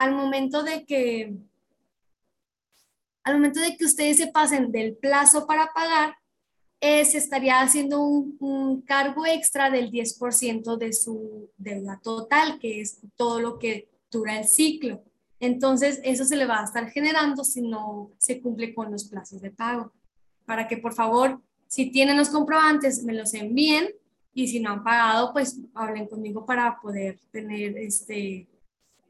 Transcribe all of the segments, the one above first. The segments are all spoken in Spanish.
al momento de que, al momento de que ustedes se pasen del plazo para pagar, eh, se estaría haciendo un, cargo extra del 10% de su deuda total, que es todo lo que dura el ciclo. Entonces, eso se le va a estar generando si no se cumple con los plazos de pago. Para que, por favor, si tienen los comprobantes, me los envíen y si no han pagado, pues hablen conmigo para poder tener este,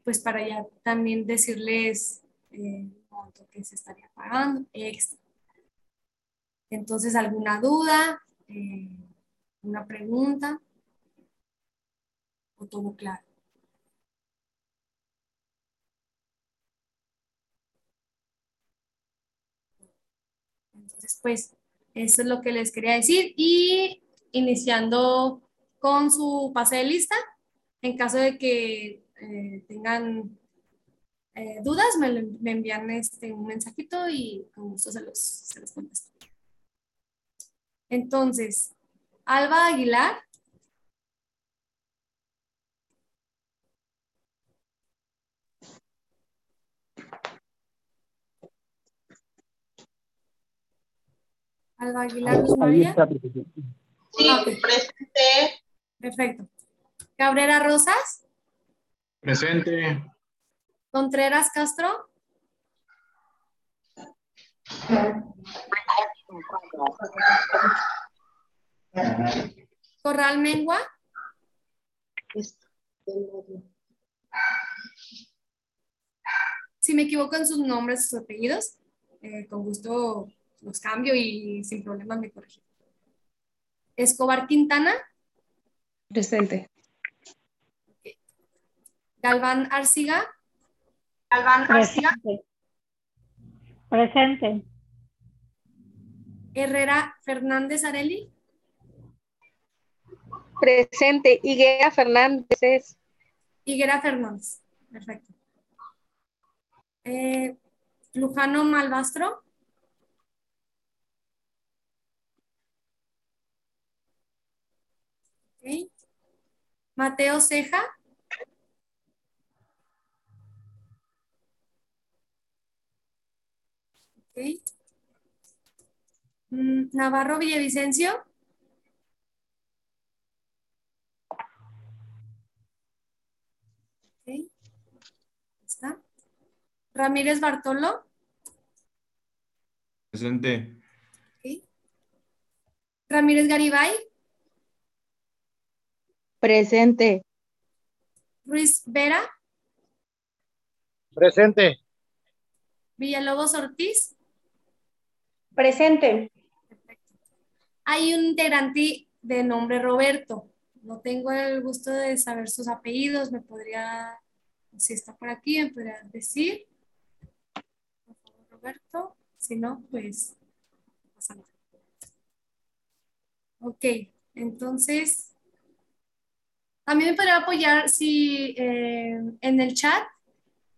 pues para ya también decirles eh, cuánto que se estaría pagando extra. Entonces, ¿alguna duda? Eh, ¿Una pregunta? ¿O todo claro? Entonces, pues, eso es lo que les quería decir. Y iniciando con su pase de lista, en caso de que eh, tengan eh, dudas, me, envían este, un mensajito y con gusto se los, se los contesto. Entonces, Alba Aguilar. Alba Aguilar María. Sí, ah, presente. Perfecto. Cabrera Rosas. Presente. Contreras Castro. Corral Mengua. Si me equivoco en sus nombres, sus apellidos, eh, con gusto los cambio y sin problema me corrijo. Escobar Quintana. Presente. Galván Arciga. Galván Arciga. Presente. Herrera Fernández Areli. Presente. Higuera Fernández. Higuera Fernández. Perfecto. Eh, Lujano Malvastro. Mateo Ceja. Mm, Navarro Villavicencio. Está. Ramírez Bartolo. Presente. Ramírez Garibay. Presente. Ruiz Vera. Presente. Villalobos Ortiz. Presente. Hay un integrante de nombre Roberto. No tengo el gusto de saber sus apellidos. Me podría, si está por aquí, me podría decir. Roberto. Si no, pues Ok, entonces, también me podría apoyar si eh, en el chat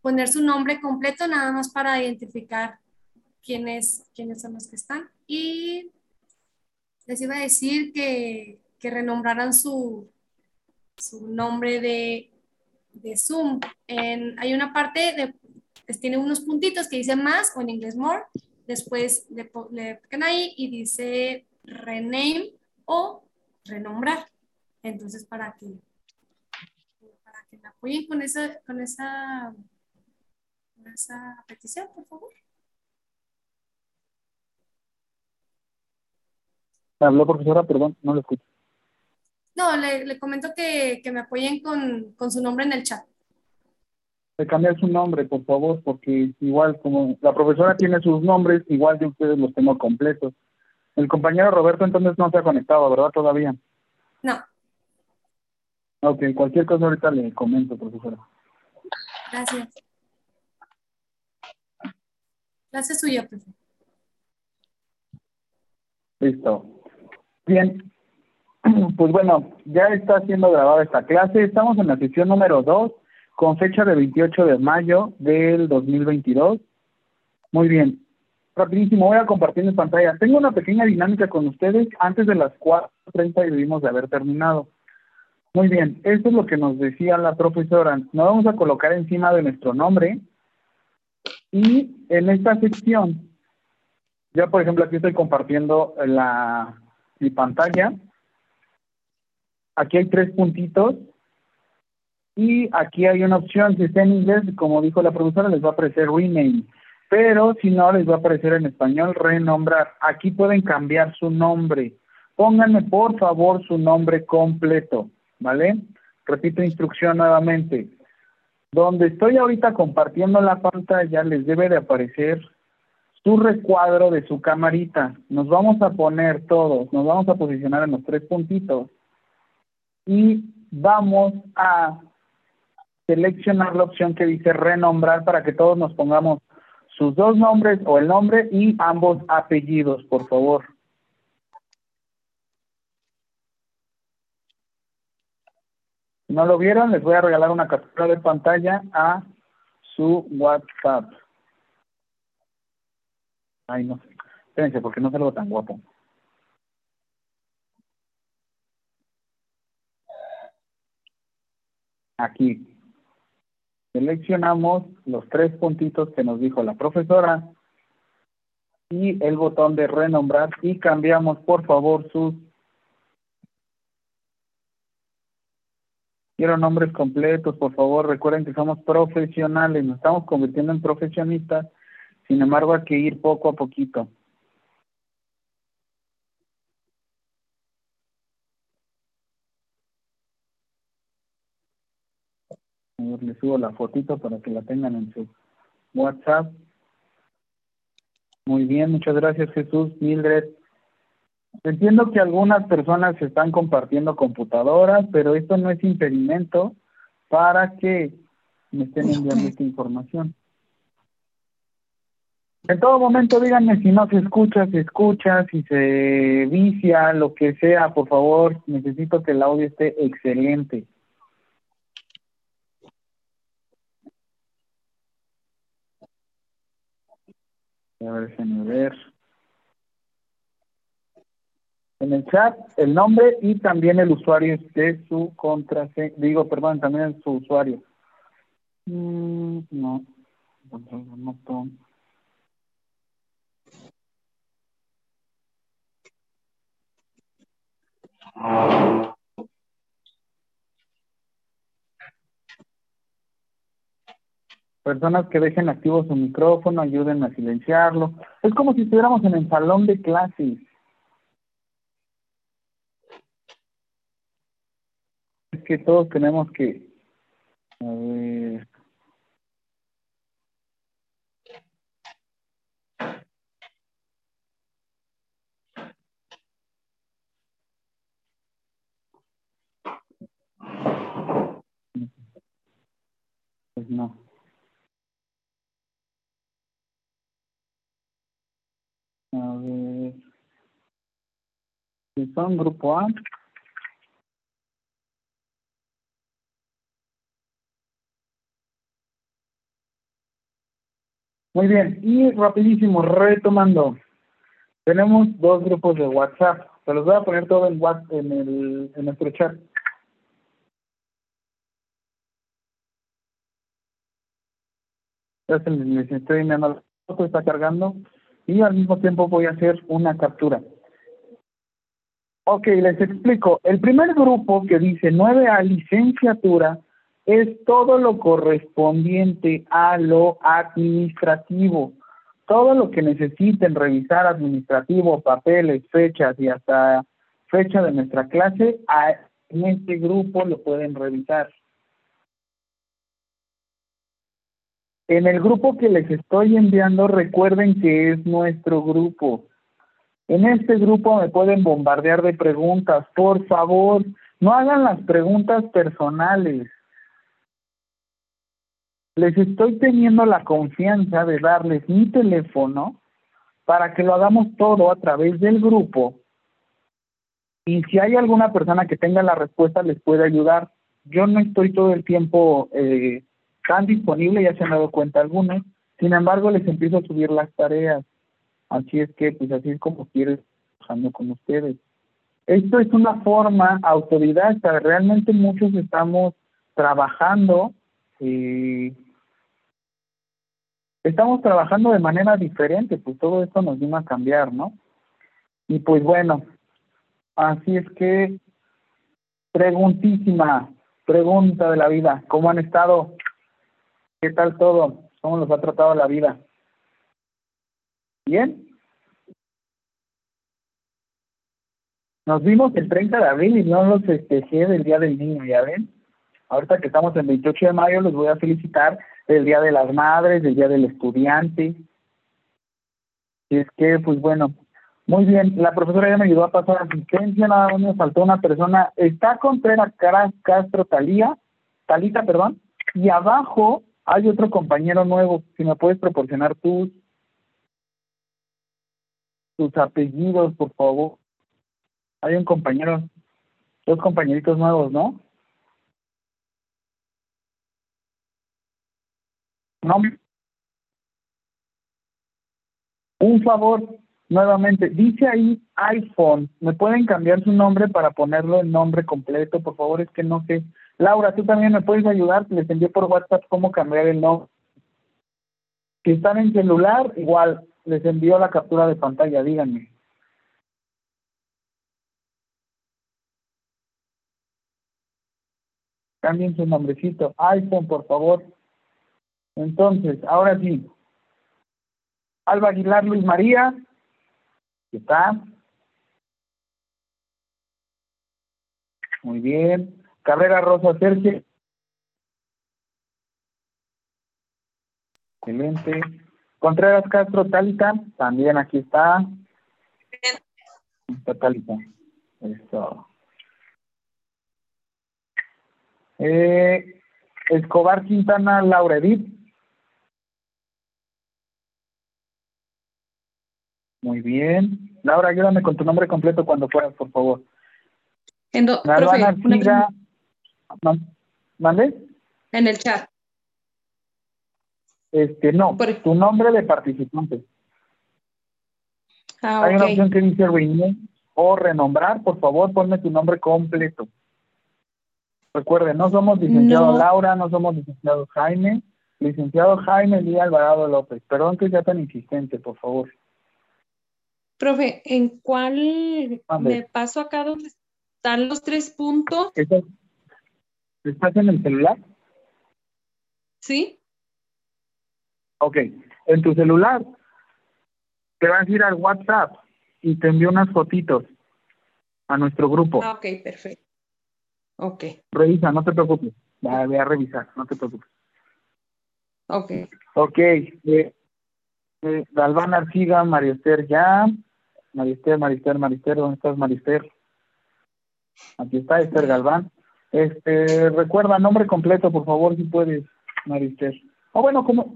poner su nombre completo nada más para identificar quiénes, quiénes son los que están. Y les iba a decir que, que renombraran su, su nombre de, de Zoom. En, hay una parte, de, pues, tiene unos puntitos que dice más o en inglés more. Después le, le ahí y dice rename o renombrar. Entonces, para que, para que me apoyen con esa, con esa, con esa petición, por favor. Habló profesora, perdón, no lo escucho. No, le, le comento que, que, me apoyen con, con, su nombre en el chat. De cambiar su nombre, por favor, porque igual como la profesora tiene sus nombres, igual de ustedes los tengo completos. El compañero Roberto entonces no se ha conectado, ¿verdad? Todavía. No. Ok, cualquier cosa ahorita le comento, profesora. Gracias. Gracias suya, profesor. Listo. Bien, pues bueno, ya está siendo grabada esta clase. Estamos en la sesión número 2 con fecha de 28 de mayo del 2022. Muy bien. Rapidísimo, voy a compartir mi pantalla. Tengo una pequeña dinámica con ustedes. Antes de las 4.30 debimos de haber terminado. Muy bien, eso es lo que nos decía la profesora. Nos vamos a colocar encima de nuestro nombre y en esta sección, ya por ejemplo aquí estoy compartiendo la, mi pantalla. Aquí hay tres puntitos y aquí hay una opción, si está en inglés, como dijo la profesora, les va a aparecer rename, pero si no, les va a aparecer en español renombrar. Aquí pueden cambiar su nombre. Pónganme por favor su nombre completo. ¿vale? Repito instrucción nuevamente. Donde estoy ahorita compartiendo la pantalla, les debe de aparecer su recuadro de su camarita. Nos vamos a poner todos, nos vamos a posicionar en los tres puntitos y vamos a seleccionar la opción que dice renombrar para que todos nos pongamos sus dos nombres o el nombre y ambos apellidos, por favor. no lo vieron, les voy a regalar una captura de pantalla a su WhatsApp. Ay, no sé. Espérense, porque no salgo tan guapo. Aquí. Seleccionamos los tres puntitos que nos dijo la profesora y el botón de renombrar y cambiamos por favor sus Quiero nombres completos, por favor. Recuerden que somos profesionales, nos estamos convirtiendo en profesionistas. Sin embargo, hay que ir poco a poquito. A ver, les subo la fotito para que la tengan en su WhatsApp. Muy bien, muchas gracias Jesús, Mildred. Entiendo que algunas personas están compartiendo computadoras, pero esto no es impedimento para que me estén enviando esta información. En todo momento díganme si no se escucha, se escucha, si se vicia, lo que sea, por favor, necesito que el audio esté excelente. A ver, déjenme ver en el chat el nombre y también el usuario de su contraseña, digo, perdón, también su usuario. Mm, no, no, Personas que dejen activo su micrófono, ayuden a silenciarlo. Es como si estuviéramos en el salón de clases. que todos tenemos que... A ver... Pues no. A ver. Si son grupo A, Muy bien, y rapidísimo, retomando. Tenemos dos grupos de WhatsApp. Se los voy a poner todo en, WhatsApp, en, el, en nuestro chat. Se les estoy enviando la foto, está cargando. Y al mismo tiempo voy a hacer una captura. Ok, les explico. El primer grupo que dice 9A licenciatura es todo lo correspondiente a lo administrativo. Todo lo que necesiten revisar administrativo, papeles, fechas y hasta fecha de nuestra clase, en este grupo lo pueden revisar. En el grupo que les estoy enviando, recuerden que es nuestro grupo. En este grupo me pueden bombardear de preguntas. Por favor, no hagan las preguntas personales les estoy teniendo la confianza de darles mi teléfono para que lo hagamos todo a través del grupo. Y si hay alguna persona que tenga la respuesta, les puede ayudar. Yo no estoy todo el tiempo eh, tan disponible, ya se han dado cuenta algunos. Sin embargo, les empiezo a subir las tareas. Así es que, pues así es como quiero trabajando con ustedes. Esto es una forma autodidacta. Realmente muchos estamos trabajando y estamos trabajando de manera diferente, pues todo esto nos vino a cambiar, ¿no? Y pues bueno, así es que preguntísima, pregunta de la vida, ¿cómo han estado? ¿Qué tal todo? ¿Cómo los ha tratado la vida? ¿Bien? Nos vimos el 30 de abril y no los festejé del Día del Niño, ¿ya ven? Ahorita que estamos en 28 de mayo, los voy a felicitar del Día de las Madres, del Día del Estudiante. Y es que, pues bueno, muy bien, la profesora ya me ayudó a pasar asistencia, nada más me faltó una persona. Está Contreras Castro Talía, Talita, perdón, y abajo hay otro compañero nuevo. Si me puedes proporcionar tus, tus apellidos, por favor. Hay un compañero, dos compañeritos nuevos, ¿no? No. Un favor, nuevamente, dice ahí iPhone. ¿Me pueden cambiar su nombre para ponerlo el nombre completo? Por favor, es que no sé. Laura, tú también me puedes ayudar. Les envié por WhatsApp cómo cambiar el nombre. Si están en celular, igual les envío la captura de pantalla, díganme. Cambien su nombrecito. iPhone, por favor. Entonces, ahora sí. Alba Aguilar Luis María. ¿Qué está? Muy bien. Carrera Rosa Sergio. Excelente. Contreras Castro Talita. También aquí está. Está Talita. Eso. Eh, Escobar Quintana Laura Edith. Muy bien. Laura, ayúdame con tu nombre completo cuando puedas, por favor. En do, Galván profe, una- ¿Mande? en el chat. Este, no, Por- tu nombre de participante. Ah, Hay una opción que dice renew o renombrar. Por favor, ponme tu nombre completo. Recuerden, no somos licenciado No. Laura, no somos licenciado Jaime. Licenciado Jaime Lía Alvarado López. Perdón que sea tan insistente, por favor. Profe, ¿en cuál me paso acá donde están los tres puntos? ¿Estás, ¿Estás en el celular? ¿Sí? Ok. En tu celular te vas a ir al WhatsApp y te envío unas fotitos a nuestro grupo. Ah, ok, perfecto. Ok, Revisa, no te preocupes. Ya voy a revisar, no te preocupes. ok. Ok. Eh, eh, Galván Arciga, María Esther ya. Esther, María Esther, ¿dónde estás, María Esther? Aquí está Esther Galván. Este, recuerda, nombre completo, por favor, si puedes, María Esther. O bueno, como,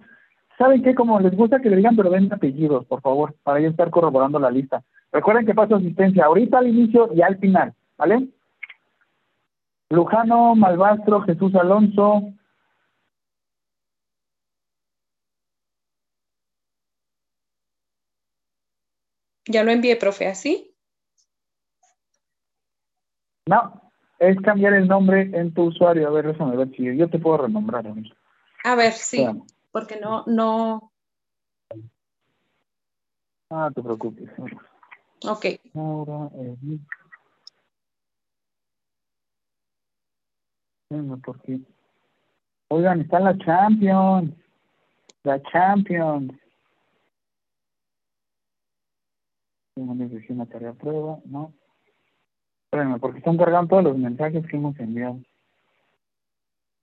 ¿saben qué? Como les gusta que le digan, pero den apellidos, por favor, para yo estar corroborando la lista. Recuerden que paso asistencia ahorita al inicio y al final, ¿vale? Lujano, Malvastro, Jesús Alonso, Ya lo envié, profe, ¿así? No, es cambiar el nombre en tu usuario. A ver, déjame ver si yo te puedo renombrar. a mí. A ver, sí, Espérame. porque no, no, Ah, te preocupes. ok. Ahora, Edith. Venga, ¿por qué? Oigan, está la Champions. La Champions. Tengo una tarea prueba, ¿no? Porque están cargando todos los mensajes que hemos enviado.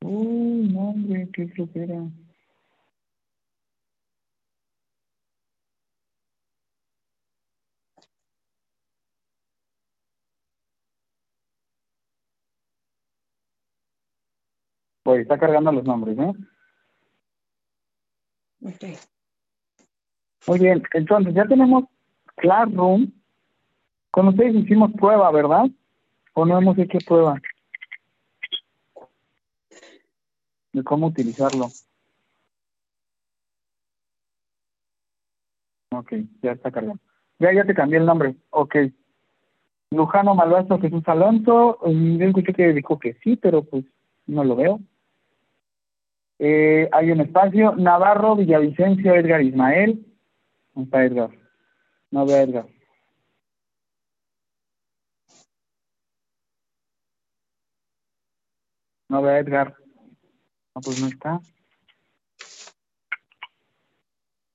Uy, no, hombre, qué flojera. Oye, está cargando los nombres, ¿no? ok. Muy bien, entonces ya tenemos Classroom. Con ustedes hicimos prueba, ¿verdad? ¿O no hemos hecho prueba? De cómo utilizarlo. Ok, ya está cargando. Ya, ya te cambié el nombre. Ok. Lujano Malvazo Jesús Alonso, yo escuché que dijo que sí, pero pues no lo veo. Eh, hay un espacio. Navarro, Villavicencio, Edgar Ismael. ¿Dónde está Edgar? No veo Edgar. No veo a Edgar. No, pues no está.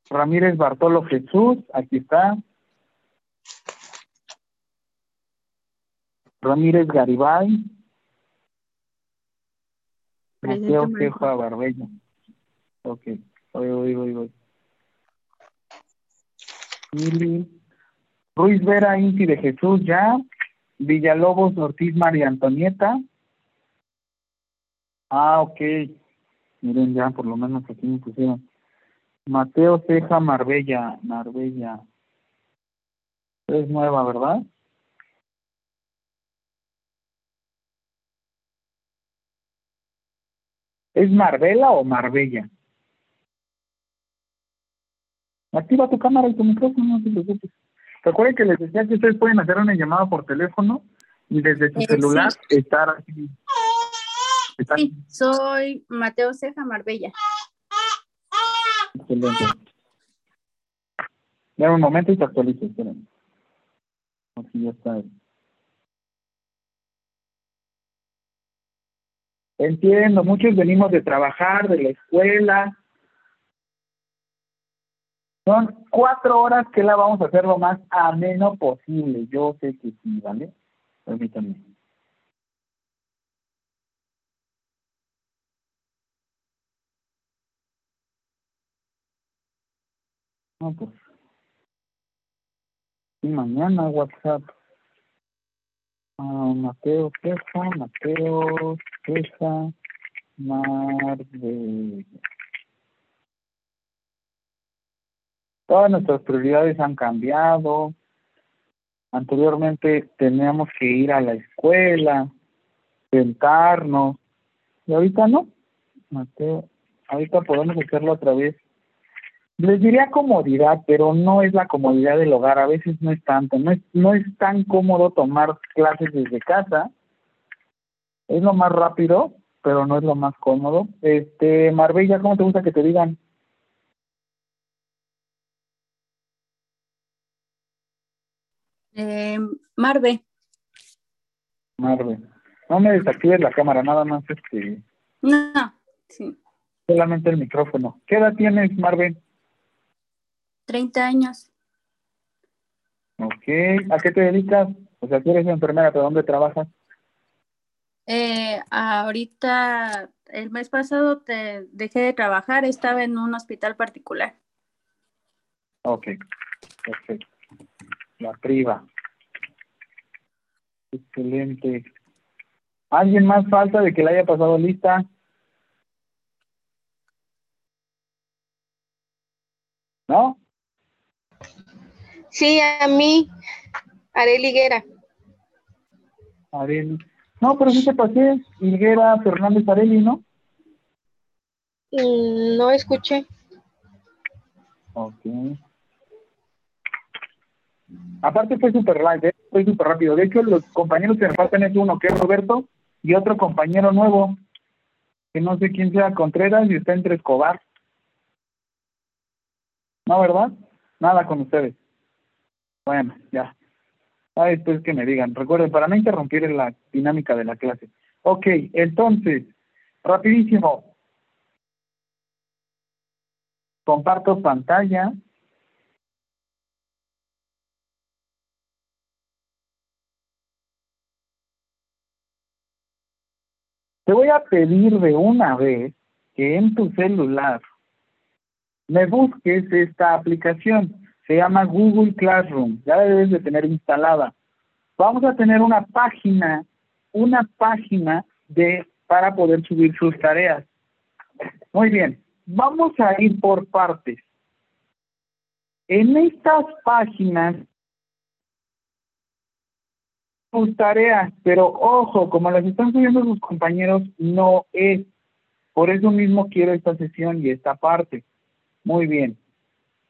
Ramírez Bartolo Jesús, aquí está. Ramírez Garibay. Mateo. Ceja Barbella. Ok, voy, voy, voy, voy. Mili. Ruiz Vera Inti de Jesús ya. Villalobos Ortiz María Antonieta. Ah, ok. Miren ya, por lo menos aquí me pusieron. Mateo Ceja Marbella. Marbella. Es nueva, ¿verdad? ¿Es Marbella o Marbella? Activa tu cámara y tu micrófono, no te preocupes. Recuerden que les decía que ustedes pueden hacer una llamada por teléfono y desde su Eh, celular estar así. Sí, soy Mateo Ceja Marbella. Excelente. Dame un momento y te actualizo, esperen. Aquí ya está. Entiendo, muchos venimos de trabajar, de la escuela. Son cuatro horas que la vamos a hacer lo más ameno posible. Yo sé que sí, ¿vale? Permítanme. No, pues. Y mañana WhatsApp. Ah, Mateo Ceja, Mateo Ceja, Marbella. Todas nuestras prioridades han cambiado. Anteriormente teníamos que ir a la escuela, sentarnos, y ahorita no. Mateo, ahorita podemos hacerlo otra vez. Les diría comodidad, pero no es la comodidad del hogar, a veces no es tanto, no es, no es tan cómodo tomar clases desde casa, es lo más rápido, pero no es lo más cómodo. Este, Marbella, ¿cómo te gusta que te digan? Eh, Marve. Marve. No me desactives la cámara, nada más este, No, sí, solamente el micrófono. ¿Qué edad tienes, Marve? 30 años. Ok, ¿a qué te dedicas? O sea, tú eres enfermera, ¿pero dónde trabajas? Eh, ahorita, el mes pasado te dejé de trabajar, estaba en un hospital particular. Ok, perfecto. La priva. Excelente. ¿Alguien más falta de que le haya pasado lista? ¿No? Sí, a mí, Arel Higuera. Areli. No, pero sí te pasé. Higuera Fernández Areli, ¿no? Mm, No escuché. Ok. Aparte fue súper light, ¿eh? fue súper rápido. De hecho, los compañeros que me faltan es uno que es Roberto y otro compañero nuevo, que no sé quién sea Contreras y está entre Escobar. ¿No, verdad? Nada con ustedes. Bueno, ya. Ah, después que me digan. Recuerden, para no interrumpir la dinámica de la clase. Ok, entonces, rapidísimo. Comparto pantalla. Te voy a pedir de una vez que en tu celular me busques esta aplicación. Se llama Google Classroom. Ya la debes de tener instalada. Vamos a tener una página, una página de para poder subir sus tareas. Muy bien. Vamos a ir por partes. En estas páginas sus tareas, pero ojo, como las están subiendo sus compañeros, no es. Por eso mismo quiero esta sesión y esta parte. Muy bien.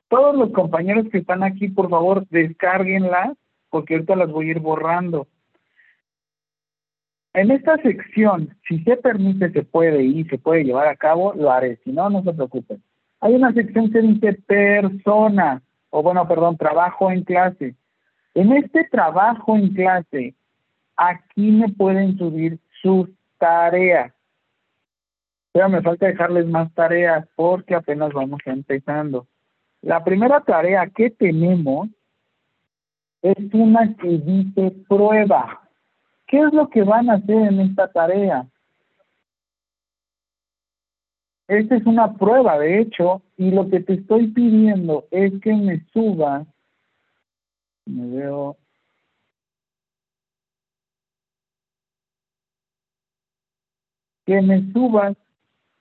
Todos los compañeros que están aquí, por favor, descárguenlas porque ahorita las voy a ir borrando. En esta sección, si se permite, se puede y se puede llevar a cabo, lo haré. Si no, no se preocupen. Hay una sección que dice persona, o bueno, perdón, trabajo en clase. En este trabajo en clase, aquí me pueden subir sus tareas. Pero me falta dejarles más tareas porque apenas vamos empezando. La primera tarea que tenemos es una que dice prueba. ¿Qué es lo que van a hacer en esta tarea? Esta es una prueba, de hecho, y lo que te estoy pidiendo es que me subas, me veo, que me subas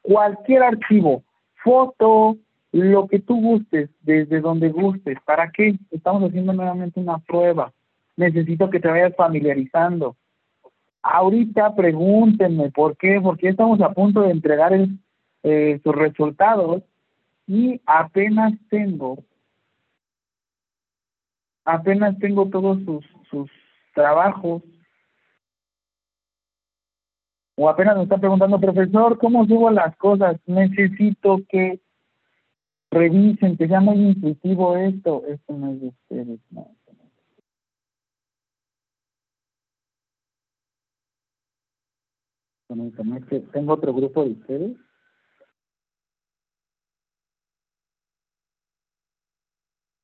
cualquier archivo, foto, lo que tú gustes, desde donde gustes. ¿Para qué? Estamos haciendo nuevamente una prueba. Necesito que te vayas familiarizando. Ahorita pregúntenme por qué, porque estamos a punto de entregar eh, sus resultados y apenas tengo, apenas tengo todos sus, sus trabajos o apenas me está preguntando, profesor, ¿cómo subo las cosas? Necesito que revisen, que sea muy intuitivo esto. Esto no es de ustedes, no. tengo otro grupo de ustedes.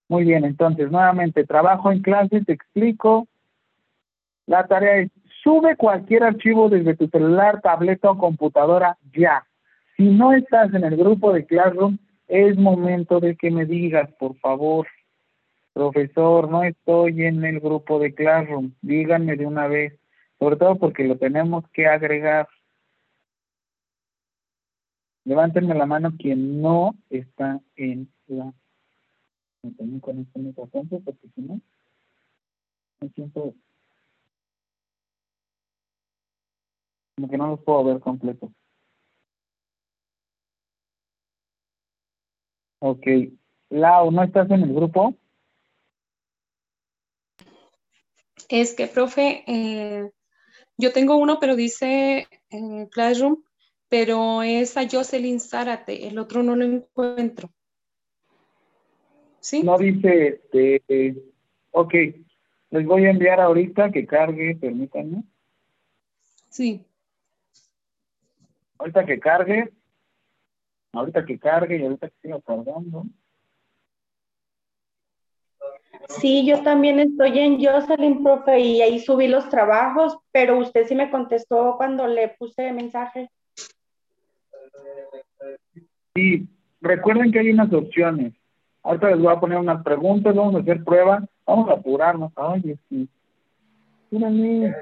Muy bien, entonces nuevamente trabajo en clase, te explico. La tarea es Sube cualquier archivo desde tu celular, tableta o computadora ya. Si no estás en el grupo de Classroom, es momento de que me digas, por favor, profesor, no estoy en el grupo de Classroom. Díganme de una vez, sobre todo porque lo tenemos que agregar. Levántenme la mano quien no está en la... Me con este micrófono porque si no, me siento Como que no los puedo ver completo. Ok. Lau, ¿no estás en el grupo? Es que, profe, eh, yo tengo uno, pero dice en Classroom, pero es a Jocelyn Zárate, el otro no lo encuentro. ¿Sí? No dice, este, ok, les voy a enviar ahorita que cargue, permítanme. Sí ahorita que cargue, ahorita que cargue y ahorita que siga cargando. Sí, yo también estoy en Jocelyn, profe, y ahí subí los trabajos, pero usted sí me contestó cuando le puse mensaje. Sí, recuerden que hay unas opciones. Ahorita les voy a poner unas preguntas, vamos a hacer pruebas, vamos a apurarnos. Ay, sí. Mírame.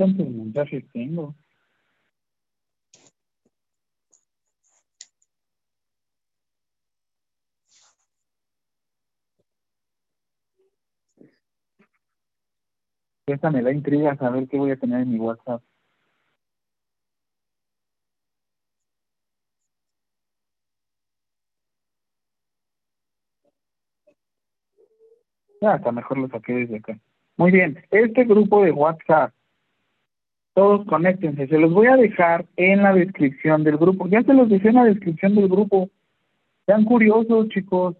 ¿Qué tantos mensajes tengo? Esta me da intriga saber qué voy a tener en mi WhatsApp. Ya, hasta mejor lo saqué desde acá. Muy bien, este grupo de WhatsApp todos conéctense. Se los voy a dejar en la descripción del grupo. Ya se los dejé en la descripción del grupo. Sean curiosos, chicos.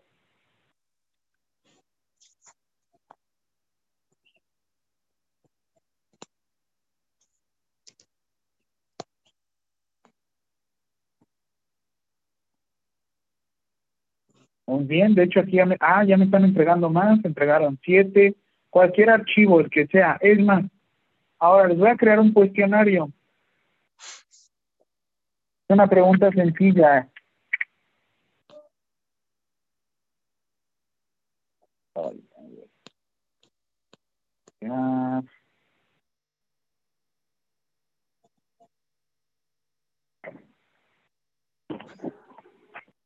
Muy bien, de hecho aquí ya me, ah, ya me están entregando más, entregaron siete, cualquier archivo, el que sea, es más, Ahora les voy a crear un cuestionario. Una pregunta sencilla.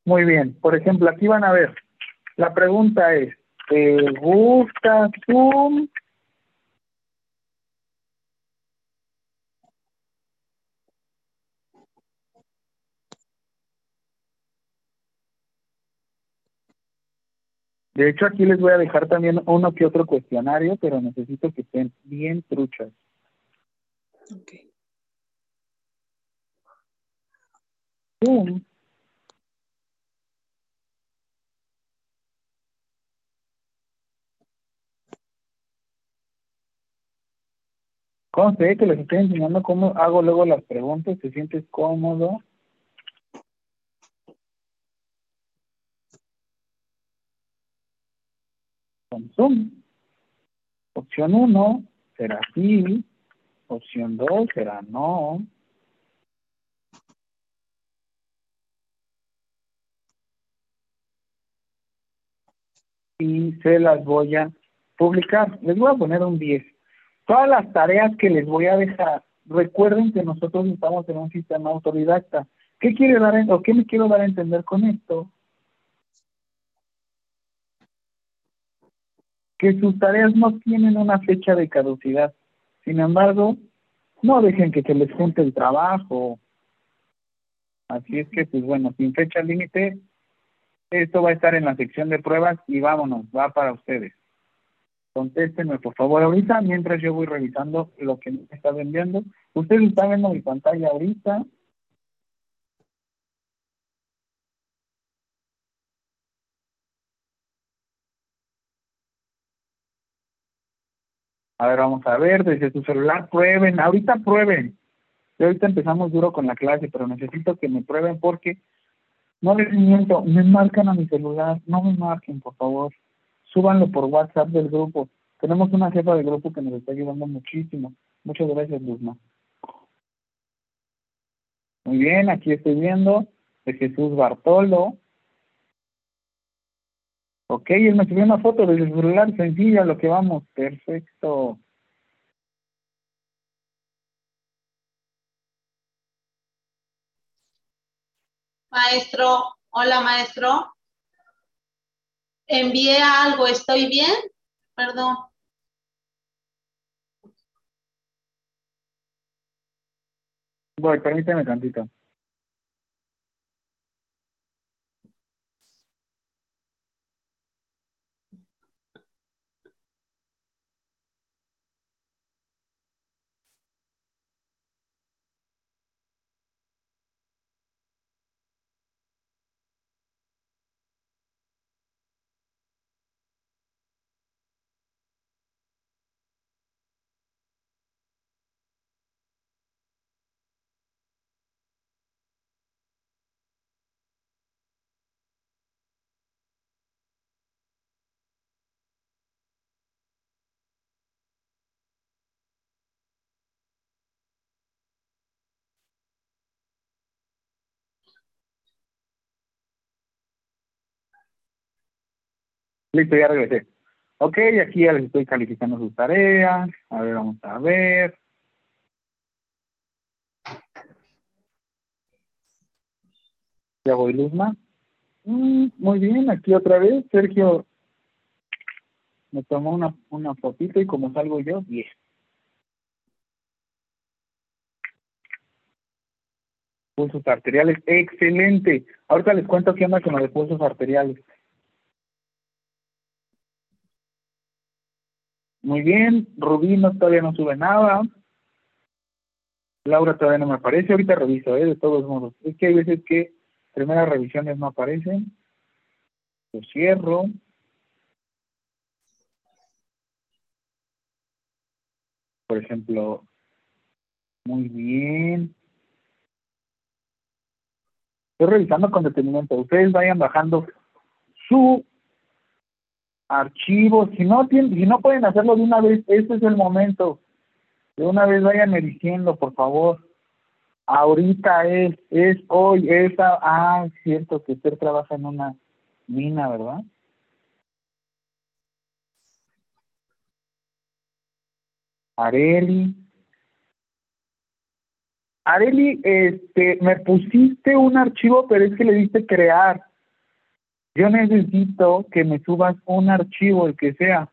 Muy bien. Por ejemplo, aquí van a ver La pregunta es, ¿te gusta Zoom? De hecho, aquí les voy a dejar también uno que otro cuestionario, pero necesito que estén bien truchas. Ok. Zoom Conste que les estoy enseñando cómo hago luego las preguntas, te sientes cómodo. Zoom. Opción 1 será sí, opción 2 será no. Y se las voy a publicar. Les voy a poner un 10 todas las tareas que les voy a dejar, recuerden que nosotros estamos en un sistema autodidacta. ¿Qué quiere dar o qué me quiero dar a entender con esto? Que sus tareas no tienen una fecha de caducidad. Sin embargo, no dejen que se les junte el trabajo. Así es que, pues bueno, sin fecha límite, esto va a estar en la sección de pruebas y vámonos, va para ustedes contéstenme por favor ahorita mientras yo voy revisando lo que me está enviando. Ustedes están viendo mi pantalla ahorita. A ver, vamos a ver, desde su celular prueben, ahorita prueben. Y ahorita empezamos duro con la clase, pero necesito que me prueben porque no les miento, me marcan a mi celular, no me marquen, por favor súbanlo por WhatsApp del grupo. Tenemos una jefa de grupo que nos está ayudando muchísimo. Muchas gracias, Luzma. Muy bien, aquí estoy viendo de Jesús Bartolo. Ok, él me subió una foto desde el celular, sencilla, lo que vamos. Perfecto. Maestro, hola maestro. Envié algo, ¿estoy bien? Perdón. Voy, permíteme tantito. Listo, ya regresé. Ok, aquí ya les estoy calificando sus tareas. A ver, vamos a ver. Ya voy, Luzma. Mm, muy bien, aquí otra vez. Sergio me tomó una, una fotito y como salgo yo, bien. Pulsos arteriales, excelente. Ahorita les cuento qué onda con los pulsos arteriales. Muy bien, Rubí todavía no sube nada. Laura todavía no me aparece. Ahorita reviso, ¿eh? de todos modos. Es que hay veces que primeras revisiones no aparecen. Lo cierro. Por ejemplo, muy bien. Estoy revisando con detenimiento. Ustedes vayan bajando su archivos, si no tienen, si no pueden hacerlo de una vez, este es el momento. De una vez vayan diciendo, por favor. Ahorita es, es hoy, esa, ah, cierto que usted trabaja en una mina, ¿verdad? Areli. Areli, este, me pusiste un archivo, pero es que le diste crear. Yo necesito que me subas un archivo, el que sea.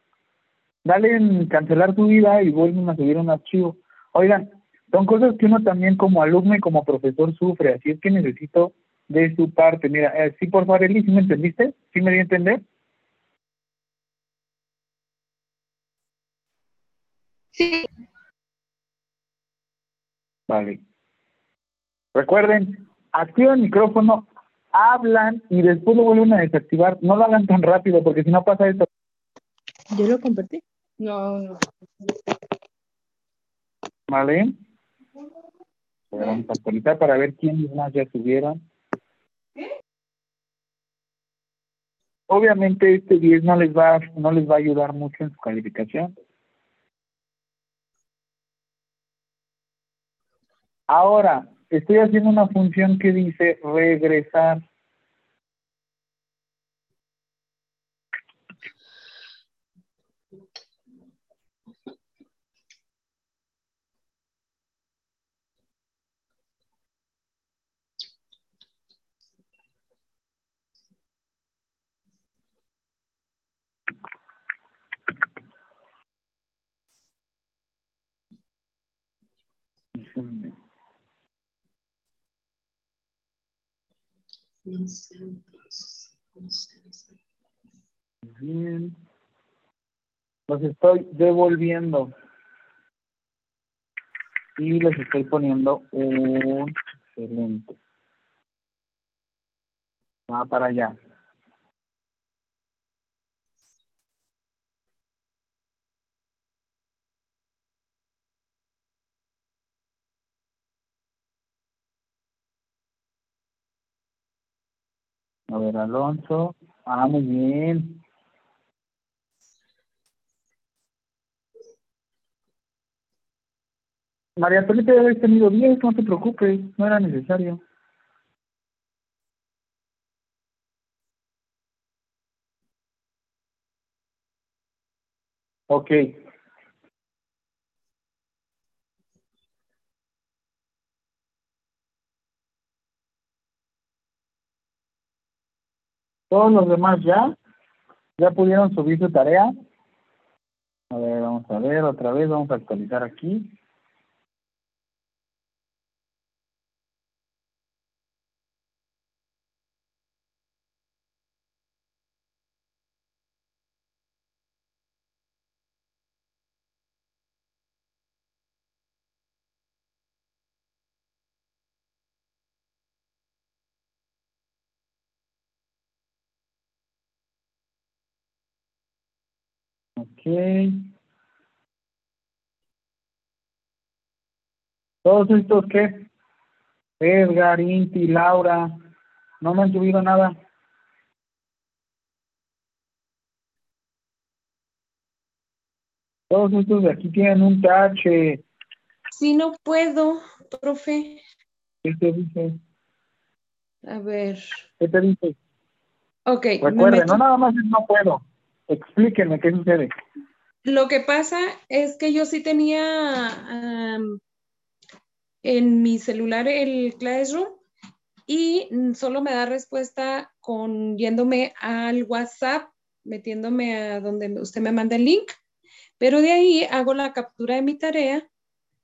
Dale en cancelar tu vida y vuelven a subir un archivo. Oigan, son cosas que uno también como alumno y como profesor sufre, así es que necesito de su parte. Mira, eh, sí, por favor, Eli, ¿sí me entendiste? ¿Sí me di a entender? Sí. Vale. Recuerden, activa el micrófono, hablan y después lo vuelven a desactivar. No lo hagan tan rápido porque si no pasa esto. ¿Yo lo compartí? No, no. ¿Vale? Vamos a actualizar para ver quiénes más ya subieron. Obviamente este 10 no les va no les va a ayudar mucho en su calificación. Ahora, estoy haciendo una función que dice regresar. Bien. Los estoy devolviendo. Y les estoy poniendo un excelente. Va para allá. A ver, Alonso. Ah, muy bien. María Antonieta ya habéis tenido 10, no te preocupes, no era necesario. Ok. Todos los demás ya, ya pudieron subir su tarea. A ver, vamos a ver otra vez, vamos a actualizar aquí. Ok. Todos estos qué? Edgar, Inti, Laura, no me han subido nada. Todos estos de aquí tienen un tache. Sí, no puedo, profe. ¿Qué te dice? A ver. ¿Qué te dice? Ok. me metí- no nada más es no puedo. Explíquenme qué sucede. Lo que pasa es que yo sí tenía en mi celular el Classroom y solo me da respuesta con yéndome al WhatsApp, metiéndome a donde usted me manda el link, pero de ahí hago la captura de mi tarea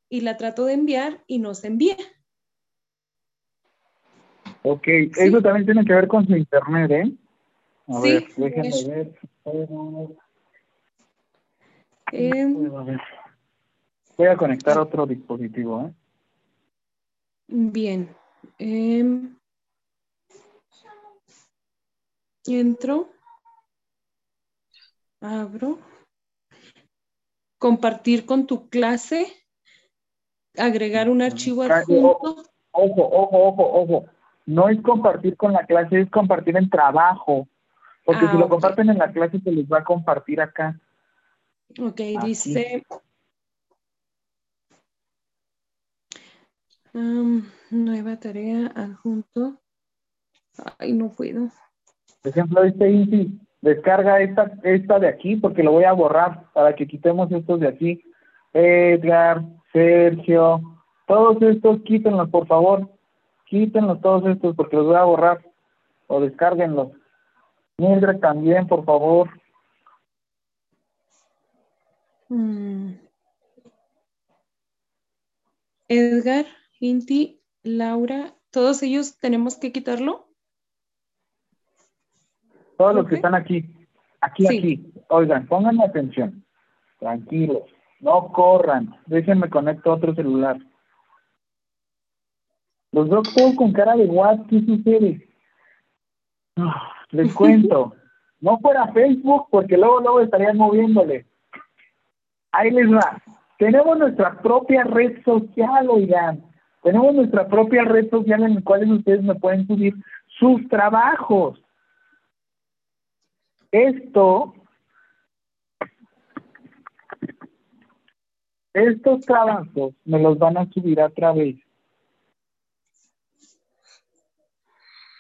y la trato de enviar y no se envía. Ok, eso también tiene que ver con su internet, ¿eh? A Sí, ver, déjenme ver. Em. Voy a conectar otro dispositivo, ¿eh? bien. Em, entro. Abro. Compartir con tu clase. Agregar un archivo Ah, adjunto. Ojo, ojo, ojo, ojo. No es compartir con la clase, es compartir en trabajo. Porque Ah, si lo ok. comparten en la clase, se les va a compartir acá. Ok, dice. am, nueva tarea adjunto. Ay, no puedo. Por ejemplo, este Inti, descarga esta, esta de aquí porque lo voy a borrar para que quitemos estos de aquí. Edgar, Sergio, todos estos quítenlos, por favor. Quítenlos todos estos porque los voy a borrar. O descárguenlos. Mildred también, por favor. Mm. Edgar, Inti, Laura, ¿todos ellos tenemos que quitarlo? Todos los que están aquí. Aquí, Sí. aquí. Oigan, pónganme atención. Tranquilos. No corran. Déjenme conecto a otro celular. Los veo todos con cara de what, ¿qué sucede? Ah, Les cuento. No fuera Facebook, porque luego, luego estarían moviéndole. Ahí les va. Tenemos nuestra propia red social, oigan. Tenemos nuestra propia red social en la cual ustedes me pueden subir sus trabajos. Esto, estos trabajos me los van a subir a través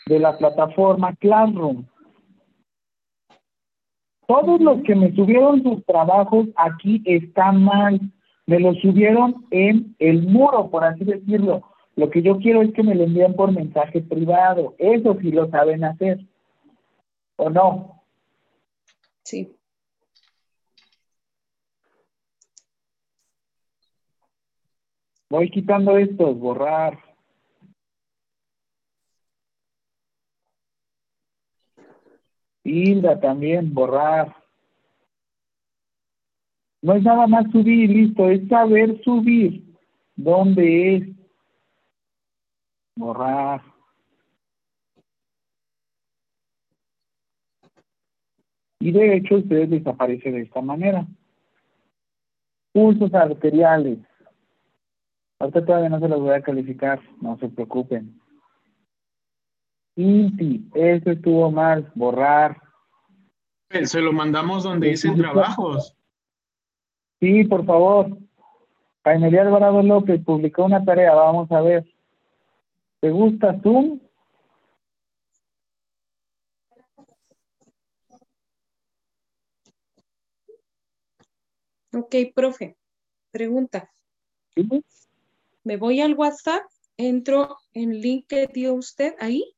de la plataforma Classroom. Todos los que me subieron sus trabajos aquí están mal. Me los subieron en el muro, por así decirlo. Lo que yo quiero es que me lo envíen por mensaje privado. Eso sí lo saben hacer. ¿O no? Sí. Voy quitando estos, borrar. Hilda también, borrar. No es nada más subir, listo, es saber subir. ¿Dónde es? Borrar. Y de hecho, ustedes desaparecen de esta manera. Pulsos arteriales. Ahorita todavía no se los voy a calificar, no se preocupen. INTI, eso estuvo mal, borrar. Eh, Se lo mandamos donde dicen trabajos. Sí, por favor. Jaimería Alvarado López publicó una tarea, vamos a ver. ¿Te gusta Zoom? Ok, profe. Pregunta. ¿Sí? Me voy al WhatsApp, entro en el link que dio usted ahí.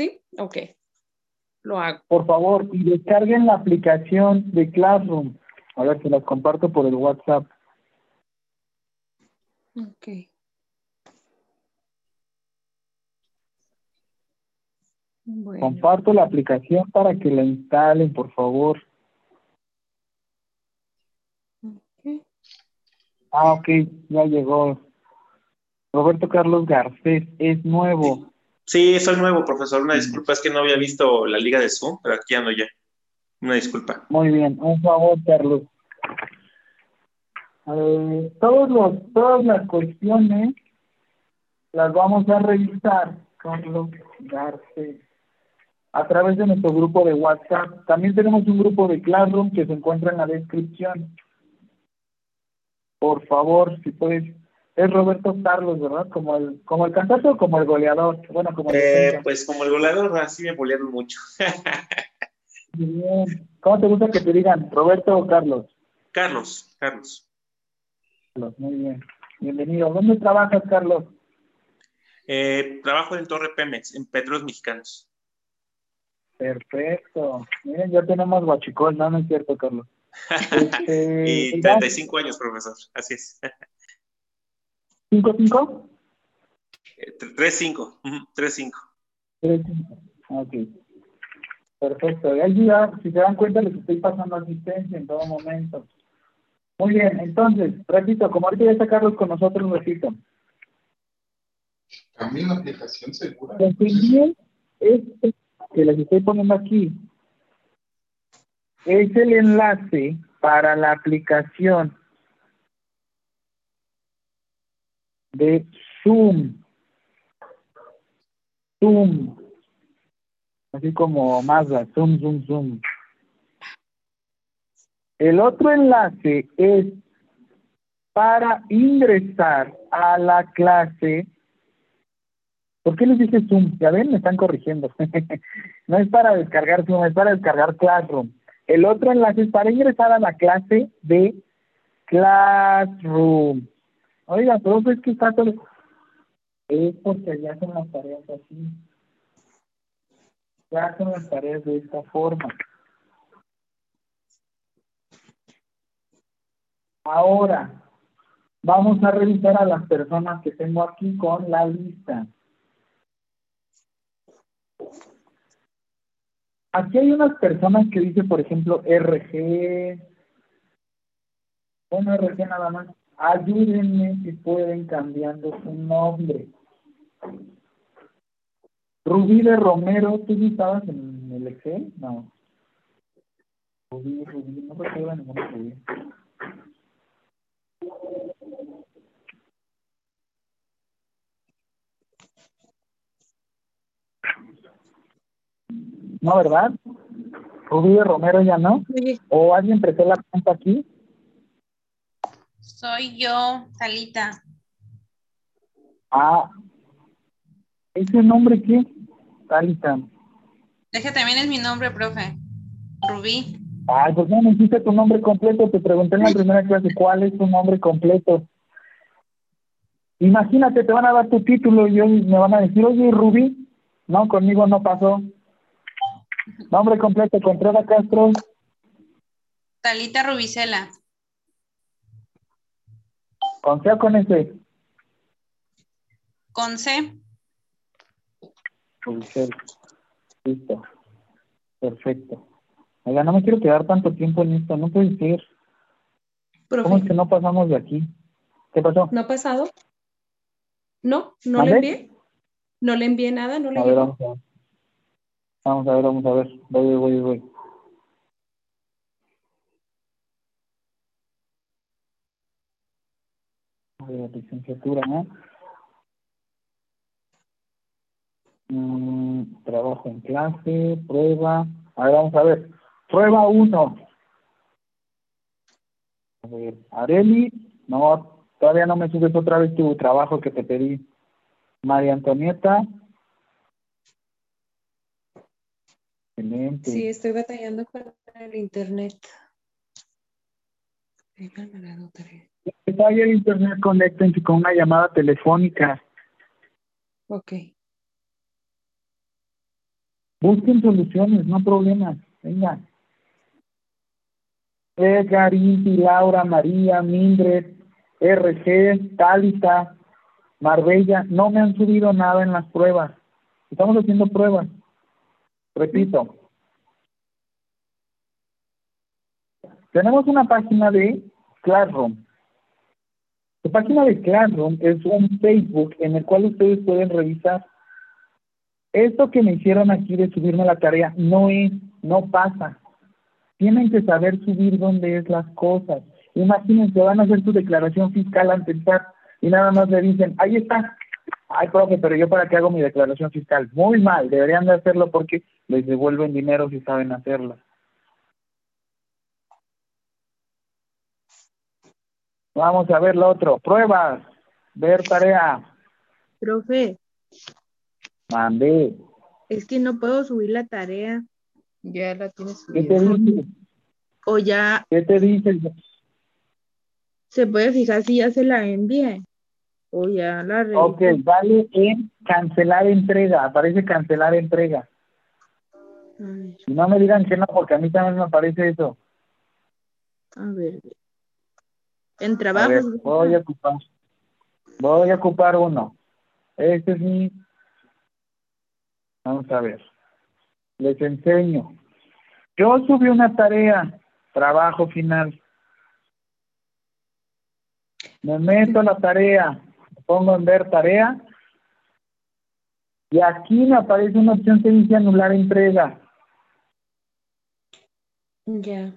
¿Sí? Ok. Lo hago. Por favor, y descarguen la aplicación de Classroom. A ver, se las comparto por el WhatsApp. Ok. Bueno. Comparto la aplicación para que la instalen, por favor. ok. Ah, ok, ya llegó. Roberto Carlos Garcés es nuevo. Sí, soy nuevo, profesor. Una disculpa, es que no había visto la liga de Zoom, pero aquí ando ya. Una disculpa. Muy bien, un favor, Carlos. Eh, todos los, todas las cuestiones las vamos a revisar, Carlos Garcés, a través de nuestro grupo de WhatsApp. También tenemos un grupo de Classroom que se encuentra en la descripción. Por favor, si puedes. Es Roberto Carlos, ¿verdad? Como el, como el cantante o como el goleador. Bueno, como el Eh, pues como el goleador, así me bolearon mucho. Muy bien. ¿Cómo te gusta que te digan? ¿Roberto o Carlos? Carlos, Carlos. Carlos, muy bien. Bienvenido. ¿Dónde trabajas, Carlos? Eh, trabajo en Torre Pemex, en Petróleos Mexicanos. Perfecto. Miren, ya tenemos guachicol, no, no es cierto, Carlos. Este, y ¿ya? 35 años, profesor. Así es. ¿Cinco, cinco? Eh, 3-5. ujú, 3-5. Tres, cinco. Ok. Perfecto. Y ahí ya, si se dan cuenta, les estoy pasando asistencia en todo momento. Muy bien, entonces, repito, como ahorita ya está Carlos con nosotros, repito. También la aplicación segura. Lo que envié este que les estoy poniendo aquí es el enlace para la aplicación de Zoom. Zoom. Así como Mazda, Zoom, Zoom, Zoom. El otro enlace es para ingresar a la clase. ¿Por qué les dije Zoom? Ya ven, me están corrigiendo. no es para descargar Zoom, es para descargar Classroom. El otro enlace es para ingresar a la clase de Classroom. Oiga, profe, es que está todo... Es porque ya hacen las tareas así. Se hacen las tareas de esta forma. Ahora, vamos a revisar a las personas que tengo aquí con la lista. Aquí hay unas personas que dice, por ejemplo, RG. Bueno, RG nada más. Ayúdenme si pueden cambiando su nombre. Rubí de Romero, ¿tú no estabas en el Excel? No. Rubí, Rubí, no recuerdo ningún Rubí. No, ¿verdad? Rubí de Romero ya no. ¿O alguien prestó la cuenta aquí? Soy yo, Talita. Ah, ¿ese nombre qué? Talita. Es que también es mi nombre, profe. Rubí. Ay, pues no me hiciste tu nombre completo. Te pregunté en la primera clase cuál es tu nombre completo. Imagínate, te van a dar tu título y yo- me van a decir, oye, Rubí. No, conmigo no pasó. Nombre completo, Contreras Castro. Talita Rubicela. ¿Con C o con S? Con C. Rubicel. Listo. Perfecto. Oiga, no me quiero quedar tanto tiempo en esto. No puede ser. ¿Cómo es que no pasamos de aquí? ¿Qué pasó? ¿No ha pasado? No, no le envié. No le envié nada, no le A ver, vamos a ver. Vamos a ver, vamos a ver. Voy, voy, voy. Ver, licenciatura, ¿no? Mm, trabajo en clase, prueba. A ver, vamos a ver. Prueba 1. A ver, Areli, no, todavía no me subes otra vez tu trabajo que te pedí. María Antonieta. Excelente. Sí, estoy batallando con el internet. Venga, me la anotaré. Que falla el internet, conéctense con una llamada telefónica. Ok. Busquen soluciones, no problemas. Venga. Edgar, Inti, Laura, María, Mindred, RG, Talita, Marbella, no me han subido nada en las pruebas. Estamos haciendo pruebas. Repito. Tenemos una página de Classroom. La página de Classroom es un Facebook en el cual ustedes pueden revisar. Esto que me hicieron aquí de subirme la tarea no es, no pasa. Tienen que saber subir dónde es las cosas. Imagínense, van a hacer su declaración fiscal ante el SAT y nada más le dicen, ahí está. Ay, profe, pero yo para qué hago mi declaración fiscal. Muy mal, deberían de hacerlo porque les devuelven dinero si saben hacerlo. Vamos a ver lo otro. Pruebas. Ver tarea. Profe, Mandé. es que no puedo subir la tarea. Ya la tienes ¿Qué te subida. dice? O ya ¿Qué te dice? se puede fijar si ya se la envié. O ya la revisé. Ok, dale en cancelar entrega. Aparece cancelar entrega. Y no me digan que no, porque a mí también me aparece eso. a ver. En trabajos. voy a ocupar. Voy a ocupar uno. Este es mi. Vamos a ver. Les enseño. Yo subí una tarea, trabajo final. Me meto a la tarea, pongo en ver tarea. Y aquí me aparece una opción que dice anular entrega. Ya.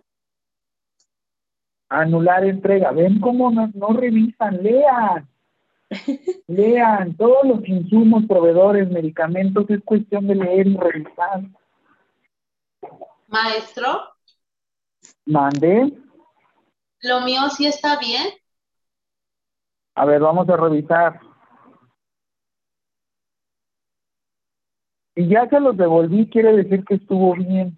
Anular entrega. ¿Ven cómo no, no revisan? Lean. Lean. Todos los insumos, proveedores, medicamentos, es cuestión de leer y revisar. Maestro, Mandé. lo mío sí está bien. A ver, vamos a revisar. Y ya se los devolví, quiere decir que estuvo bien.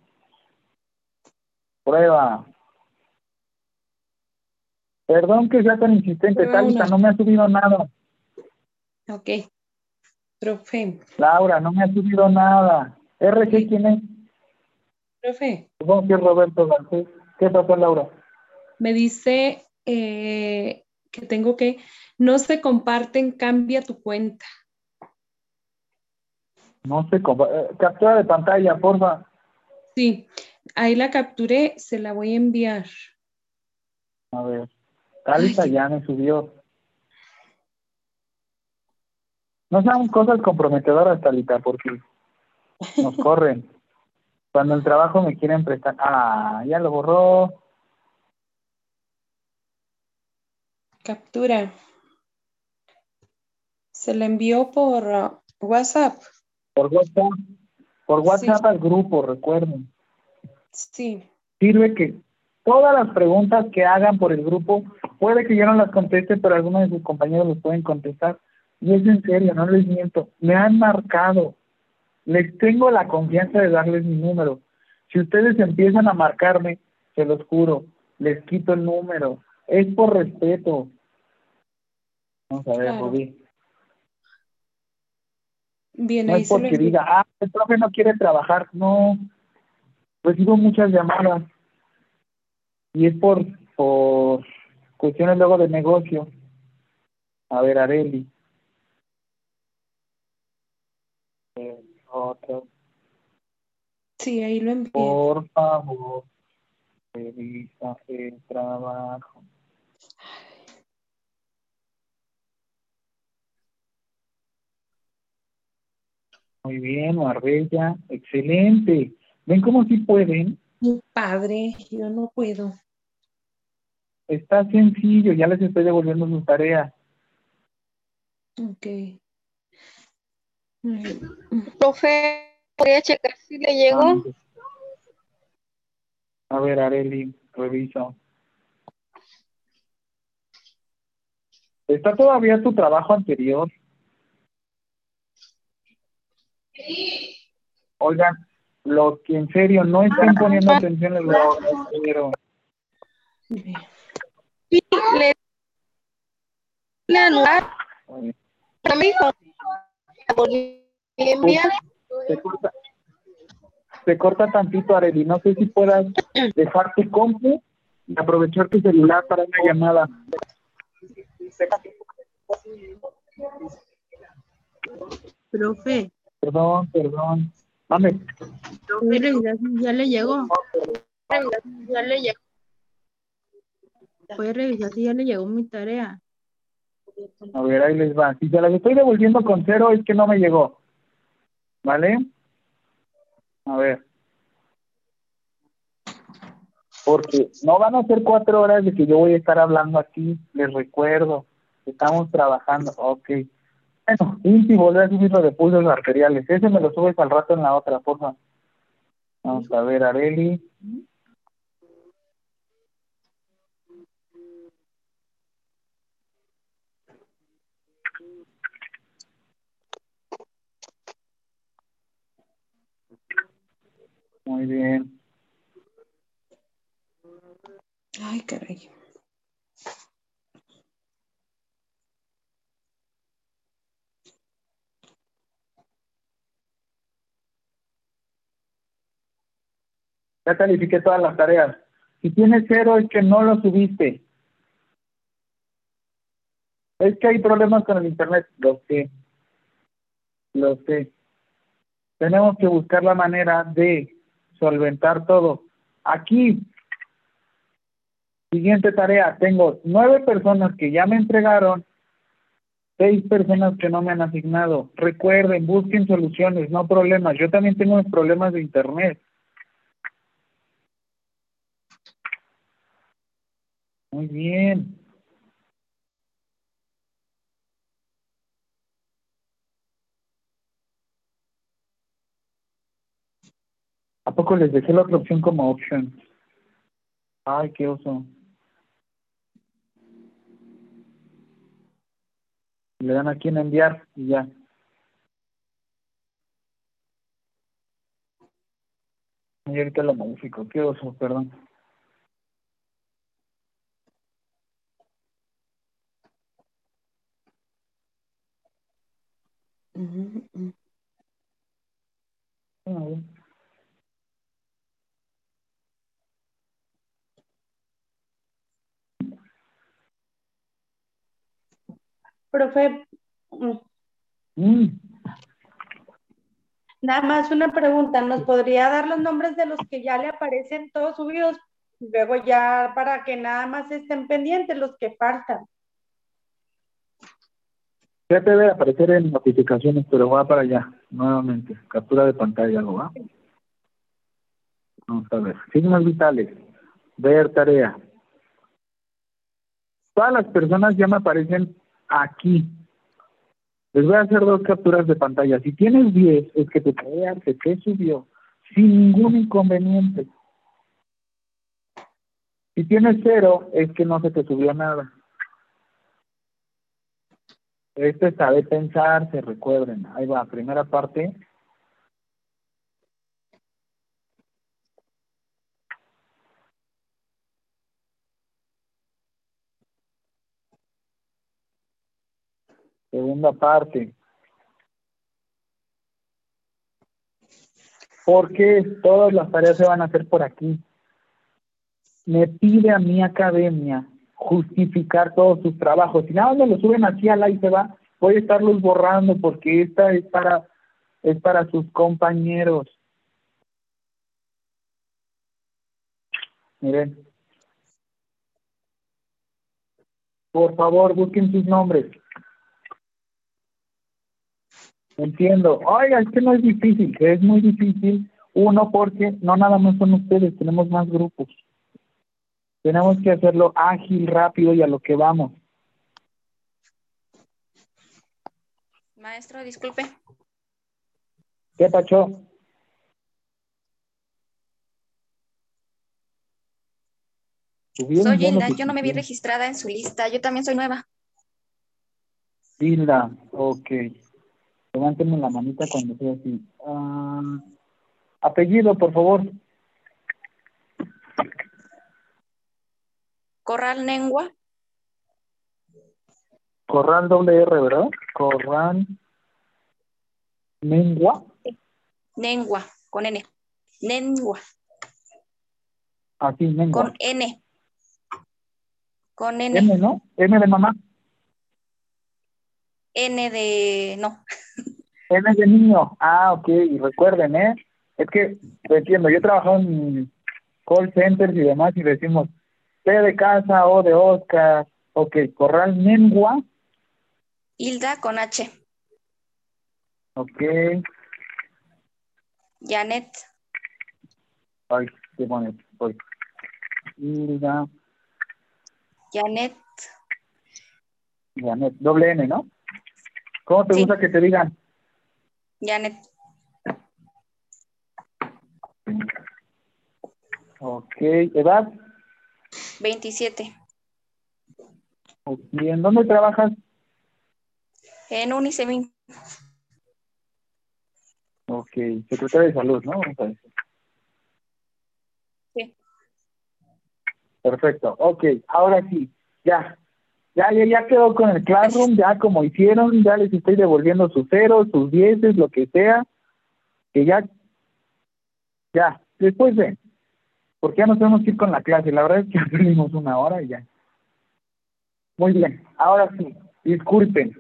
Prueba. Perdón que sea tan insistente, Talita, no me ha subido nada. Ok. Profe, Laura, no me ha subido nada. RG, ¿quién es? Profe, Supongo que es Roberto Garcés. ¿Qué pasó, Laura? me dice eh, que tengo que, no se comparten, cambia tu cuenta. No sé, cómo- eh, captura de pantalla, porfa. Sí, ahí la capturé, se la voy a enviar. A ver. Talita ya me subió. No sean cosas comprometedoras, Talita, porque nos corren. Cuando el trabajo me quieren prestar. Ah, ya lo borró. Captura. Se la envió por ah, WhatsApp. Por WhatsApp. Por WhatsApp al grupo, recuerden. Sí. Sirve que todas las preguntas que hagan por el grupo, puede que yo no las conteste, pero algunos de sus compañeros los pueden contestar. Y es en serio, no les miento. Me han marcado. Les tengo la confianza de darles mi número. Si ustedes empiezan a marcarme, se los juro, les quito el número. Es por respeto. Vamos a ver, Claro. Rubí. Bien, No es porque diga, ah, el profe no quiere trabajar. No, recibo muchas llamadas. Y es por, por cuestiones luego de negocio. A ver, Areli. Eh. Sí, ahí lo envié. Por favor, revisa el trabajo. Muy bien, Marbella, excelente. ¿Ven cómo sí pueden? Mi padre, yo no puedo. Está sencillo, ya les estoy devolviendo sus tareas. Ok. Profe, ¿podría checar si le llegó? A ver, Areli, reviso. ¿Está todavía tu trabajo anterior? Oigan, los que en serio no estén poniendo atención en lo que quiero. Sí, le, le anular. Se corta, se corta tantito, Areli. No sé si puedas dejar tu compu y aprovechar tu celular para una llamada. Profe, Perdón, perdón. Mame, ¿puede revisar si ya le llegó? Ya le llegó. ¿Puede revisar si ya le llegó mi tarea? A ver, ahí les va. Si se las estoy devolviendo con cero, es que no me llegó. ¿Vale? A ver. Porque no van a ser cuatro horas de que yo voy a estar hablando aquí. Les recuerdo. Estamos trabajando. Ok. Bueno, Inti, volver a subir lo de pulsos arteriales. Ese me lo subes al rato en la otra, porfa. Vamos a ver, Areli. Muy bien. Ay, caray. Ya califiqué todas las tareas. Si tienes cero es que no lo subiste. Es que hay problemas con el internet. Lo sé. Lo sé. Tenemos que buscar la manera de solventar todo. Aquí, siguiente tarea. Tengo nueve personas que ya me entregaron, seis personas que no me han asignado. Recuerden, busquen soluciones, no problemas. Yo también tengo problemas de internet. Muy bien. ¿A poco les dejé la otra opción como option? Ay, qué oso. Le dan aquí en enviar y ya. Y ahorita lo modifico. Qué oso, perdón. Profe, mm, Mm, nada más una pregunta. ¿Nos podría dar los nombres de los que ya le aparecen todos subidos? Luego ya para que nada más estén pendientes los que faltan. Ya te debe aparecer en notificaciones, pero va para allá, nuevamente. Captura de pantalla, ¿lo va? Vamos a ver. Signos vitales. Ver tarea. Todas las personas ya me aparecen aquí. Les voy a hacer dos capturas de pantalla. Si tienes 10, es que tu tarea se te subió sin ningún inconveniente. Si tienes cero, es que no se te subió nada. Esto es saber pensar, se recuerden. Ahí va, primera parte. Segunda parte. Porque todas las tareas se van a hacer por aquí. Me pide a mi academia justificar todos sus trabajos. Si nada más lo suben así al ahí se va, voy a estarlos borrando porque esta es para es para sus compañeros. Miren. Por favor, busquen sus nombres. Entiendo. Oiga, es que no es difícil, que es muy difícil. Uno, porque no nada más son ustedes, tenemos más grupos. Tenemos que hacerlo ágil, rápido y a lo que vamos. Maestro, disculpe. ¿Qué pacho? ¿Subieron Soy Hilda, yo no me vi registrada en su lista, yo también soy nueva. Hilda, ok. Levántenme la manita cuando sea así. Apellido, por favor. Corral Nengua, Corral doble R, ¿verdad? Corral Mengua. Nengua, con N. Nengua, Así, Mengua. con N. Con N. M, ¿no? M de mamá. N de. No. M de niño. Ah, ok. Recuerden, ¿eh? Es que, entiendo, yo trabajo en call centers y demás y decimos T de casa, O de Oscar. Ok, Corral Mengua. Hilda con H. Ok. Janet, Ay, qué bonito. Hilda, Janet, Janet, doble N, ¿no? ¿Cómo te Sí. gusta que te digan? Janet, Ok, edad. 27. Ok, ¿En dónde trabajas? En Unisemin. Ok, secretaria de salud, ¿no? Vamos a decir. Sí. Perfecto, ok, ahora sí, ya. Ya, ya, ya quedó con el Classroom, ya como hicieron, ya les estoy devolviendo sus ceros, sus dieces, lo que sea, que ya, ya, después ven, porque ya nos tenemos que ir con la clase, la verdad es que ya perdimos una hora y ya. Muy bien, ahora sí, disculpen.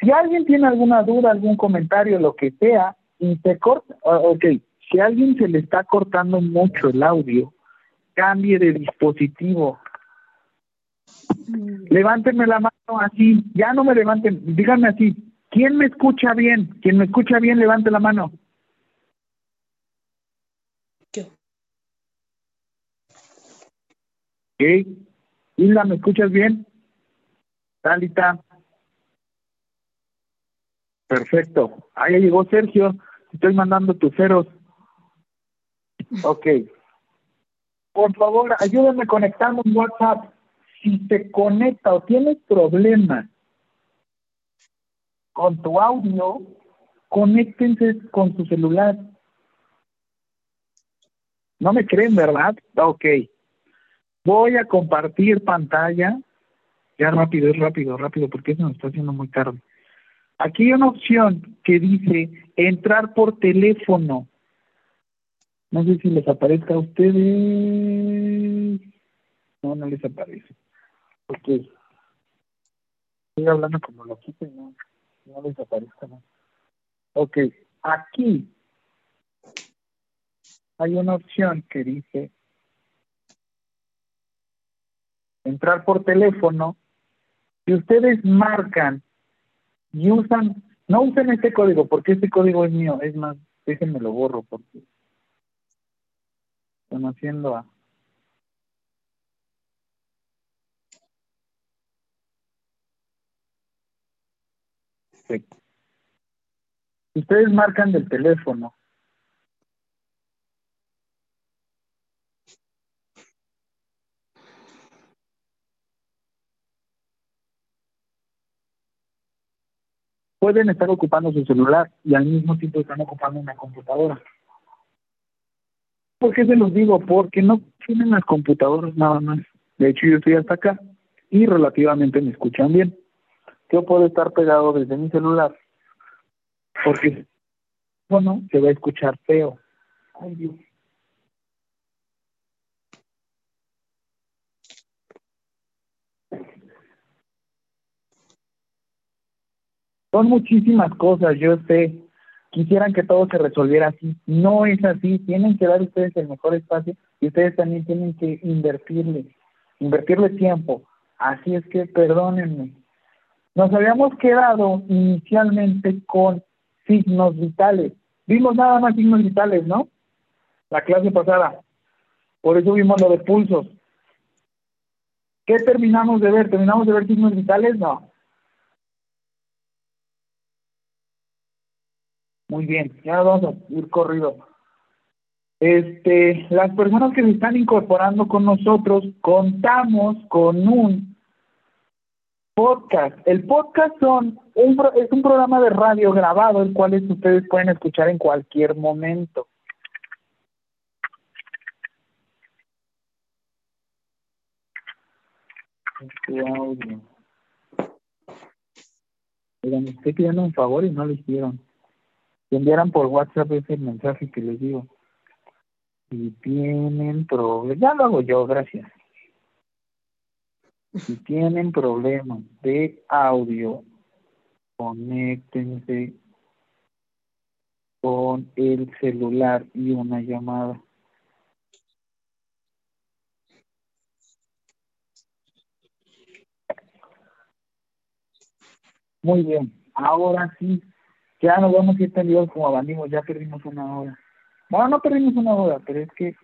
Si alguien tiene alguna duda, algún comentario, lo que sea, y se corta, ok, si alguien se le está cortando mucho el audio, cambie de dispositivo. Levántenme la mano así, ya no me levanten, díganme así, ¿quién me escucha bien? ¿Quién me escucha bien, levante la mano. Yo. Ok. Hilda, ¿me escuchas bien? Talita. Perfecto. Ahí llegó Sergio. Estoy mandando tus ceros. Ok. Por favor, ayúdenme conectando en WhatsApp. Si te conecta o tienes problemas con tu audio, conéctense con tu celular. No me creen, ¿verdad? Ok. Voy a compartir pantalla. Ya rápido, es rápido, rápido, porque se nos está haciendo muy tarde. Aquí hay una opción que dice entrar por teléfono. No sé si les aparezca a ustedes. No, no les aparece. Ok. Estoy hablando como loquito y no, no desaparezca más. Ok, aquí hay una opción que dice entrar por teléfono. Si ustedes marcan y usan, no usen este código porque este código es mío, es más, déjenme lo borro porque conociendo a Perfecto. Si ustedes marcan del teléfono pueden estar ocupando su celular y al mismo tiempo están ocupando una computadora. ¿Por qué se los digo? Porque no tienen las computadoras nada más. De hecho, yo estoy hasta acá y relativamente me escuchan bien. Yo puedo estar pegado desde mi celular porque bueno, se va a escuchar feo. Ay, Dios. Son muchísimas cosas, yo sé. Quisieran que todo se resolviera así. No es así. Tienen que dar ustedes el mejor espacio y ustedes también tienen que invertirle, invertirle tiempo. Así es que perdónenme. Nos habíamos quedado inicialmente con signos vitales. Vimos nada más signos vitales, ¿no? La clase pasada. Por eso vimos lo de pulsos. ¿Qué terminamos de ver? ¿Terminamos de ver signos vitales? No. Muy bien, ya vamos a ir corrido. Este, las personas que se están incorporando con nosotros, contamos con un podcast. El podcast son un, es un programa de radio grabado, el cual ustedes pueden escuchar en cualquier momento. Este audio. Estoy pidiendo un favor y no lo hicieron que enviaran por WhatsApp ese mensaje que les digo. Si tienen problemas, ya lo hago yo, gracias. Si tienen problemas de audio, conéctense con el celular y una llamada. Muy bien, ahora sí ya nos vamos a ir tendidos como abanimos, ya perdimos una hora. Bueno, no perdimos una hora, pero es que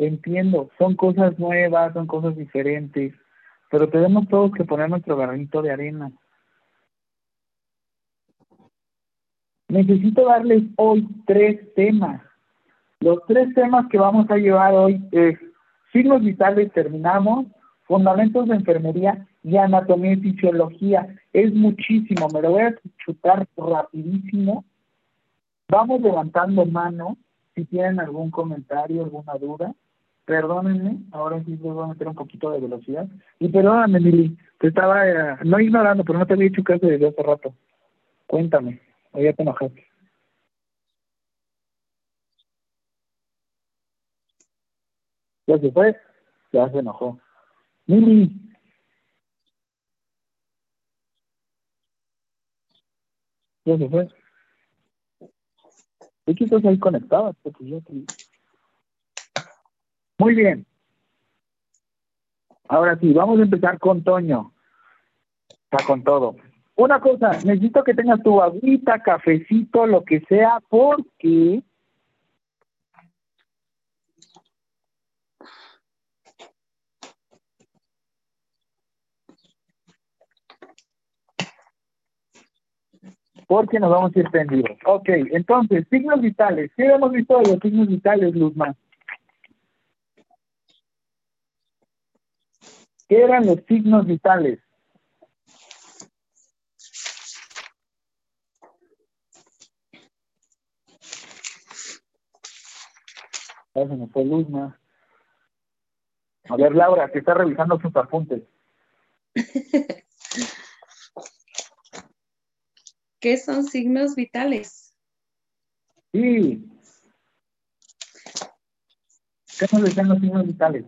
entiendo, son cosas nuevas, son cosas diferentes, pero tenemos todos que poner nuestro granito de arena. Necesito darles hoy tres temas. Los tres temas que vamos a llevar hoy es signos vitales, terminamos, fundamentos de enfermería y anatomía y fisiología. Es muchísimo, me lo voy a chutar rapidísimo. Vamos levantando mano si tienen algún comentario, alguna duda. Perdónenme, ahora sí les voy a meter un poquito de velocidad. Y perdóname, Lili, te estaba, eh, no ignorando, pero no te había hecho caso desde hace rato. Cuéntame, o ya te enojaste. Ya se fue, ya se enojó. Lili, Ya se fue. ¿De qué estás ahí conectada? Muy bien. Ahora sí, vamos a empezar con Toño. Está con todo. Una cosa, necesito que tengas tu agüita, cafecito, lo que sea, porque porque nos vamos a ir tendidos. Ok, entonces, signos vitales. ¿Qué hemos visto los signos vitales, Luzma? ¿Qué eran los signos vitales? Ya se me fue Luzma. A ver, Laura, que está revisando sus apuntes. ¿Qué son signos vitales? Sí. ¿Qué nos decían los signos vitales?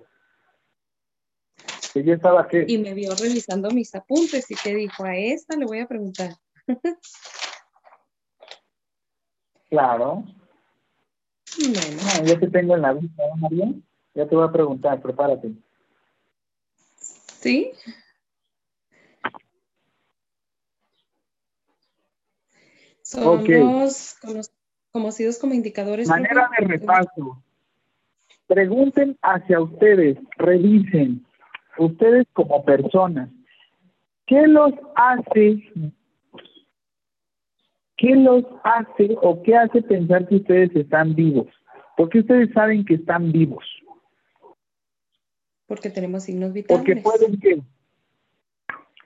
Que yo estaba que... Y me vio revisando mis apuntes y que dijo, a esta le voy a preguntar. Claro. Bueno, No, yo te tengo en la vista, ¿eh, María? Ya te voy a preguntar, prepárate. ¿sí? Son los cono- conocidos como indicadores. Manera de repaso. Pregunten hacia ustedes, revisen, ustedes como personas, ¿qué los hace, qué los hace o qué hace pensar que ustedes están vivos? ¿Por qué ustedes saben que están vivos? Porque tenemos signos vitales. Porque pueden que...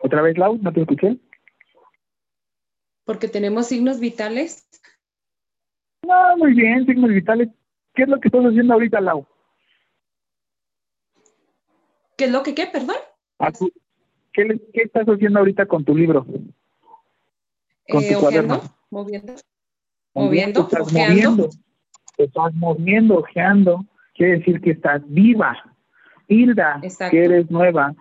¿Otra vez, Lau? ¿No te escuché? Porque tenemos signos vitales. No, muy bien, signos vitales. ¿Qué es lo que estás haciendo ahorita, Lau? ¿Qué es lo que qué, perdón? ¿A tu- ¿Qué, le- ¿Qué estás haciendo ahorita con tu libro? Con Eh, tu cuaderno. ojeando, moviendo. Moviendo, te estás ojeando. moviendo. Te estás moviendo, ojeando. Quiere decir que estás viva. Hilda, Exacto. que eres nueva.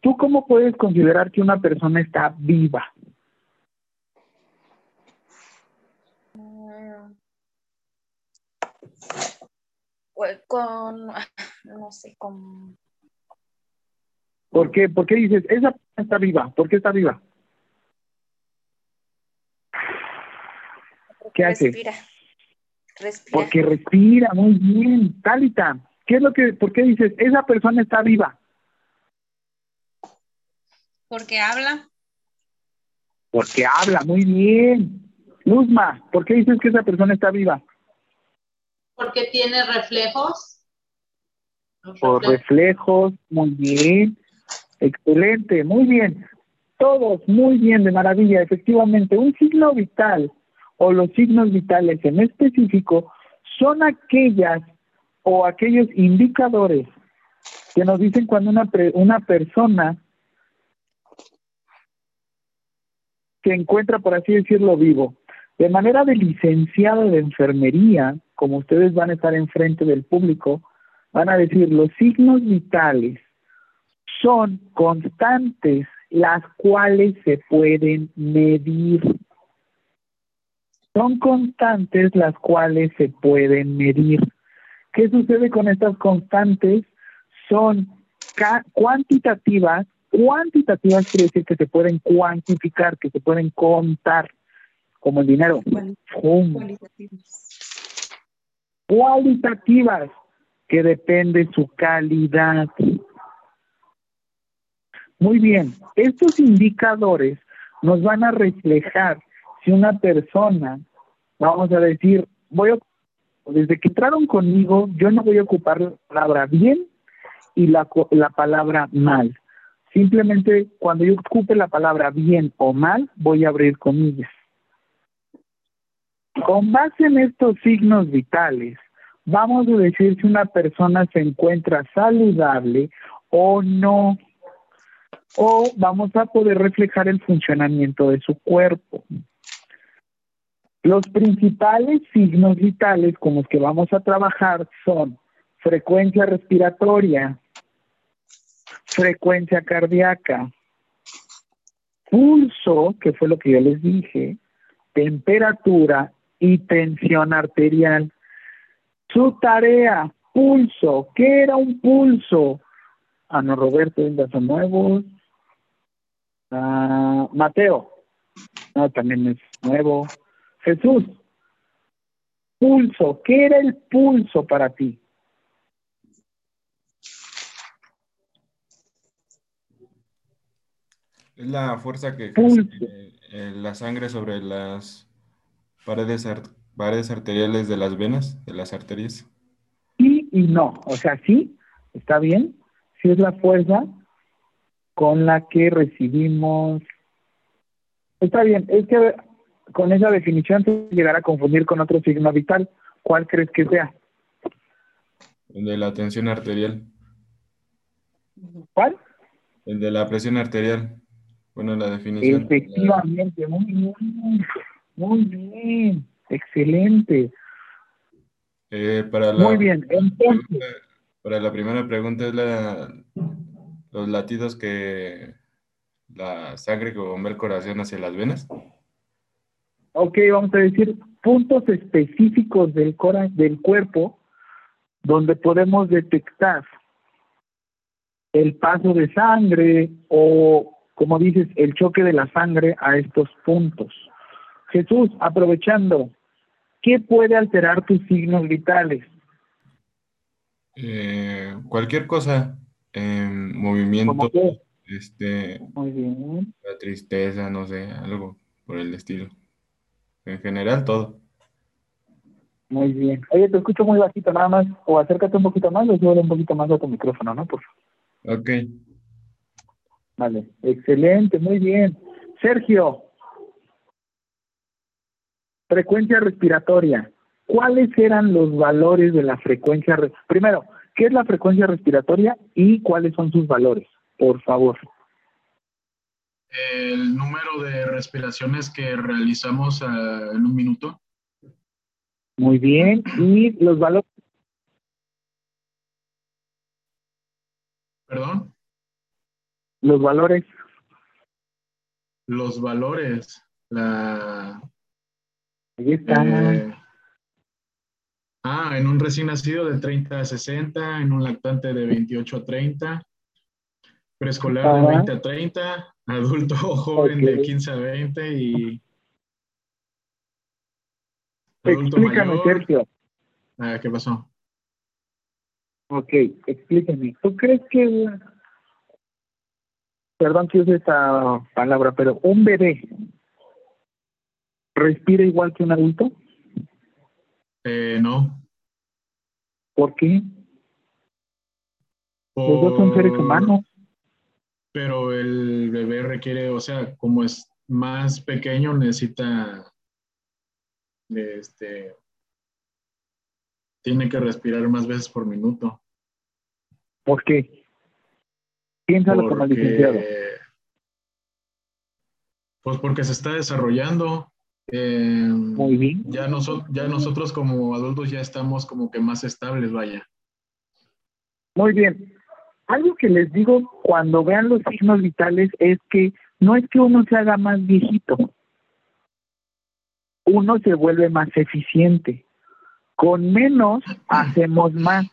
¿Tú cómo puedes considerar que una persona está viva? Pues con, no sé, con, ¿Por qué? ¿Por qué dices, esa persona está viva? ¿Por qué está viva? ¿Qué hace? respira, respira. Porque respira muy bien. Talita, ¿qué es lo que, por qué dices, esa persona está viva? Porque habla. Porque habla muy bien. Luzma, ¿por qué dices que esa persona está viva? Porque tiene reflejos. Por reflejos, muy bien. Excelente, muy bien. Todos muy bien, de maravilla. Efectivamente, un signo vital o los signos vitales en específico son aquellas o aquellos indicadores que nos dicen cuando una, pre- una persona se encuentra, por así decirlo, vivo. De manera de licenciado de enfermería, como ustedes van a estar enfrente del público, van a decir los signos vitales son constantes las cuales se pueden medir. Son constantes las cuales se pueden medir. ¿Qué sucede con estas constantes? Son cuantitativas. Cuantitativas quiere decir que se pueden cuantificar, que se pueden contar, como el dinero. Cualitativas que depende su calidad. Muy bien, estos indicadores nos van a reflejar si una persona, vamos a decir, voy a, desde que entraron conmigo, yo no voy a ocupar la palabra bien y la, palabra mal. Simplemente cuando yo ocupe la palabra bien o mal, voy a abrir comillas. Con base en estos signos vitales, vamos a decir si una persona se encuentra saludable o no, o vamos a poder reflejar el funcionamiento de su cuerpo. Los principales signos vitales con los que vamos a trabajar son frecuencia respiratoria, frecuencia cardíaca, pulso, que fue lo que yo les dije, temperatura y tensión arterial. Su tarea, pulso. ¿Qué era un pulso? Ana Roberto, venga, son nuevos. Ah, Mateo, no, también es nuevo. Jesús, pulso. ¿Qué era el pulso para ti? Es la fuerza que ejerce eh, la sangre sobre las paredes, ar- paredes arteriales de las venas, de las arterias. Sí y no. O sea, sí, está bien. Sí es la fuerza con la que recibimos. Está bien, es que con esa definición se llegará a confundir con otro signo vital. ¿Cuál crees que sea? El de la tensión arterial. ¿Cuál? El de la presión arterial. Bueno, la definición. Efectivamente, muy bien, muy bien, excelente. Eh, para la, Muy bien, entonces, para la primera pregunta es la, los latidos que la sangre que bombea el corazón hacia las venas. Ok, vamos a decir puntos específicos del, cora del cuerpo donde podemos detectar el paso de sangre o, como dices, el choque de la sangre a estos puntos. Jesús, aprovechando, ¿qué puede alterar tus signos vitales? Eh, cualquier cosa, eh, movimiento, este, Muy bien. la tristeza, no sé, algo por el estilo. En general, todo. Muy bien. Oye, te escucho muy bajito nada más. O acércate un poquito más o sube un poquito más a tu micrófono, ¿no? Por favor. Ok. Vale. Excelente, muy bien. Sergio. Frecuencia respiratoria. ¿Cuáles eran los valores de la frecuencia? re- Primero, ¿qué es la frecuencia respiratoria y cuáles son sus valores? Por favor. El número de respiraciones que realizamos ah, en un minuto. Muy bien. Y los valores. Perdón. Los valores. Los valores. La, Ahí está. eh, ah, en un recién nacido de 30 a 60, en un lactante de 28 a 30, preescolar de Ajá. 20 a 30, adulto joven de Ok. 15 a 20 y adulto Explícame, mayor. Sergio. Ah, ¿Qué pasó? Ok, explíqueme. ¿Tú crees que, perdón que use esta palabra, pero un bebé respira igual que un adulto? Eh, no. ¿Por qué? Los dos son seres Por- humanos. Pero el bebé requiere, o sea, como es más pequeño, necesita, este, tiene que respirar más veces por minuto. ¿Por qué? Piénsalo como licenciado. Porque, pues porque se está desarrollando. Eh, Muy bien. Ya, noso- ya nosotros como adultos ya estamos como que más estables, vaya. Muy bien. Algo que les digo cuando vean los signos vitales es que no es que uno se haga más viejito, uno se vuelve más eficiente. Con menos hacemos más.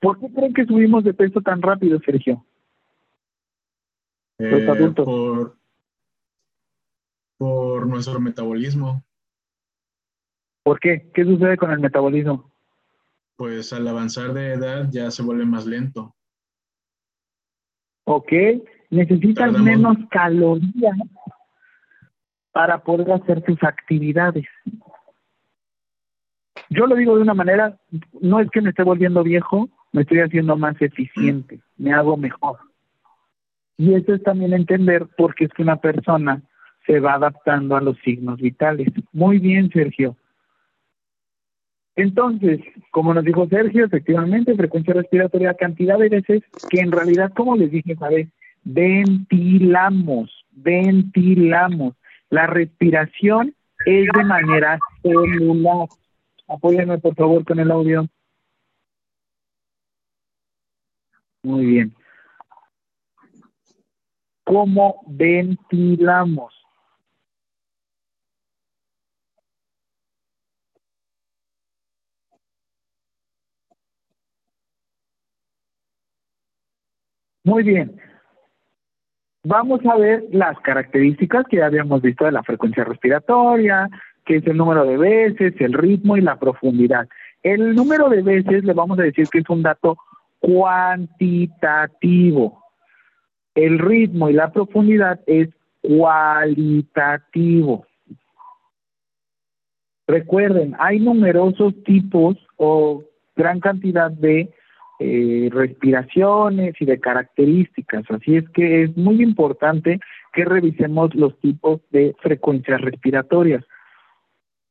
¿Por qué creen que subimos de peso tan rápido, Sergio? Los Eh, adultos. por, por nuestro metabolismo. ¿Por qué? ¿Qué sucede con el metabolismo? Pues al avanzar de edad ya se vuelve más lento. ¿Ok? Necesitas Tardamos- menos calorías para poder hacer tus actividades. Yo lo digo de una manera, no es que me esté volviendo viejo, me estoy haciendo más eficiente, me hago mejor. Y eso es también entender por qué es que una persona se va adaptando a los signos vitales. Muy bien, Sergio. Entonces, como nos dijo Sergio, efectivamente, frecuencia respiratoria, cantidad de veces que en realidad, como les dije, ¿sabes? Ventilamos, ventilamos. La respiración es de manera celular. Apóyenme, por favor, con el audio. Muy bien. ¿Cómo ventilamos? Muy bien. Vamos a ver las características que ya habíamos visto de la frecuencia respiratoria, que es el número de veces, el ritmo y la profundidad. El número de veces le vamos a decir que es un dato cuantitativo. El ritmo y la profundidad es cualitativo. Recuerden, hay numerosos tipos o gran cantidad de eh, respiraciones y de características. Así es que es muy importante que revisemos los tipos de frecuencias respiratorias.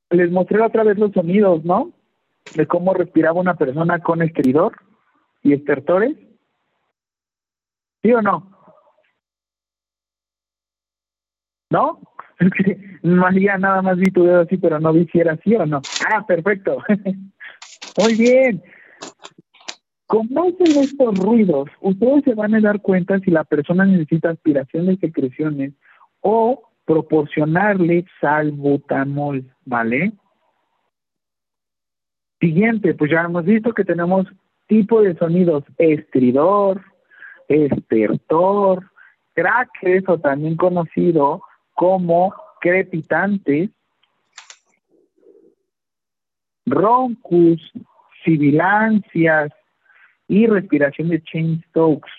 Les mostré otra vez los sonidos, ¿no? De cómo respiraba una persona con esteridor y estertores. ¿Sí o no? ¿No? María nada más vi tu dedo así, pero no vi si era así o no. Ah, perfecto. Muy bien. Con base en estos ruidos, ustedes se van a dar cuenta si la persona necesita aspiración de secreciones o proporcionarle salbutamol, ¿vale? Siguiente, pues ya hemos visto que tenemos tipo de sonidos estridor, estertor, craques o también conocido como crepitantes, roncus, sibilancias y respiración de chain Stokes.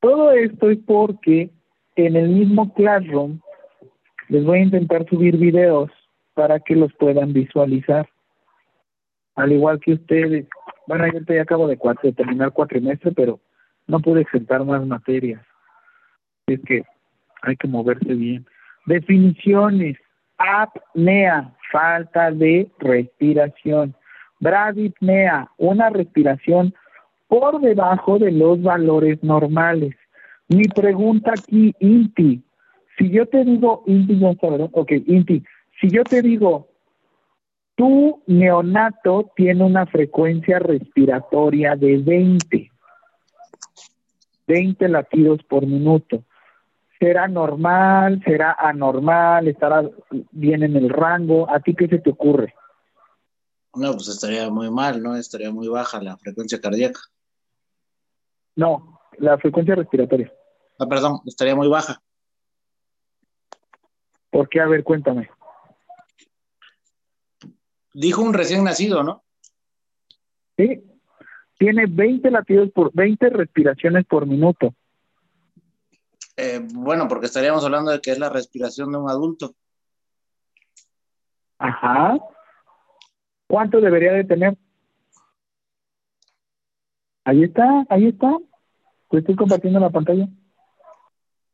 Todo esto es porque en el mismo Classroom les voy a intentar subir videos para que los puedan visualizar. Al igual que ustedes. Bueno, yo ya acabo de, cuatro, de terminar cuatrimestre, pero no pude exentar más materias. Es que hay que moverse bien. Definiciones. Apnea, falta de respiración. Bradipnea, una respiración por debajo de los valores normales. Mi pregunta aquí, Inti, si yo te digo, Inti. Ok, Inti, si yo te digo, tu neonato tiene una frecuencia respiratoria de 20, 20 latidos por minuto. ¿Será normal? ¿Será anormal? ¿Estará bien en el rango? ¿A ti qué se te ocurre? No, pues estaría muy mal, ¿no? Estaría muy baja la frecuencia cardíaca. No, la frecuencia respiratoria. Ah, perdón, estaría muy baja. ¿Por qué? A ver, cuéntame. Dijo un recién nacido, ¿no? Sí. Tiene 20 latidos por 20 respiraciones por minuto. Eh, bueno, porque estaríamos hablando de que es la respiración de un adulto. Ajá. ¿Cuánto debería de tener? Ahí está, ahí está. estoy compartiendo la pantalla.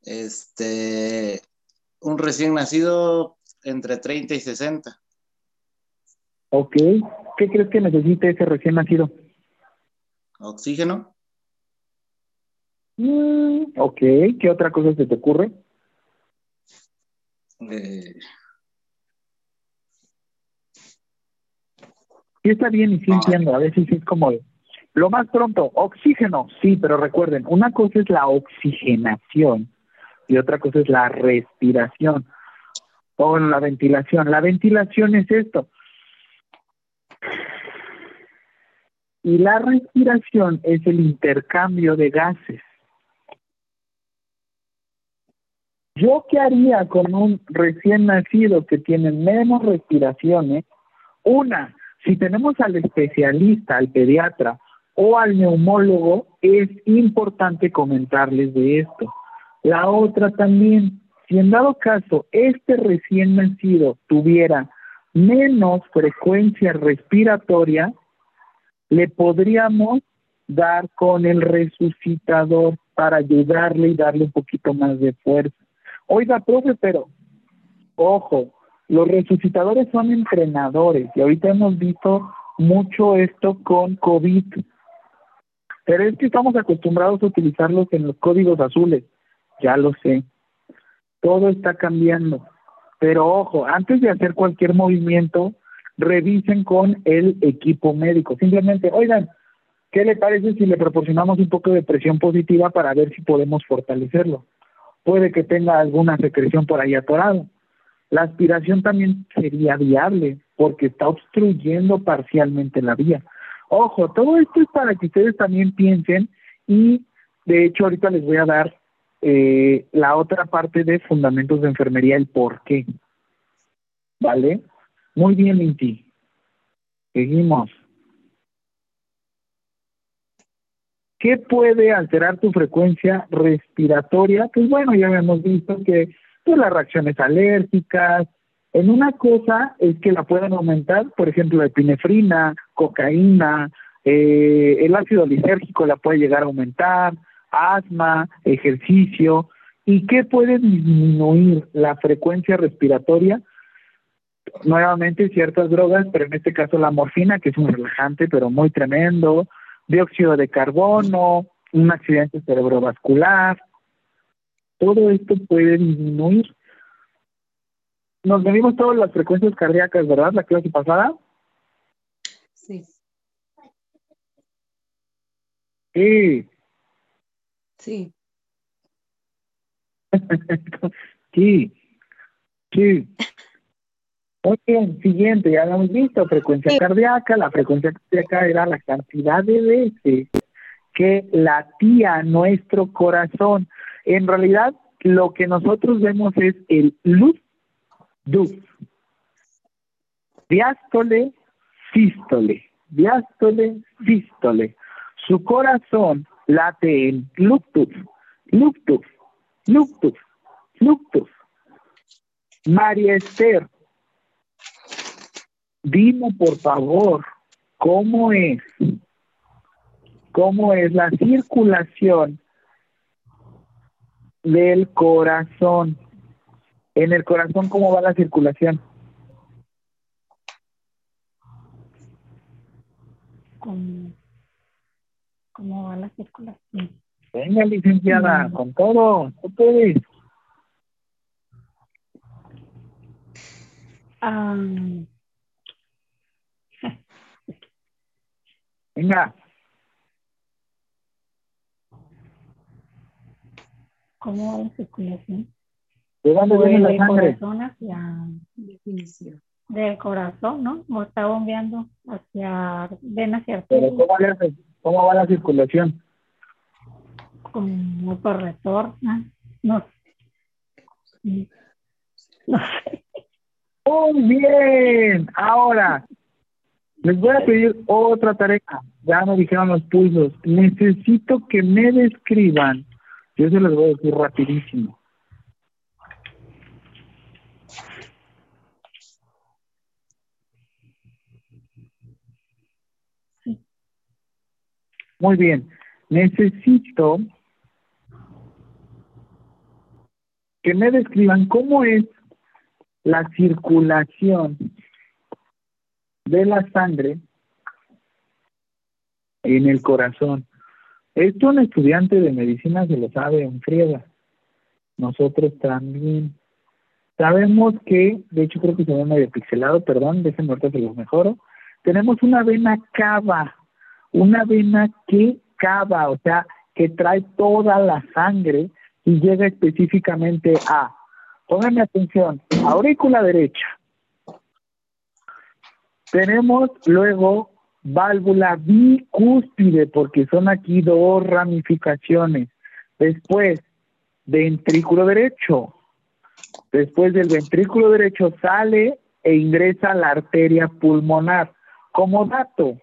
Este, un recién nacido entre 30 y 60. Ok. ¿Qué crees que necesite ese recién nacido? Oxígeno. Mm, ok. ¿Qué otra cosa se te ocurre? Eh, Sí está bien y sí entiendo, a veces es como lo más pronto, oxígeno, sí, pero recuerden, una cosa es la oxigenación y otra cosa es la respiración o la ventilación. La ventilación es esto. Y la respiración es el intercambio de gases. ¿Yo qué haría con un recién nacido que tiene menos respiraciones? Una, si tenemos al especialista, al pediatra o al neumólogo, es importante comentarles de esto. La otra también, si en dado caso este recién nacido tuviera menos frecuencia respiratoria, le podríamos dar con el resucitador para ayudarle y darle un poquito más de fuerza. Oiga, profe, pero ojo, los resucitadores son entrenadores y ahorita hemos visto mucho esto con COVID. Pero es que estamos acostumbrados a utilizarlos en los códigos azules. Ya lo sé. Todo está cambiando. Pero ojo, antes de hacer cualquier movimiento, revisen con el equipo médico. Simplemente, oigan, ¿qué le parece si le proporcionamos un poco de presión positiva para ver si podemos fortalecerlo? Puede que tenga alguna secreción por ahí atorado la aspiración también sería viable porque está obstruyendo parcialmente la vía. Ojo, todo esto es para que ustedes también piensen y de hecho ahorita les voy a dar eh, la otra parte de fundamentos de enfermería, el por qué. ¿Vale? Muy bien, Inti. Seguimos. ¿Qué puede alterar tu frecuencia respiratoria? Pues bueno, ya habíamos visto que pues las reacciones alérgicas. En una cosa es que la pueden aumentar, por ejemplo, la epinefrina, cocaína, eh, el ácido lisérgico la puede llegar a aumentar, asma, ejercicio. ¿Y qué puede disminuir la frecuencia respiratoria? Nuevamente ciertas drogas, pero en este caso la morfina, que es un relajante, pero muy tremendo, dióxido de carbono, un accidente cerebrovascular, todo esto puede disminuir. Nos medimos todas las frecuencias cardíacas, ¿verdad? La clase pasada. Sí. Sí. Sí. Sí. Sí. Muy bien, siguiente, ya lo hemos visto, frecuencia cardíaca. La frecuencia cardíaca era la cantidad de veces que latía nuestro corazón. En realidad, lo que nosotros vemos es el luz, luz. Diástole, sístole. Diástole, sístole. Su corazón late en luctus, luctus, luctus, luctus. María Esther, dime por favor, ¿cómo es? ¿Cómo es la circulación del corazón? En el corazón, ¿cómo va la circulación? ¿Cómo, cómo va la circulación? Venga, licenciada, Mm. con todo, tú puedes. Ah, Venga, ¿Cómo va la circulación? ¿de dónde viene la del sangre? corazón hacia... Definición. Del corazón, ¿no? O está bombeando hacia venas y Pero arterias, ¿cómo, le hace? ¿Cómo va la circulación? como por retorno. No sé. No sé. Muy bien. Ahora, les voy a pedir otra tarea. Ya me dijeron los pulsos. Necesito que me describan. Yo se los voy a decir rapidísimo. Muy bien. Necesito que me describan cómo es la circulación de la sangre en el corazón. Esto un estudiante de medicina se lo sabe en friega. Nosotros también. Sabemos que, de hecho creo que se ve medio pixelado, perdón, déjenme ahorita se los mejoro. Tenemos una vena cava, una vena que cava, o sea, que trae toda la sangre y llega específicamente a, pónganme atención, aurícula derecha. Tenemos luego válvula bicúspide, porque son aquí dos ramificaciones. Después, ventrículo derecho. Después del ventrículo derecho sale e ingresa la arteria pulmonar. Como dato,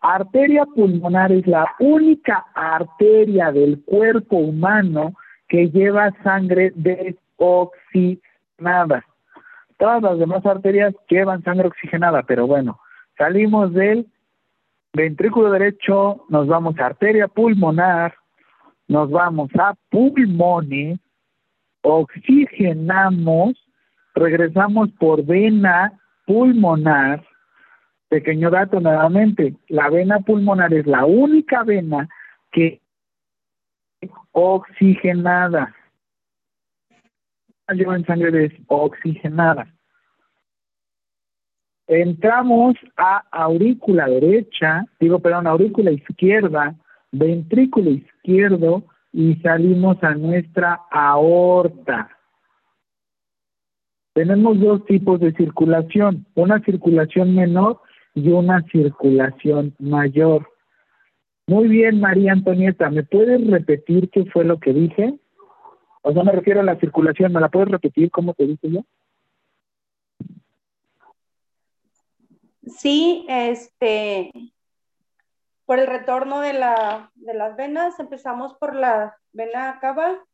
arteria pulmonar es la única arteria del cuerpo humano que lleva sangre desoxigenada. Todas las demás arterias llevan sangre oxigenada, pero bueno, salimos del ventrículo derecho, nos vamos a arteria pulmonar, nos vamos a pulmones, oxigenamos, regresamos por vena pulmonar. Pequeño dato nuevamente, la vena pulmonar es la única vena que oxigenada. Llevan sangre desoxigenada. Entramos a aurícula derecha, digo, perdón, aurícula izquierda, ventrículo izquierdo y salimos a nuestra aorta. Tenemos dos tipos de circulación, una circulación menor y una circulación mayor. Muy bien, María Antonieta, ¿me puedes repetir qué fue lo que dije? O sea, me refiero a la circulación, ¿me la puedes repetir cómo te dije yo? Sí, este, por el retorno de, la, de las venas, empezamos por la vena cava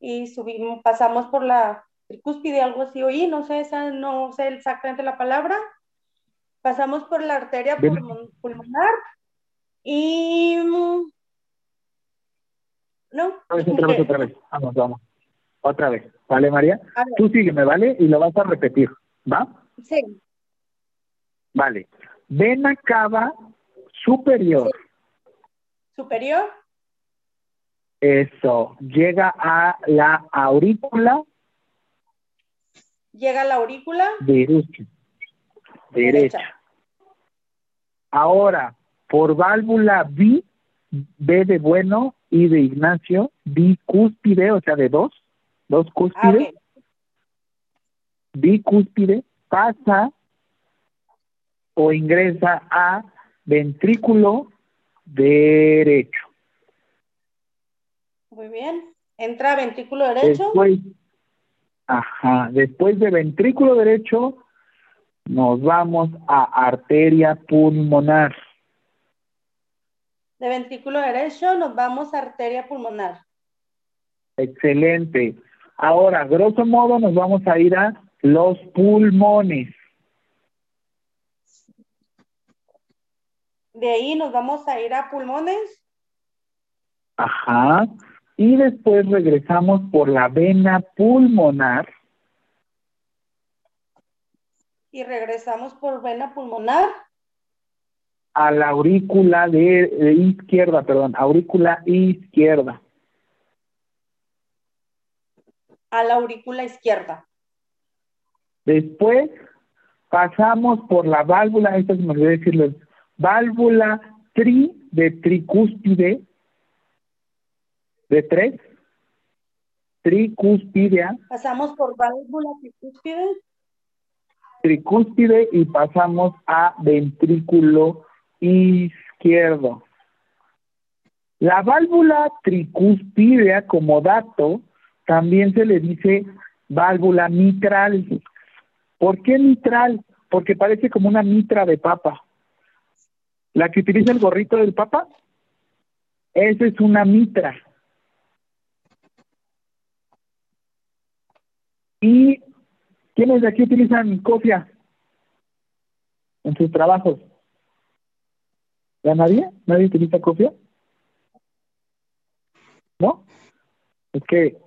y subimos, pasamos por la tricúspide, algo así oí, no sé, esa, no sé exactamente la palabra. Pasamos por la arteria pulmon- pulmonar y... mm, ¿No? Otra vez, otra vez, otra vez. Vamos, vamos. Otra vez. ¿Vale, María? Tú sígueme, ¿vale? Y lo vas a repetir, ¿va? Sí, Vale. Vena cava superior. superior, Eso. Llega a la aurícula llega a la aurícula derecha. Derecha. derecha. Ahora, por válvula bi, B de bueno, I de Ignacio, bicúspide, o sea, de dos, dos cúspides. Bicúspide pasa o ingresa a ventrículo derecho. Muy bien. Entra a ventrículo derecho. Después, ajá, después de ventrículo derecho nos vamos a arteria pulmonar. De ventrículo derecho nos vamos a arteria pulmonar. Excelente. Ahora, grosso modo, nos vamos a ir a los pulmones. De ahí nos vamos a ir a pulmones. Ajá. Y después regresamos por la vena pulmonar. Y regresamos por vena pulmonar. A la aurícula de, de izquierda, perdón, aurícula izquierda. A la aurícula izquierda. Después pasamos por la válvula, esto se me olvidó decirles, válvula tri de tricúspide de tres, tricúspidea, Pasamos por válvula tricúspide. tricúspide y pasamos a ventrículo izquierdo. La válvula tricúspidea como dato también se le dice válvula mitral. ¿Por qué mitral? Porque parece como una mitra de papa. La que utiliza el gorrito del papa, esa es una mitra. ¿Y quiénes de aquí utilizan cofia en sus trabajos? ¿Ya nadie? ¿Nadie utiliza cofia? ¿No? Es que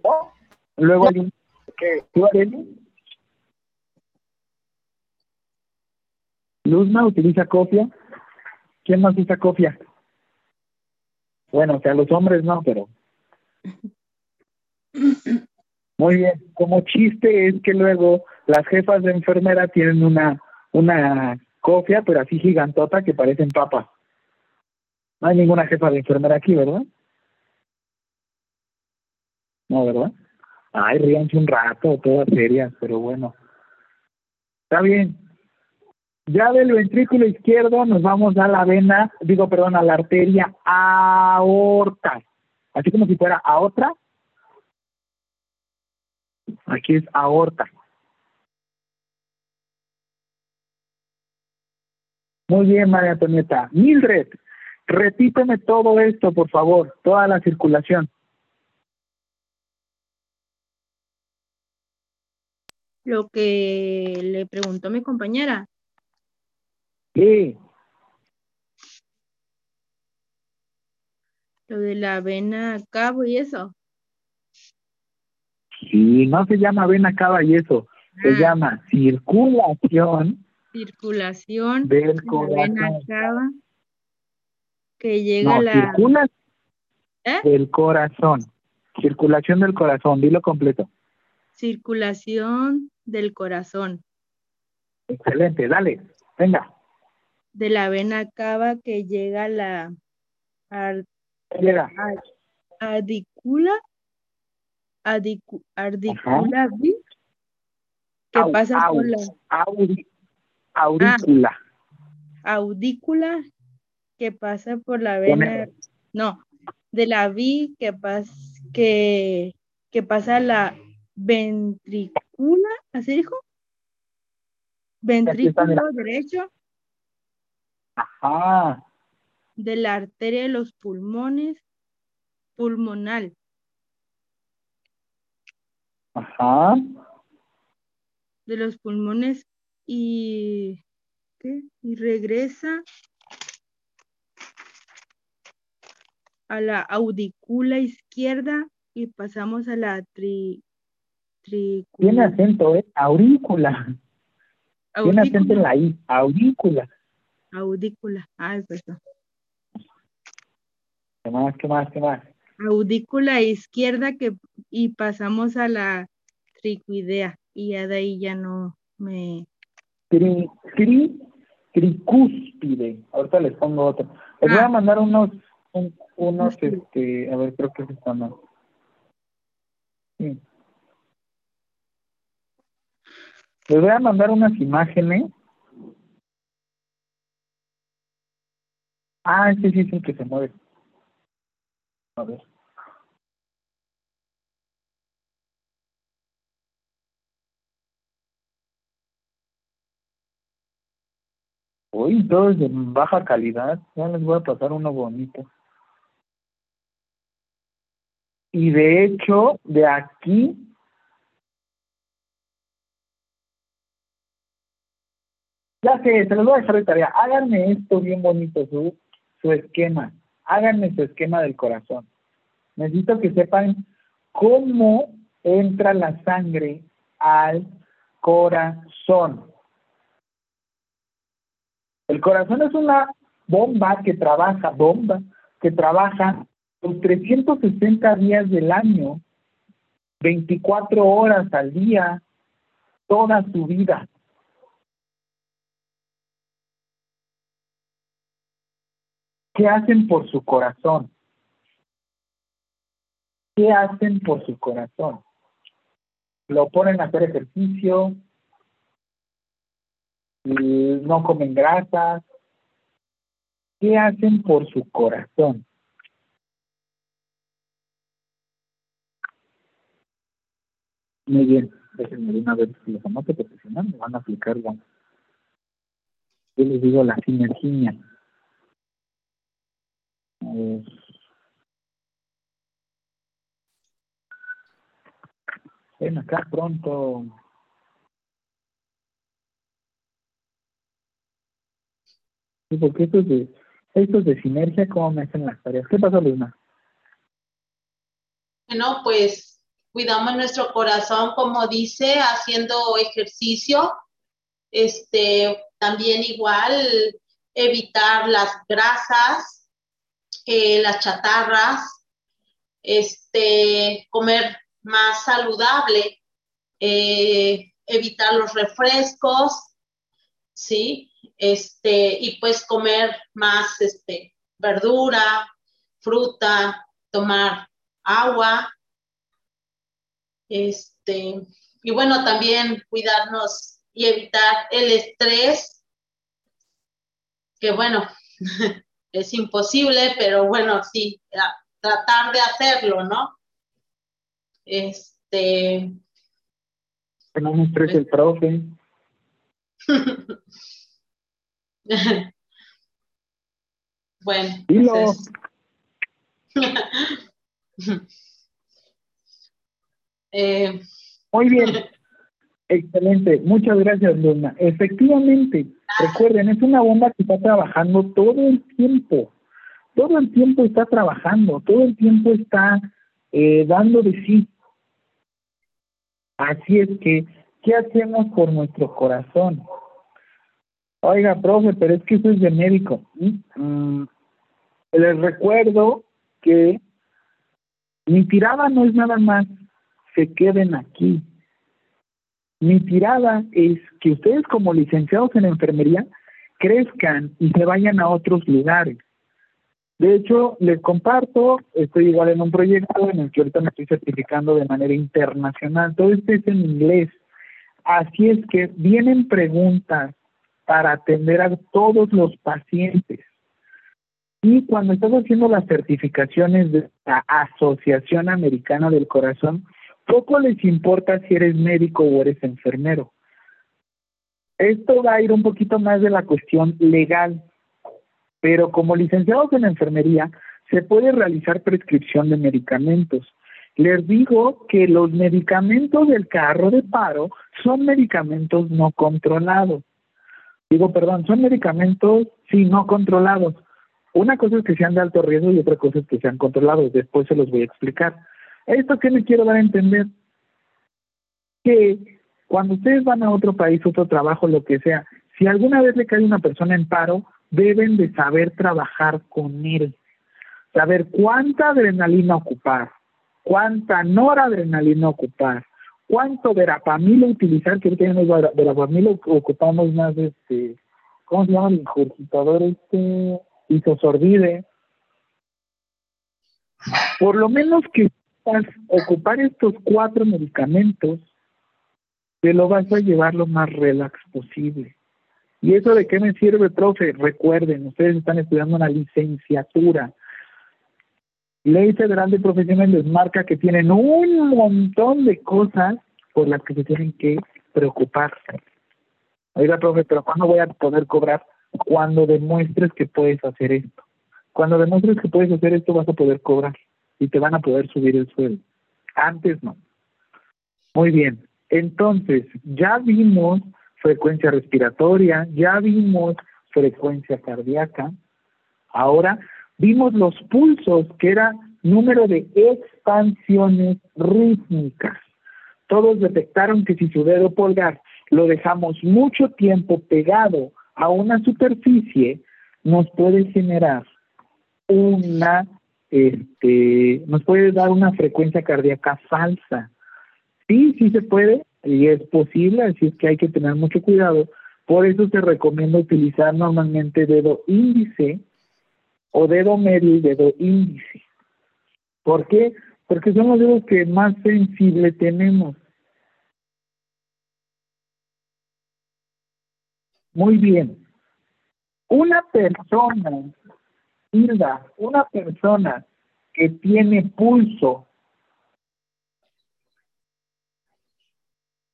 luego hay un... ¿Tú, Arely? Luzma utiliza copia. ¿Quién más usa copia? Bueno, o sea, los hombres no, pero. Muy bien. Como chiste es que luego las jefas de enfermera tienen una, una copia, pero así gigantota que parecen papas. No hay ninguna jefa de enfermera aquí, ¿verdad? No, ¿verdad? Ay, ríanse un rato, todas serias, pero bueno. Está bien. Ya del ventrículo izquierdo nos vamos a la vena, digo, perdón, a la arteria aorta. Así como si fuera aorta. Aquí es aorta. Muy bien, María Antonieta. Mildred, repíteme todo esto, por favor, toda la circulación. Lo que le preguntó mi compañera. Sí. Lo de la vena cabo y eso. Sí, no se llama vena cava y eso, se Ah. llama circulación Circulación del corazón. cava que llega No, a la circula ¿Eh? del corazón. Circulación del corazón, dilo completo. circulación del corazón, Excelente, dale, venga. De la vena cava que llega a la ar- Llega. ar- adicula, adicu- ardicula vi, que Au, pasa au, por la auri- aurícula. audícula que pasa por la vena, no, de la vi que pasa que, que pasa a la ventrícula, ¿así dijo? Ventrículo derecho Ajá, de la arteria de los pulmones, pulmonal, ajá. de los pulmones y, ¿qué? y regresa a la audícula izquierda y pasamos a la tri, Tiene tricula- acento, ¿eh? Aurícula. Tiene acento en la I, aurícula. Audícula, ay, perdón, ¿Qué más, qué más, qué más? audícula izquierda que, y pasamos a la tricuidea y ya de ahí ya no me, Tri, tri, tricúspide. Ahorita les pongo otro. Les voy Ah. a mandar unos, un- unos, este, a ver, creo que se están mal. Sí. Les voy a mandar unas imágenes. Ah, sí, sí, sí, que se mueve. A ver. Uy, todo es de baja calidad. Ya les voy a pasar uno bonito. Y de hecho, de aquí Ya sé, se los voy a dejar de tarea. Háganme esto bien bonito, su, su esquema. Háganme su esquema del corazón. Necesito que sepan cómo entra la sangre al corazón. El corazón es una bomba que trabaja, bomba, que trabaja los 360 días del año, 24 horas al día, toda su vida. ¿Qué hacen por su corazón? ¿Qué hacen por su corazón? Lo ponen a hacer ejercicio, no comen grasas. ¿Qué hacen por su corazón? Muy bien, déjenme una vez si los si no me van a aplicar Yo les digo la sinergia. Ven acá pronto. Sí, porque estos de, estos de sinergia, ¿cómo me hacen las tareas? ¿Qué pasa, Luna? Bueno, pues cuidamos nuestro corazón, como dice, haciendo ejercicio. Este, también igual evitar las grasas, eh, las chatarras, este, comer más saludable, eh, evitar los refrescos, ¿sí? Este, y pues comer más este, verdura, fruta, tomar agua, este, y bueno, también cuidarnos y evitar el estrés, que bueno, es imposible, pero bueno, sí, tratar de hacerlo, ¿no? Este. Que no me estrese el profe. bueno. Entonces... eh... Muy bien. Excelente. Muchas gracias, Luna. Efectivamente, recuerden, es una bomba que está trabajando todo el tiempo. Todo el tiempo está trabajando, todo el tiempo está eh, dando de sí. Así es que, ¿qué hacemos por nuestro corazón? Oiga, profe, pero es que eso es de médico. Mm, les recuerdo que mi tirada no es nada más se queden aquí, mi tirada es que ustedes como licenciados en enfermería crezcan y se vayan a otros lugares. De hecho, les comparto, estoy igual en un proyecto en el que ahorita me estoy certificando de manera internacional. Todo esto es en inglés. Así es que vienen preguntas para atender a todos los pacientes. Y cuando estás haciendo las certificaciones de la Asociación Americana del Corazón, poco les importa si eres médico o eres enfermero. Esto va a ir un poquito más de la cuestión legal, pero como licenciados en enfermería se puede realizar prescripción de medicamentos. Les digo que los medicamentos del carro de paro son medicamentos no controlados. Digo, perdón, son medicamentos, sí, no controlados. Una cosa es que sean de alto riesgo y otra cosa es que sean controlados. Después se los voy a explicar. ¿Esto qué me quiero dar a entender? Que cuando ustedes van a otro país, otro trabajo, lo que sea, si alguna vez le cae una persona en paro, deben de saber trabajar con él, saber cuánta adrenalina ocupar, cuánta noradrenalina ocupar, cuánto verapamilo utilizar, que ahorita tenemos verapamilo ocupamos más este, ¿cómo se llama el ingurgitador este? Isosorbide, por lo menos que sepas ocupar estos cuatro medicamentos, te lo vas a llevar lo más relax posible. ¿Y eso de qué me sirve, profe? Recuerden, ustedes están estudiando una licenciatura. Ley Federal de Profesiones les marca que tienen un montón de cosas por las que se tienen que preocupar. Oiga, profe, pero ¿cuándo voy a poder cobrar? Cuando demuestres que puedes hacer esto. Cuando demuestres que puedes hacer esto, vas a poder cobrar y te van a poder subir el sueldo. Antes no. Muy bien. Entonces, ya vimos frecuencia respiratoria, ya vimos frecuencia cardíaca. Ahora vimos los pulsos, que era número de expansiones rítmicas. Todos detectaron que si su dedo pulgar lo dejamos mucho tiempo pegado a una superficie, nos puede generar una, este, nos puede dar una frecuencia cardíaca falsa. Sí, sí se puede y es posible, así es que hay que tener mucho cuidado. Por eso se recomienda utilizar normalmente dedo índice o dedo medio y dedo índice. ¿Por qué? Porque son los dedos que más sensible tenemos. Muy bien. Una persona, Hilda, una persona que tiene pulso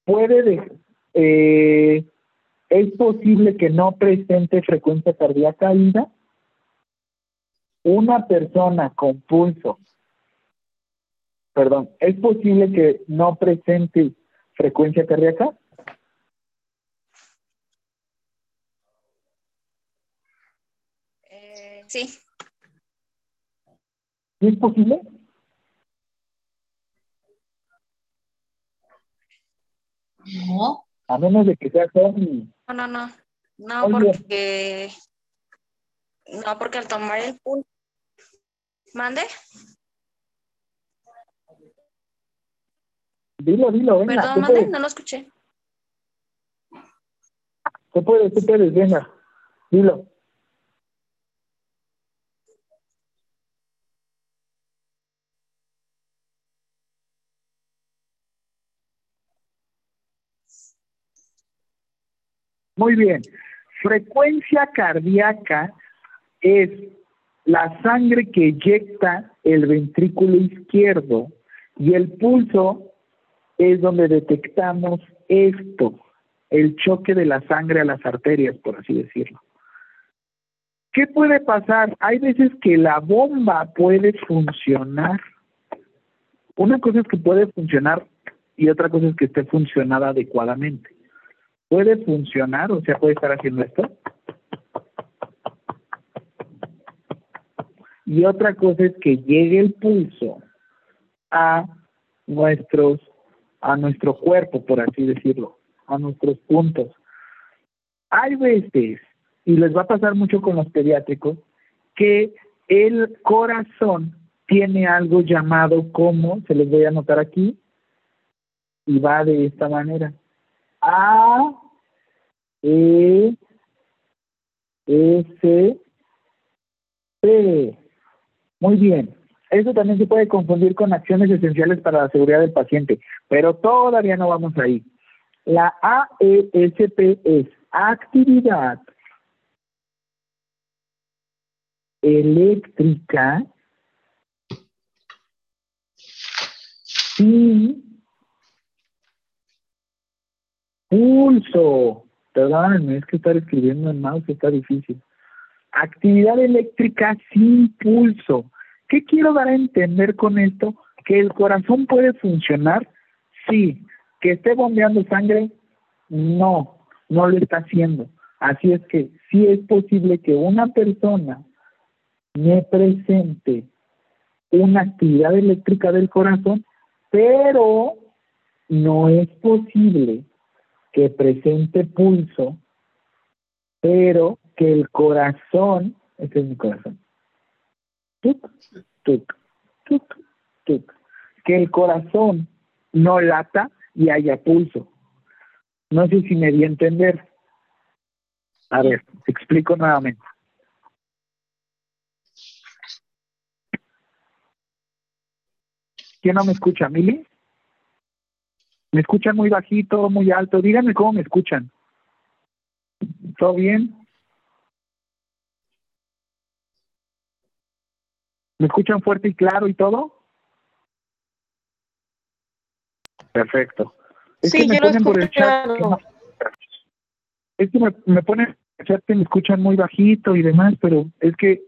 puede, eh, es posible que no presente frecuencia cardíaca, Hilda. Una persona con pulso, perdón, es posible que no presente frecuencia cardíaca. Sí. ¿Es posible? No. A menos de que sea con... No, no, no. No, Oye. porque. No, porque al tomar el pulso. ¿Mande? Dilo, dilo, venga. Perdón, mande, puedes, no lo escuché. tú puedes, tú puedes, venga. Dilo. Muy bien. Frecuencia cardíaca es la sangre que eyecta el ventrículo izquierdo y el pulso es donde detectamos esto, el choque de la sangre a las arterias, por así decirlo. ¿Qué puede pasar? Hay veces que la bomba puede funcionar. Una cosa es que puede funcionar y otra cosa es que esté funcionada adecuadamente. Puede funcionar, o sea, puede estar haciendo esto. Y otra cosa es que llegue el pulso a nuestros a nuestro cuerpo, por así decirlo, a nuestros puntos. Hay veces, y les va a pasar mucho con los pediátricos, que el corazón tiene algo llamado como, se les voy a anotar aquí, y va de esta manera. A, E, S, P. Muy bien. Eso también se puede confundir con acciones esenciales para la seguridad del paciente, pero todavía no vamos ahí. La AESP es actividad eléctrica sin pulso. Perdónenme, es que estar escribiendo en mouse está difícil. Actividad eléctrica sin pulso. ¿Qué quiero dar a entender con esto? Que el corazón puede funcionar, sí. Que esté bombeando sangre, no, no lo está haciendo. Así es que sí es posible que una persona me presente una actividad eléctrica del corazón, pero no es posible que presente pulso, pero que el corazón, este es mi corazón, tuk, tuk, tuk, tuk, que el corazón no lata y haya pulso. No sé si me di a entender. A ver, explico nuevamente. ¿Quién no me escucha? ¿Mili? ¿Me escuchan muy bajito, muy alto? Díganme cómo me escuchan. ¿Todo bien? ¿Me escuchan fuerte y claro y todo? Perfecto. Es Sí, me yo lo ponen por el chat que claro. es que me, me ponen en el chat que me escuchan muy bajito y demás, pero es que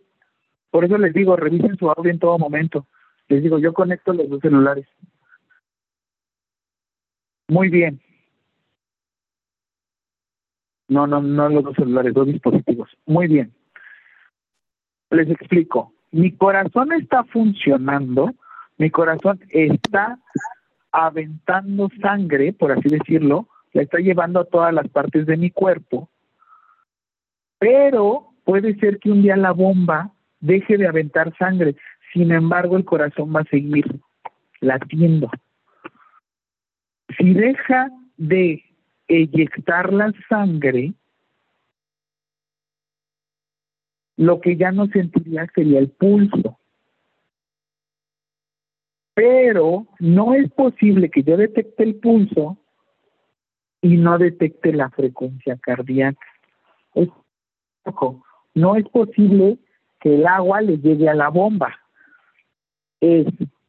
por eso les digo, revisen su audio en todo momento. Les digo, yo conecto los dos celulares. Muy bien. No, no, no los dos celulares, dos dispositivos. Muy bien. Les explico. Mi corazón está funcionando, mi corazón está aventando sangre, por así decirlo, la está llevando a todas las partes de mi cuerpo, pero puede ser que un día la bomba deje de aventar sangre, sin embargo el corazón va a seguir latiendo. Si deja de eyectar la sangre, lo que ya no sentiría sería el pulso. Pero no es posible que yo detecte el pulso y no detecte la frecuencia cardíaca. No es posible que el agua le llegue a la bomba.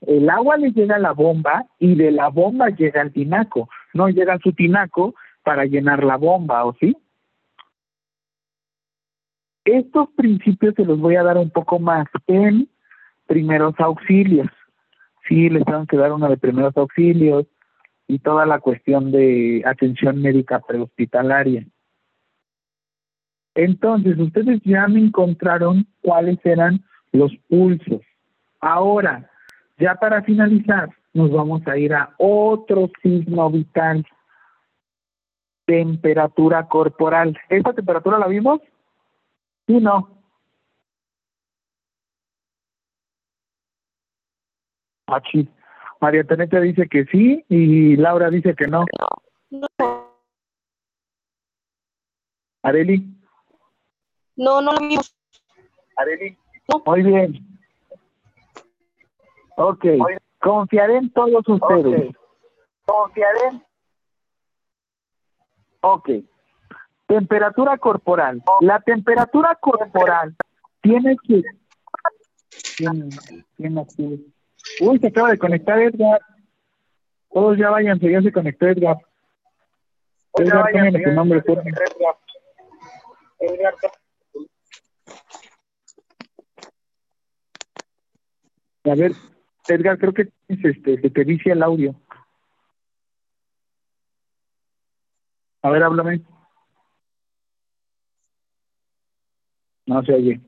El agua le llega a la bomba y de la bomba llega al tinaco. No llega a su tinaco para llenar la bomba, ¿o sí? Estos principios se los voy a dar un poco más en primeros auxilios. Sí, les tengo que dar uno de primeros auxilios y toda la cuestión de atención médica prehospitalaria. Entonces, ustedes ya me encontraron cuáles eran los pulsos. Ahora, ya para finalizar, nos vamos a ir a otro signo vital. Temperatura corporal. ¿Esta temperatura la vimos? Sí, no. Ah, chis. María Teresa dice que sí y Laura dice que no. Areli. No, no lo vimos. Areli. Muy bien. Ok. Confiaré en todos ustedes. Confiaré. Ok. Temperatura corporal. La temperatura corporal tiene que... ¿Quién, quién aquí? Uy, se acaba de conectar Edgar. Todos ya váyanse, ya se conectó Edgar. Edgar, póngale tu nombre, por favor. A ver, Edgar, creo que este, se te vicia el audio. A ver, háblame. No se oye.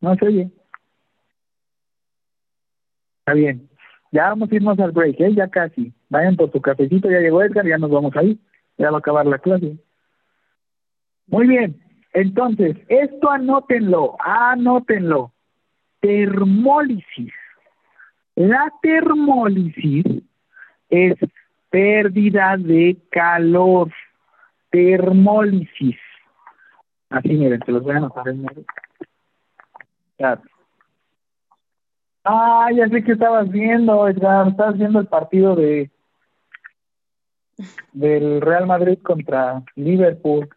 No se oye. Está bien. Ya vamos a irnos al break, ¿eh? Ya casi. Vayan por tu cafecito, ya llegó Edgar, ya nos vamos ahí. Ya va a acabar la clase. Muy bien. Entonces, esto anótenlo, anótenlo. Termólisis. La termólisis es pérdida de calor. Termólisis. Así, miren, se los voy a anotar en. Claro. Ah, ya sé que estabas viendo, Edgar. Estabas viendo el partido de del Real Madrid contra Liverpool.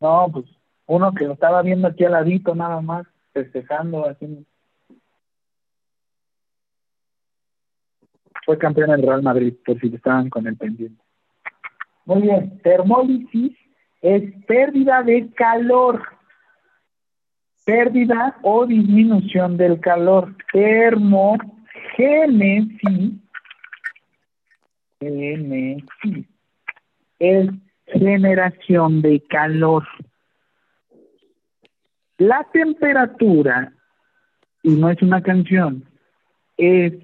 No, pues uno que lo estaba viendo aquí al ladito nada más, festejando, así. Fue campeón el Real Madrid, por si estaban con el pendiente. Muy bien, termólisis es pérdida de calor. Pérdida o disminución del calor. Termogénesis. Génesis. Es generación de calor. La temperatura, y no es una canción, es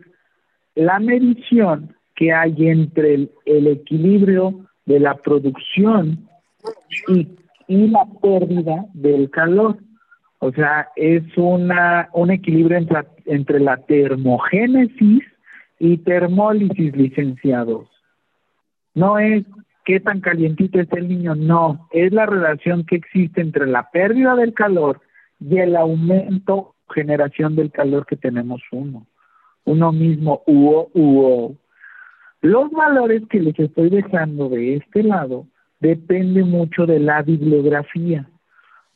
la medición que hay entre el, equilibrio de la producción y, y la pérdida del calor. O sea, es una, un equilibrio entre, entre la termogénesis y termólisis, licenciados. No es qué tan calientito está el niño, no, es la relación que existe entre la pérdida del calor y el aumento generación del calor que tenemos uno. Uno mismo, uo, uo. Los valores que les estoy dejando de este lado depende mucho de la bibliografía.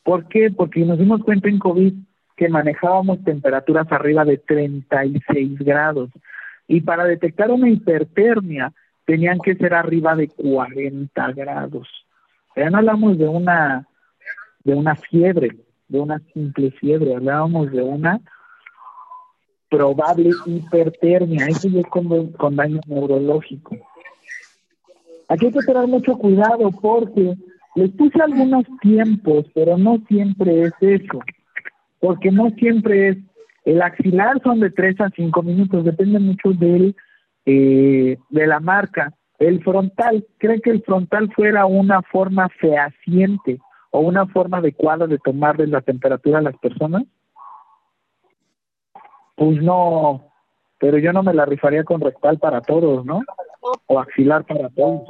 ¿Por qué? Porque nos dimos cuenta en COVID que manejábamos temperaturas arriba de 36 grados y para detectar una hipertermia tenían que ser arriba de 40 grados. Ya no hablamos de una de una fiebre, de una simple fiebre, hablábamos de una probable hipertermia, eso ya es con, daño neurológico. Aquí hay que tener mucho cuidado porque les puse algunos tiempos, pero no siempre es eso, porque no siempre es, el axilar son de 3 a 5 minutos, depende mucho del, eh, de la marca. El frontal, ¿creen que el frontal fuera una forma fehaciente o una forma adecuada de tomarle la temperatura a las personas? Pues no, pero yo no me la rifaría con rectal para todos, ¿no? O axilar para todos.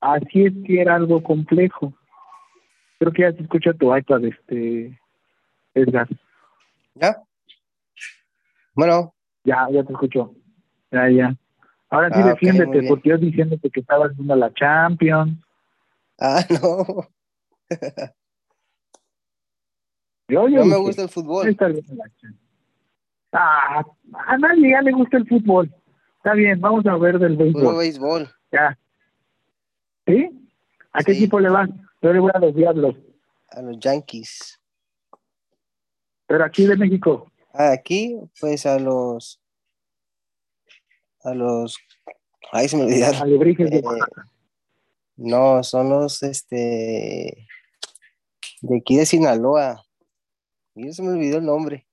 Así es que era algo complejo. Creo que ya se escucha tu iPad, este, Edgar. ¿Ya? Bueno. Ya, ya te escucho. Ya, ya. Ahora sí Ah, defiéndete, porque yo diciéndote que estabas viendo la Champions. Ah, no. Yo, yo No me gusta el fútbol. Ah, a nadie ya le gusta el fútbol. Está bien, vamos a ver del béisbol. Puro béisbol. Ya. ¿Sí? ¿A qué equipo le vas? Yo le voy a los Diablos. A los Yankees. Pero aquí de México. Aquí, pues a los. A los. Ahí se me olvidaron. Eh, no, son los este. De aquí de Sinaloa. Y se me olvidó el nombre.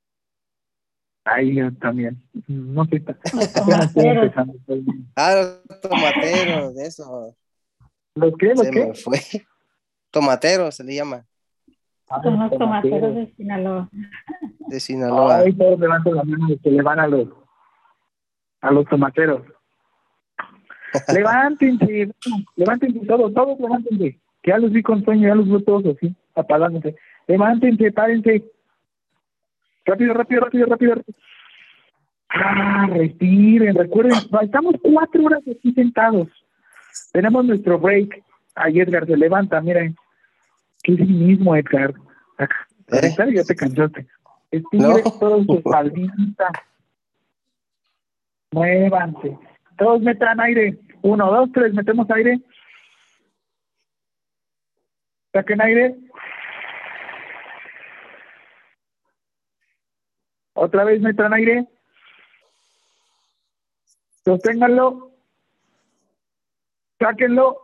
Ahí yo también. No sé. empezando. Ah, los tomateros, de eso. ¿Los qué? ¿Los Se qué? me fue. Tomateros se le llama. Son los tomateros de Sinaloa. De Sinaloa. Ay, todos levanten la mano de que le van a los a los tomateros. levántense, levántense todos, todos levántense. Que ya los vi con sueño, ya los veo todos así, apagándose. Levántense, párense. Rápido, rápido, rápido, rápido. rápido. Ah, respiren, recuerden, estamos cuatro horas aquí sentados. Tenemos nuestro break. Ahí Edgar se levanta, miren. Qué mismo, Edgar. Ahorita ya te cansaste. Estiren todos su espaldita. Muévanse. Todos metan aire. Uno, dos, tres, metemos aire. Saquen aire. Otra vez metan aire. Sosténganlo. Sáquenlo.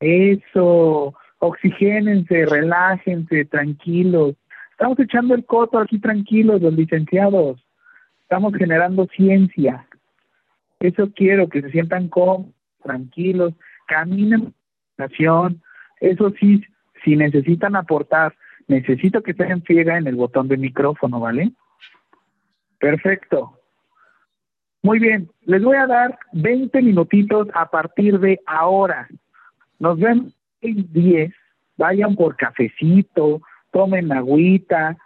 Eso. Oxigénense, relájense, tranquilos. Estamos echando el coto aquí tranquilos, los licenciados. Estamos generando ciencia. Eso quiero, que se sientan cómodos, tranquilos, caminen nación. Eso sí, si necesitan aportar, necesito que estén ciega en el botón de micrófono, ¿vale? Perfecto. Muy bien, les voy a dar 20 minutitos a partir de ahora. Nos vemos en 10. Vayan por cafecito, tomen agüita.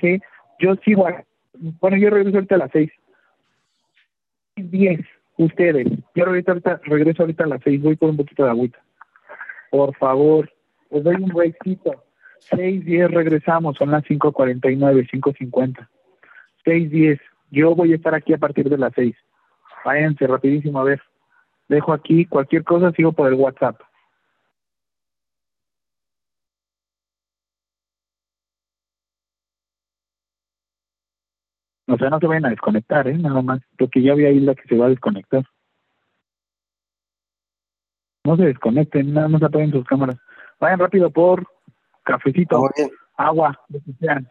¿sí? Yo sigo, a- bueno, yo regreso ahorita a las 6. 10, ustedes. Yo regreso ahorita, regreso ahorita a las 6, voy por un poquito de agüita. Por favor, les doy un breakcito. 6, 10, regresamos, son las 5.49, 5.50. 6, 10, yo voy a estar aquí a partir de las 6. Váyanse rapidísimo a ver. Dejo aquí cualquier cosa, sigo por el WhatsApp. O sea, no se vayan a desconectar, ¿eh? Nada más, porque ya había isla que se va a desconectar. No se desconecten, nada más apaguen sus cámaras. Vayan rápido por cafecito, agua, lo que sean.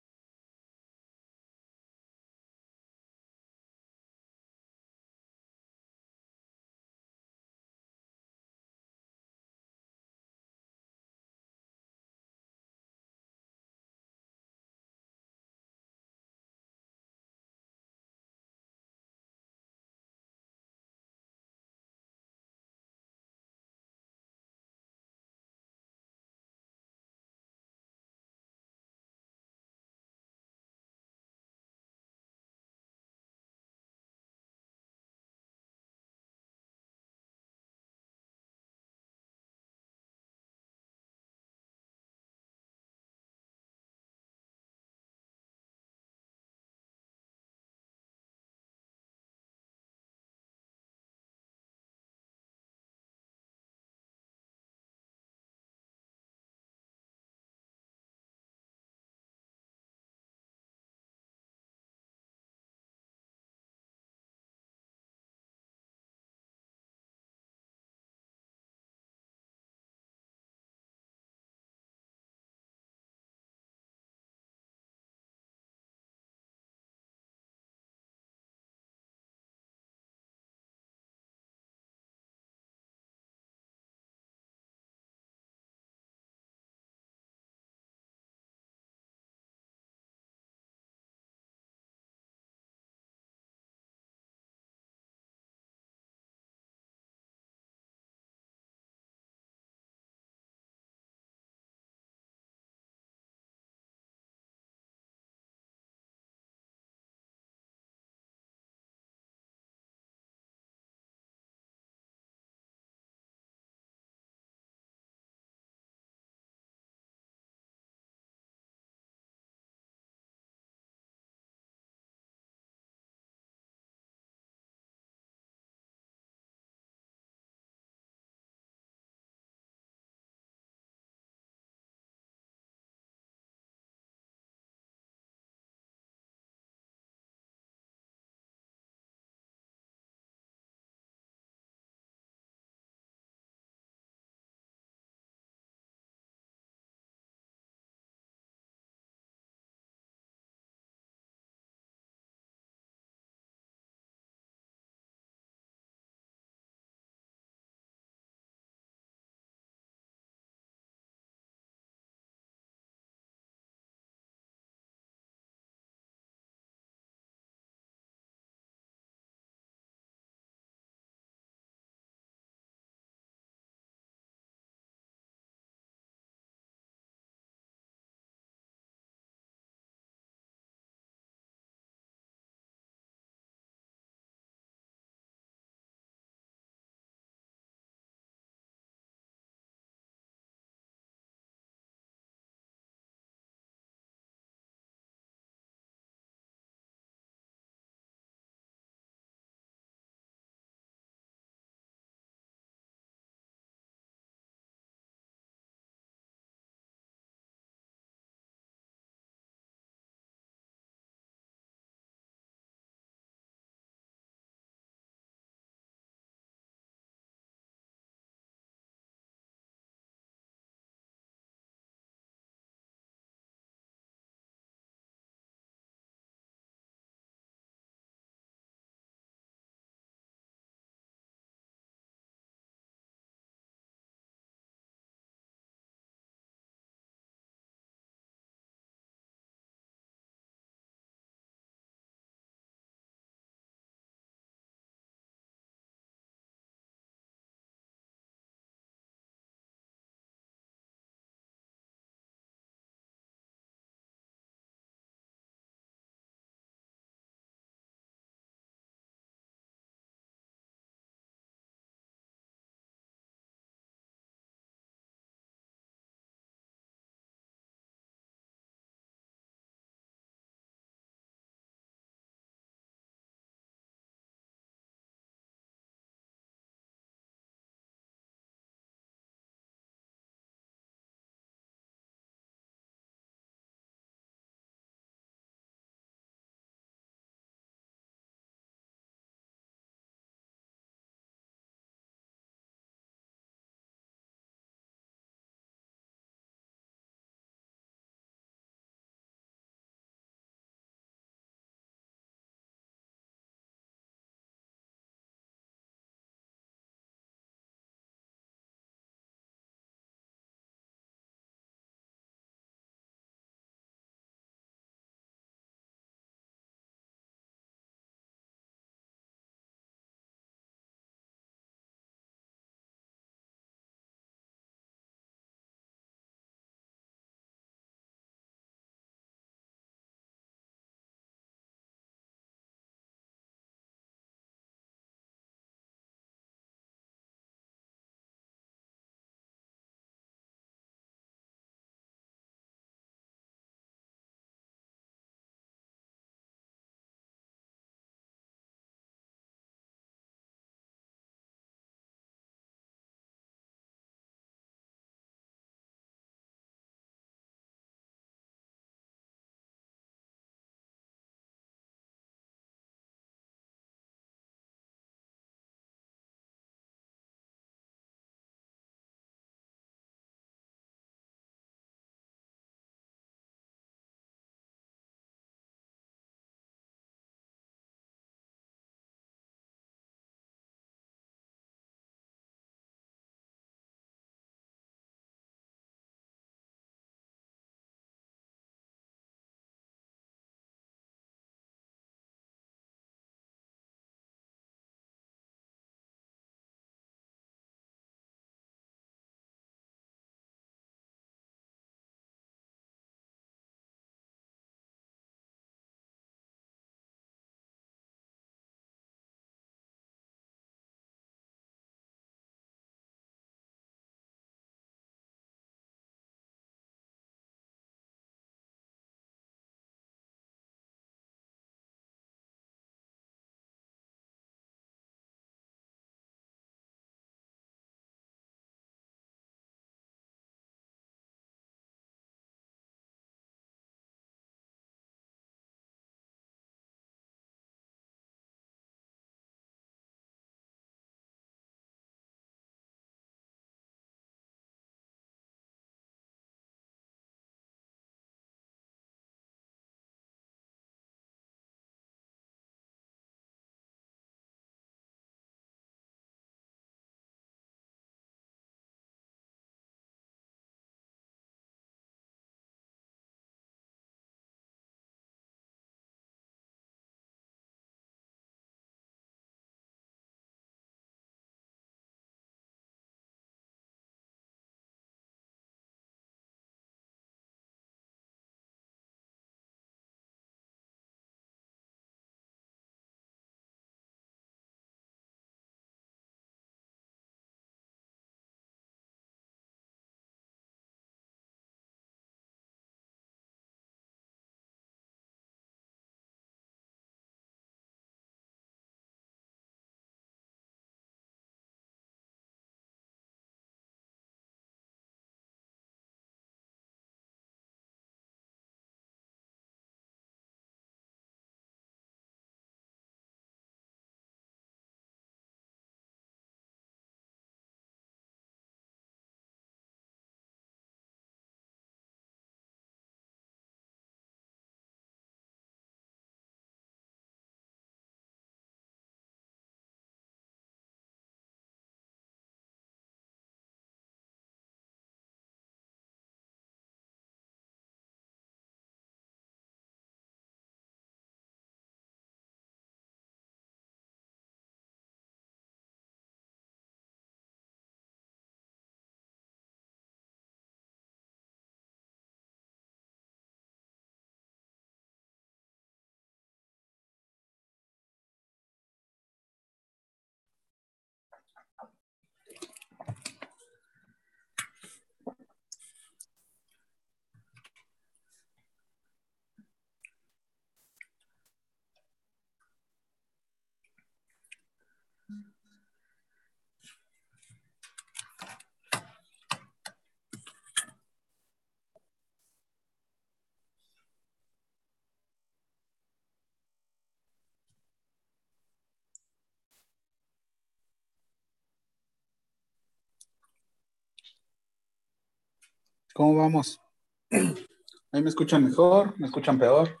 ¿Cómo vamos? ¿Ahí me escuchan mejor? ¿Me escuchan peor?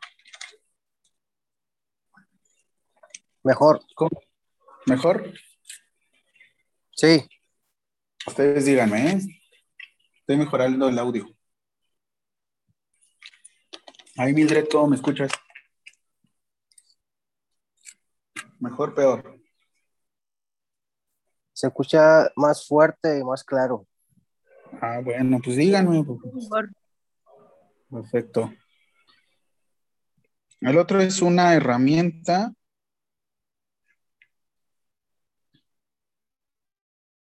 Mejor. ¿Cómo? ¿Mejor? Sí. Ustedes díganme, ¿eh? Estoy mejorando el audio. Ahí, Mildred, ¿cómo me escuchas? ¿Mejor, peor? Se escucha más fuerte y más claro. Ah, bueno, pues díganme. Mejor. Perfecto. El otro es una herramienta.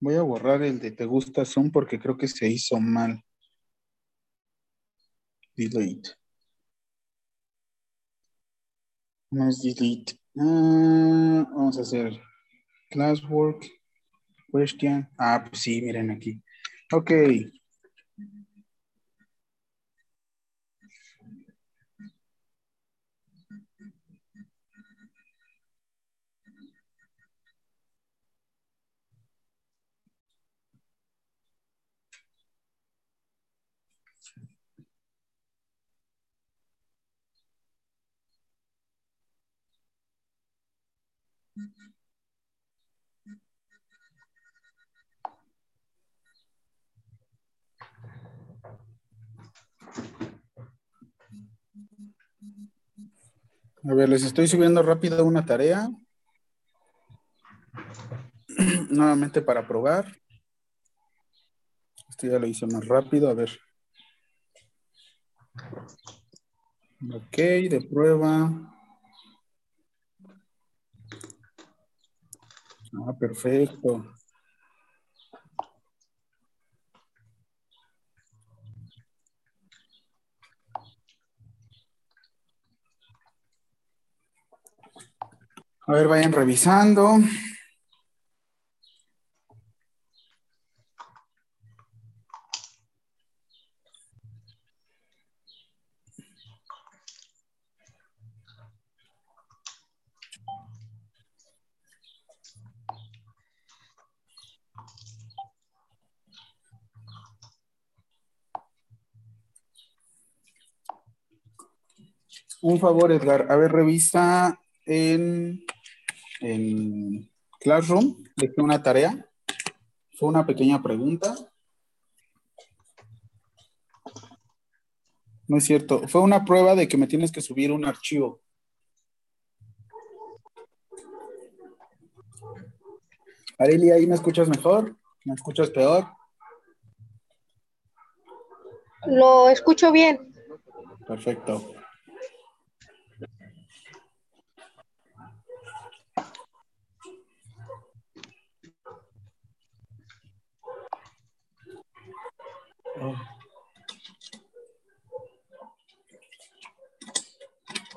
Voy a borrar el de te gusta Zoom porque creo que se hizo mal. Delete. No es delete. Ah, vamos a hacer classwork, question. Ah, pues sí, miren aquí. Ok. A ver, les estoy subiendo rápido una tarea. Nuevamente para probar. Esto ya lo hice más rápido, a ver. Ok, de prueba. Ah, perfecto. A ver, vayan revisando. Un favor, Edgar. A ver, revisa en, en Classroom. Dejé una tarea. Fue una pequeña pregunta. No es cierto. Fue una prueba de que me tienes que subir un archivo. Areli, ¿ahí me escuchas mejor? ¿Me escuchas peor? Lo escucho bien. Perfecto.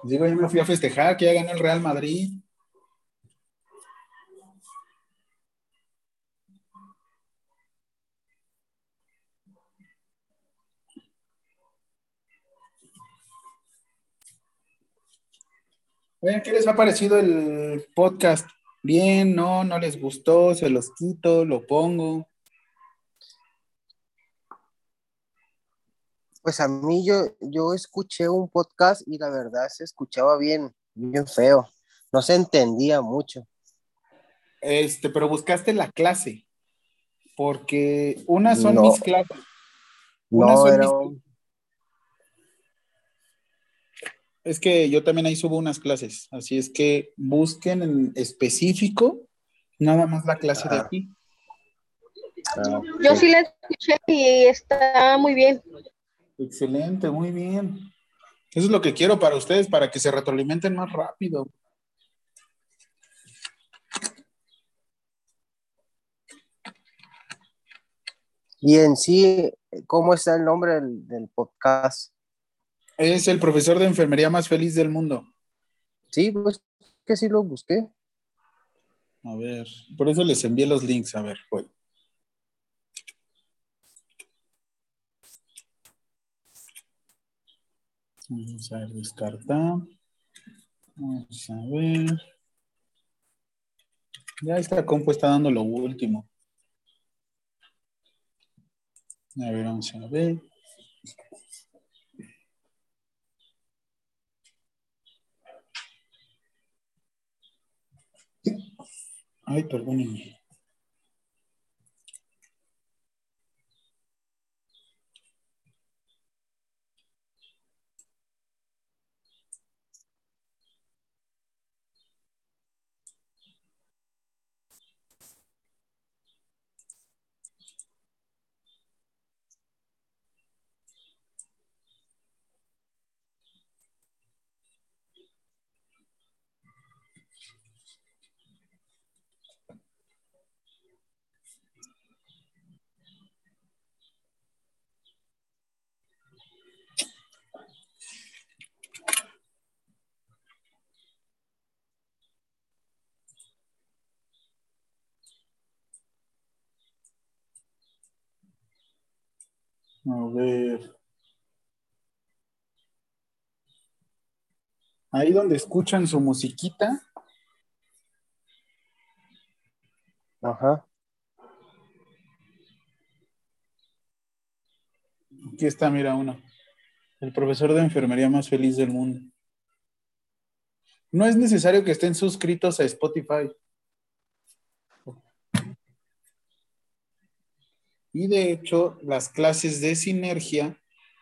Digo, yo me fui a festejar que ya ganó el Real Madrid. Oigan, ¿qué les ha parecido el podcast? Bien, no, no les gustó, se los quito, lo pongo. Pues a mí yo, yo escuché un podcast y la verdad se escuchaba bien, bien feo. No se entendía mucho. Este, pero buscaste la clase. Porque unas son No. mis clases. Unas No, son era mis- Es que yo también ahí subo unas clases. Así es que busquen en específico nada más la clase de aquí. Yo sí la escuché y está muy bien. Excelente, muy bien. Eso es lo que quiero para ustedes, para que se retroalimenten más rápido. Y en sí, ¿cómo está el nombre del, del podcast? Es el profesor de enfermería más feliz del mundo. Sí, pues que sí lo busqué. A ver, por eso les envié los links. A ver, pues. Vamos a ver, descartar. Vamos a ver. Ya esta compu está dando lo último. A ver, vamos a ver. Ay, perdónenme. A ver. Ahí donde escuchan su musiquita. Ajá. Aquí está, mira uno. El profesor de enfermería más feliz del mundo. No es necesario que estén suscritos a Spotify. Y de hecho, las clases de sinergia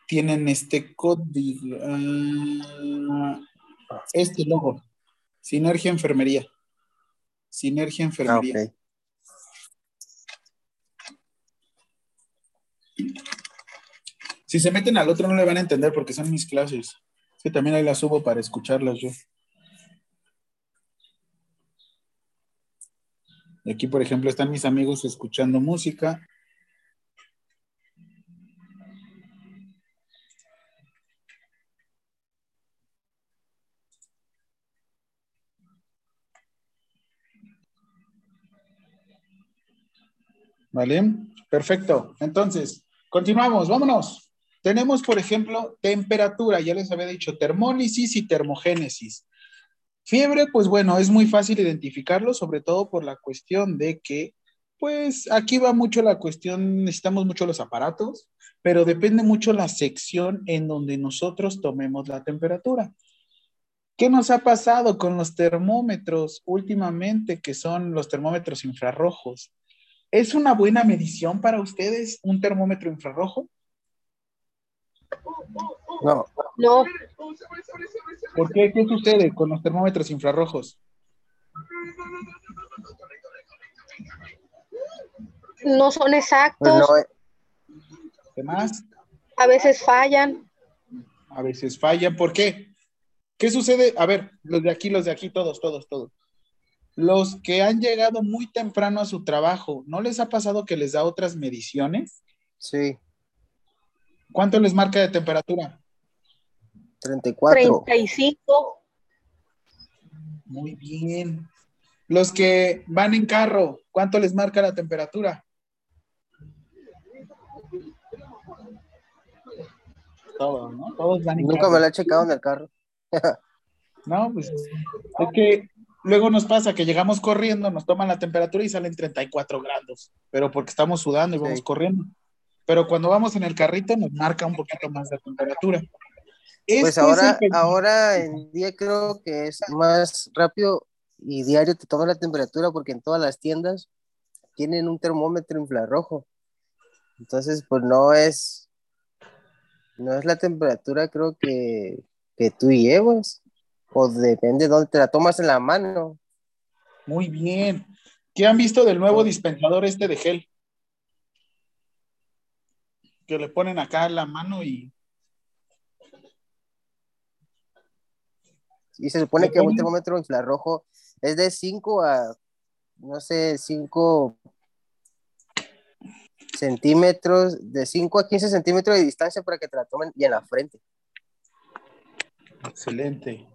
tienen este código, ah, este logo, Sinergia Enfermería. Sinergia Enfermería. ok. Si se meten al otro no le van a entender porque son mis clases. Es que también ahí las subo para escucharlas yo. Y aquí, por ejemplo, están mis amigos escuchando música. ¿Vale? Perfecto. Entonces, continuamos, vámonos. Tenemos, por ejemplo, temperatura, ya les había dicho, termólisis y termogénesis. Fiebre, pues bueno, es muy fácil identificarlo, sobre todo por la cuestión de que, pues aquí va mucho la cuestión, necesitamos mucho los aparatos, pero depende mucho la sección en donde nosotros tomemos la temperatura. ¿Qué nos ha pasado con los termómetros últimamente, que son los termómetros infrarrojos? ¿Es una buena medición para ustedes un termómetro infrarrojo? No. No. ¿Por qué? ¿Qué sucede con los termómetros infrarrojos? No son exactos. no, eh, ¿Qué más? A veces fallan. A veces fallan. ¿Por qué? ¿Qué sucede? A ver, los de aquí, los de aquí, todos, todos, todos. Los que han llegado muy temprano a su trabajo, ¿no les ha pasado que les da otras mediciones? Sí. ¿Cuánto les marca de temperatura? 34. 35. Muy bien. Los que van en carro, ¿cuánto les marca la temperatura? Todos, ¿no? Todos van en Nunca carro. me lo he checado en el carro. No, pues es que luego nos pasa que llegamos corriendo, nos toman la temperatura y salen 34 grados, pero porque estamos sudando y vamos Sí. corriendo. Pero cuando vamos en el carrito nos marca un poquito más de temperatura. Pues Este es ahora, ahora en día creo que es más rápido y diario te toma la temperatura porque en todas las tiendas tienen un termómetro infrarrojo. Entonces, pues no es, no es la temperatura creo que, que tú llevas. O depende de dónde te la tomas en la mano. Muy bien. ¿Qué han visto del nuevo dispensador este de gel? Que le ponen acá en la mano y Y se supone ¿Le que un termómetro infrarrojo es de 5 a, no sé, 5 centímetros, de 5 a 15 centímetros de distancia para que te la tomen y en la frente. excelente.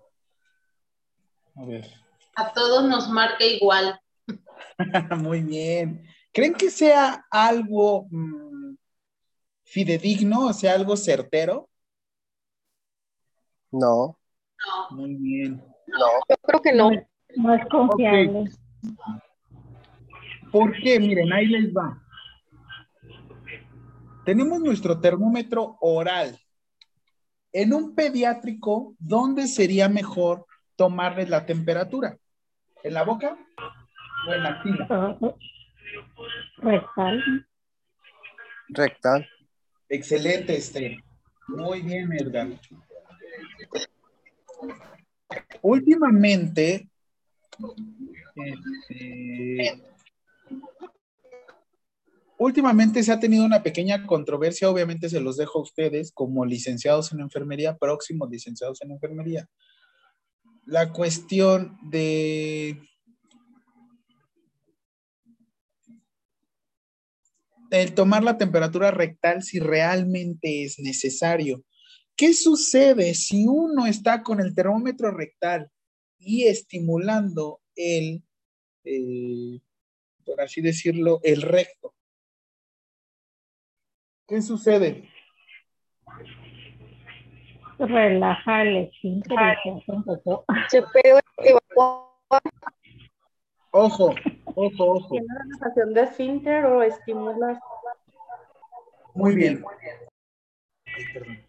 A ver. A todos nos marca igual. Muy bien. ¿Creen que sea algo mm, fidedigno, o sea, algo certero? No. Muy bien. No, yo creo que no. No es confiable. ¿Por qué? Miren, ahí les va. Tenemos nuestro termómetro oral. En un pediátrico, ¿dónde sería mejor tomarles la temperatura? ¿En la boca o en la axila? Rectal. Rectal. Excelente, Esther. Muy bien, Edgar. Últimamente, este, últimamente se ha tenido una pequeña controversia, obviamente se los dejo a ustedes como licenciados en enfermería, próximos licenciados en enfermería. La cuestión de el tomar la temperatura rectal si realmente es necesario. ¿Qué sucede si uno está con el termómetro rectal y estimulando el, eh, por así decirlo, el recto? ¿Qué sucede? Relaja el esfínter y se puede Ojo, ojo, ojo. ¿Tiene relajación de esfínter o estimula? Muy bien. Ay, perdón.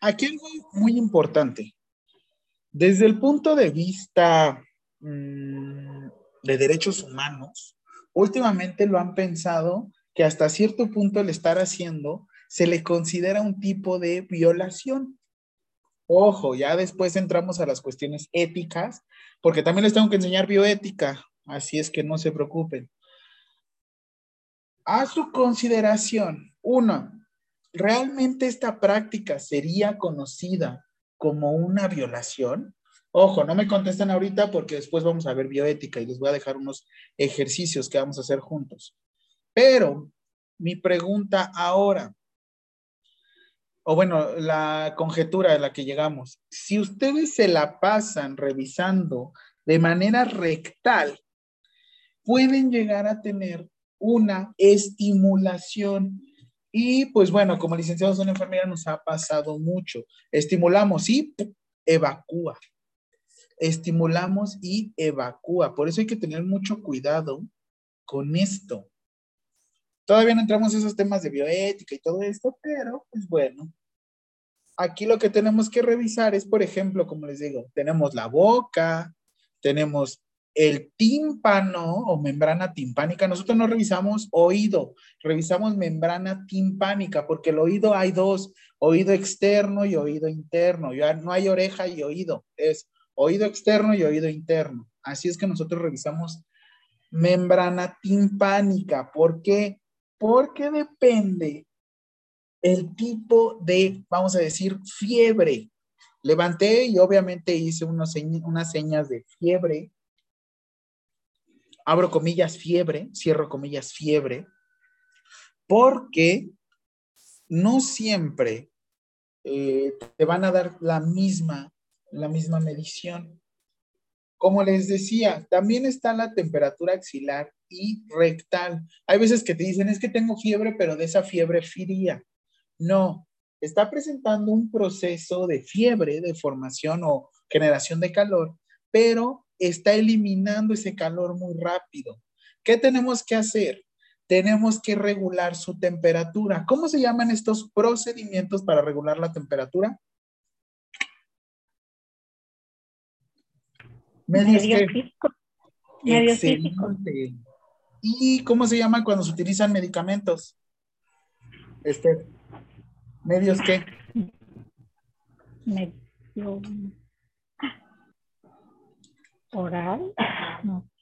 Aquí algo muy importante. Desde el punto de vista mm, de derechos humanos, últimamente lo han pensado que hasta cierto punto el estar haciendo se le considera un tipo de violación. Ojo, ya después entramos a las cuestiones éticas, porque también les tengo que enseñar bioética, así es que no se preocupen. A su consideración, uno, ¿realmente esta práctica sería conocida como una violación? Ojo, no me contesten ahorita porque después vamos a ver bioética y les voy a dejar unos ejercicios que vamos a hacer juntos. Pero mi pregunta ahora, o bueno, la conjetura a la que llegamos, si ustedes se la pasan revisando de manera rectal, pueden llegar a tener una estimulación. Y pues bueno, como licenciados en enfermería nos ha pasado mucho. Estimulamos y evacúa. Estimulamos y evacúa. Por eso hay que tener mucho cuidado con esto. Todavía no entramos en esos temas de bioética y todo esto, pero pues bueno. Aquí lo que tenemos que revisar es, por ejemplo, como les digo, tenemos la boca, tenemos el tímpano o membrana timpánica. Nosotros no revisamos oído, revisamos membrana timpánica, porque el oído hay dos, oído externo y oído interno. Ya no hay oreja y oído, es oído externo y oído interno. Así es que nosotros revisamos membrana timpánica. ¿Por qué? Porque depende el tipo de, vamos a decir, fiebre. Levanté y obviamente hice unas señas de fiebre abro comillas, fiebre, cierro comillas, fiebre, porque no siempre eh, te van a dar la misma, la misma medición. Como les decía, también está la temperatura axilar y rectal. Hay veces que te dicen, es que tengo fiebre, pero de esa fiebre fría. No, está presentando un proceso de fiebre, de formación o generación de calor, pero está eliminando ese calor muy rápido. ¿Qué tenemos que hacer? Tenemos que regular su temperatura. ¿Cómo se llaman estos procedimientos para regular la temperatura? Medios físicos. Medios físicos. ¿Y cómo se llama cuando se utilizan medicamentos? Este, ¿Medios qué? Medios oral.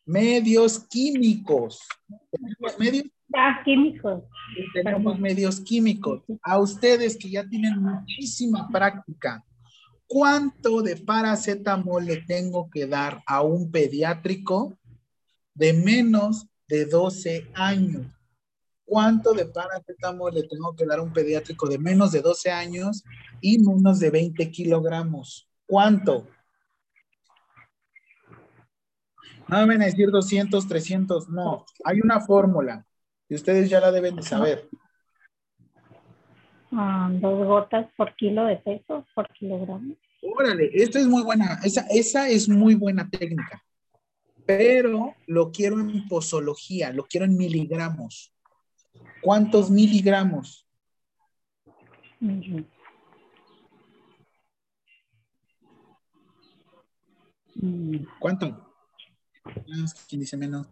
Medios químicos. Tenemos medios. Ah, químicos. Tenemos medios químicos. A ustedes que ya tienen muchísima práctica, ¿cuánto de paracetamol le tengo que dar a un pediátrico de menos de 12 años? ¿Cuánto de paracetamol le tengo que dar a un pediátrico de menos de 12 años y menos de 20 kilogramos? ¿Cuánto? No me van a decir 200, 300, no. Hay una fórmula y ustedes ya la deben de saber. Ah, dos gotas por kilo de peso, por kilogramo. Órale, esta es muy buena, esa, esa es muy buena técnica. Pero lo quiero en posología, lo quiero en miligramos. ¿Cuántos miligramos? Mm, ¿Cuánto? Ah, ¿Quién dice menos?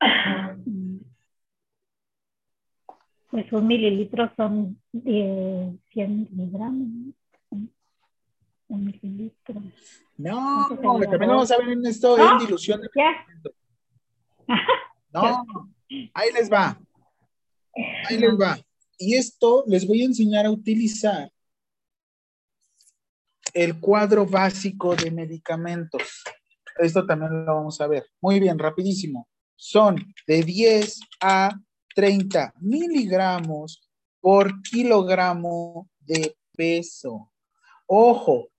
Pues un mililitro son eh, 100 miligramos. ¿no? Un mililitro. No, ¿Cuánto sería? también vamos a ver en esto ¿No? en dilución. de- Ya. No, ahí les va. Ahí les va. Y esto les voy a enseñar a utilizar el cuadro básico de medicamentos. Esto también lo vamos a ver. Muy bien, rapidísimo. Son de 10 a 30 miligramos por kilogramo de peso. Ojo,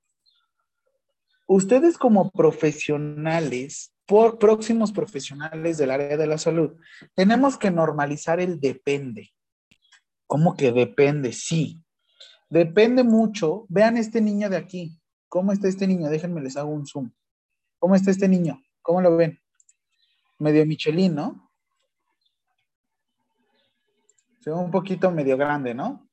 ustedes como profesionales, por próximos profesionales del área de la salud, tenemos que normalizar el depende. ¿Cómo que depende? Sí. Depende mucho. Vean este niño de aquí. ¿Cómo está este niño? Déjenme les hago un zoom. ¿Cómo está este niño? ¿Cómo lo ven? Medio Michelin, ¿no? Se ve un poquito medio grande, ¿no?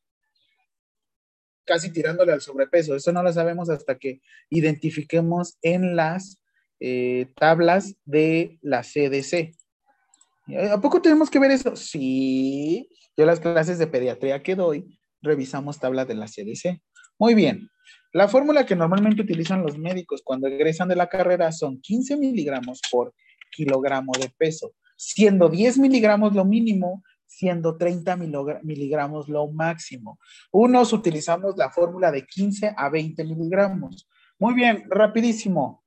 Casi tirándole al sobrepeso. Eso no lo sabemos hasta que identifiquemos en las eh, tablas de la CDC. ¿A poco tenemos que ver eso? Sí. Yo las clases de pediatría que doy, revisamos tablas de la CDC. Muy bien. La fórmula que normalmente utilizan los médicos cuando egresan de la carrera son 15 miligramos por kilogramo de peso, siendo 10 miligramos lo mínimo, siendo 30 milogra- miligramos lo máximo. Unos utilizamos la fórmula de 15 a 20 miligramos. Muy bien, rapidísimo.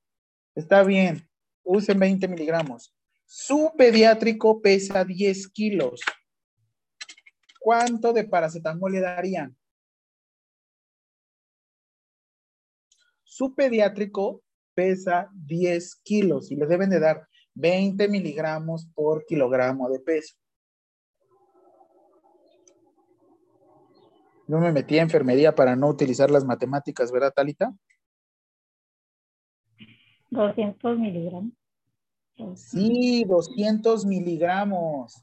Está bien. Usen 20 miligramos. Su pediátrico pesa 10 kilos. ¿Cuánto de paracetamol le darían? Su pediátrico pesa 10 kilos y le deben de dar 20 miligramos por kilogramo de peso. Yo me metí a enfermería para no utilizar las matemáticas, ¿verdad, Talita? 200 miligramos. Sí, 200 miligramos.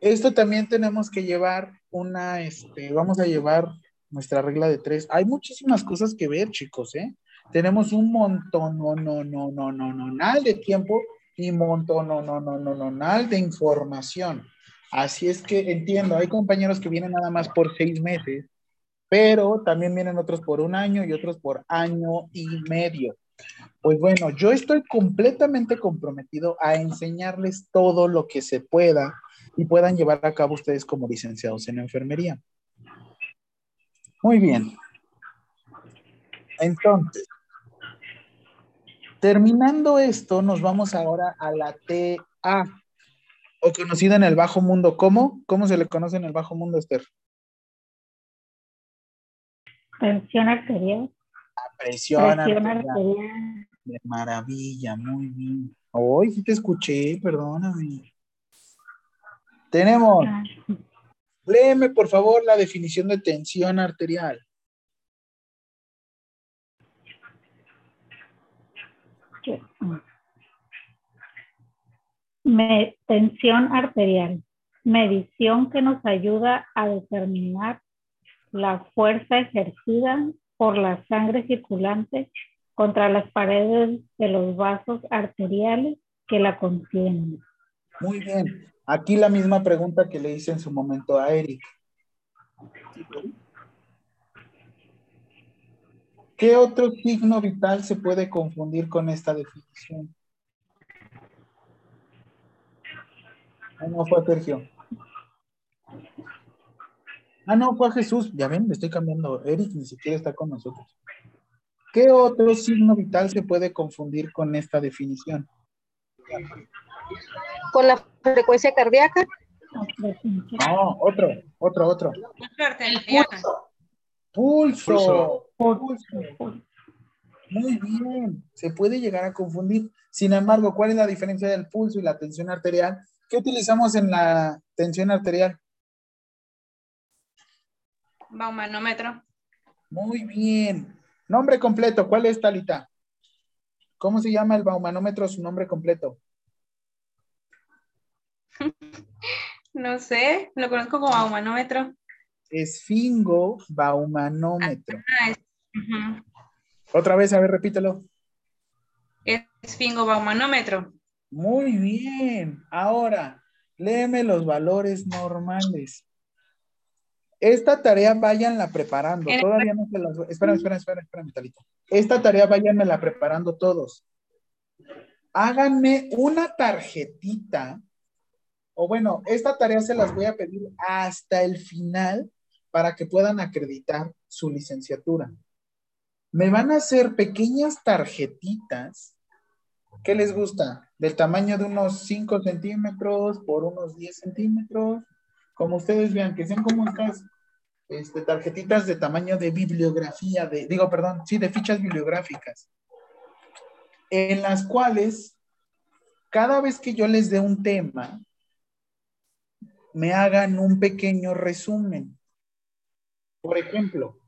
Esto también tenemos que llevar una, este, vamos a llevar nuestra regla de tres. Hay muchísimas cosas que ver, chicos, ¿eh? Tenemos un montón, no, no, no, no, no, no, de tiempo y montón, no, no, no, no, no, de información. Así es que entiendo, hay compañeros que vienen nada más por seis meses, pero también vienen otros por un año y otros por año y medio. Pues bueno, yo estoy completamente comprometido a enseñarles todo lo que se pueda y puedan llevar a cabo ustedes como licenciados en enfermería. Muy bien. Entonces, terminando esto, nos vamos ahora a la TA, o conocida en el bajo mundo como, ¿cómo se le conoce en el bajo mundo, Esther? Tensión arterial. Presión, Presión arterial. arterial. De maravilla, muy bien. Hoy sí te escuché, perdóname. Tenemos, léeme por favor la definición de tensión arterial. que- Tensión arterial. Medición que nos ayuda a determinar la fuerza ejercida por la sangre circulante contra las paredes de los vasos arteriales que la contienen. Muy bien. Aquí la misma pregunta que le hice en su momento a Eric. ¿Qué otro signo vital se puede confundir con esta definición? Ah, no, fue a Sergio. Ah, no, fue a Jesús. Ya ven, me estoy cambiando. Eric ni siquiera está con nosotros. ¿Qué otro signo vital se puede confundir con esta definición? Con la frecuencia cardíaca. No, otro, otro, otro. El Pulso. Pulso. Muy bien. Se puede llegar a confundir. Sin embargo, ¿cuál es la diferencia del pulso y la tensión arterial? ¿Qué utilizamos en la tensión arterial? Baumanómetro. Muy bien. Nombre completo. ¿Cuál es, Talita? ¿Cómo se llama el baumanómetro? Su nombre completo. No sé, lo conozco como baumanómetro. Esfingo baumanómetro. Ah, es- ujú. Otra vez, a ver, repítelo. Esfingobaumanómetro. Muy bien. Ahora, léeme los valores normales. Esta tarea váyanla preparando. En- Todavía no se las... Espera, espera, espera, espera, Talita. Esta tarea váyanmela preparando todos. Háganme una tarjetita. O bueno, esta tarea se las voy a pedir hasta el final para que puedan acreditar su licenciatura. Me van a hacer pequeñas tarjetitas ¿Qué les gusta? Del tamaño de unos 5 centímetros por unos 10 centímetros. Como ustedes vean, que sean como estas este, tarjetitas de tamaño de bibliografía, de, digo, perdón, sí, de fichas bibliográficas, en las cuales cada vez que yo les dé un tema, me hagan un pequeño resumen. Por ejemplo,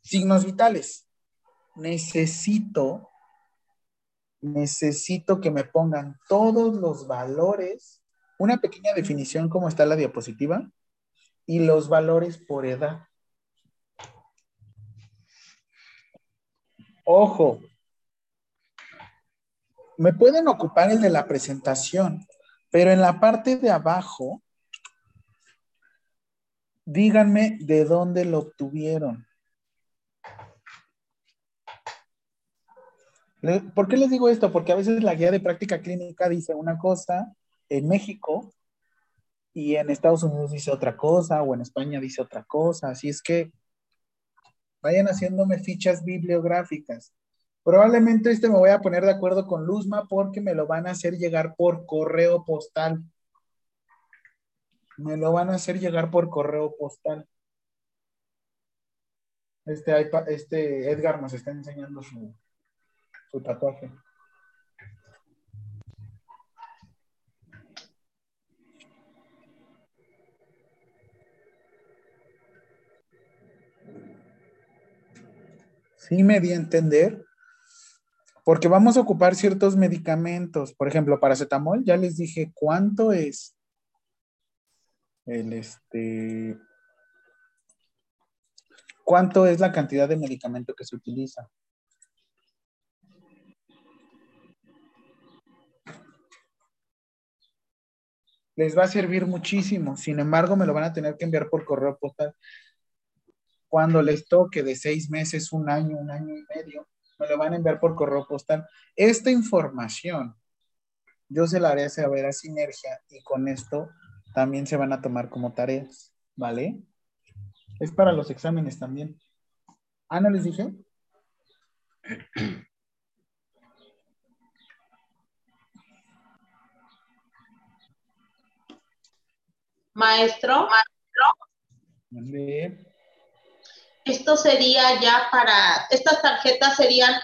signos vitales. Necesito necesito que me pongan todos los valores, una pequeña definición como está la diapositiva, y los valores por edad. Ojo, me pueden ocupar el de la presentación, pero en la parte de abajo, díganme de dónde lo obtuvieron. Le- ¿Por qué les digo esto? Porque a veces la guía de práctica clínica dice una cosa en México y en Estados Unidos dice otra cosa o en España dice otra cosa. Así es que vayan haciéndome fichas bibliográficas. Probablemente este me voy a poner de acuerdo con Luzma porque me lo van a hacer llegar por correo postal. Me lo van a hacer llegar por correo postal. Este, este Edgar nos está enseñando su, su tatuaje. Sí me di a entender. Porque vamos a ocupar ciertos medicamentos. Por ejemplo, paracetamol, ya les dije cuánto es el este. ¿Cuánto es la cantidad de medicamento que se utiliza? Les va a servir muchísimo. Sin embargo, me lo van a tener que enviar por correo postal. Cuando les toque de seis meses, un año, un año y medio, me lo van a enviar por correo postal. Esta información yo se la haré saber a Sinergia y con esto también se van a tomar como tareas, ¿vale? Es para los exámenes también. Ah, ¿no les dije? Maestro, Mande. esto sería ya para, estas tarjetas serían,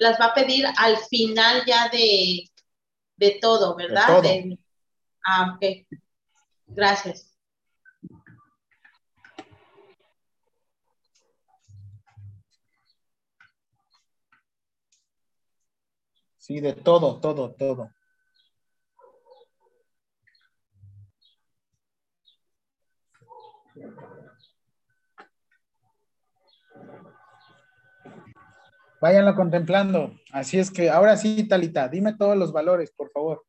las va a pedir al final ya de, de todo, ¿verdad? todo. De- ah, ok. Gracias. Sí, de todo, todo, todo. Váyanlo contemplando. Así es que ahora sí, Talita, dime todos los valores, por favor.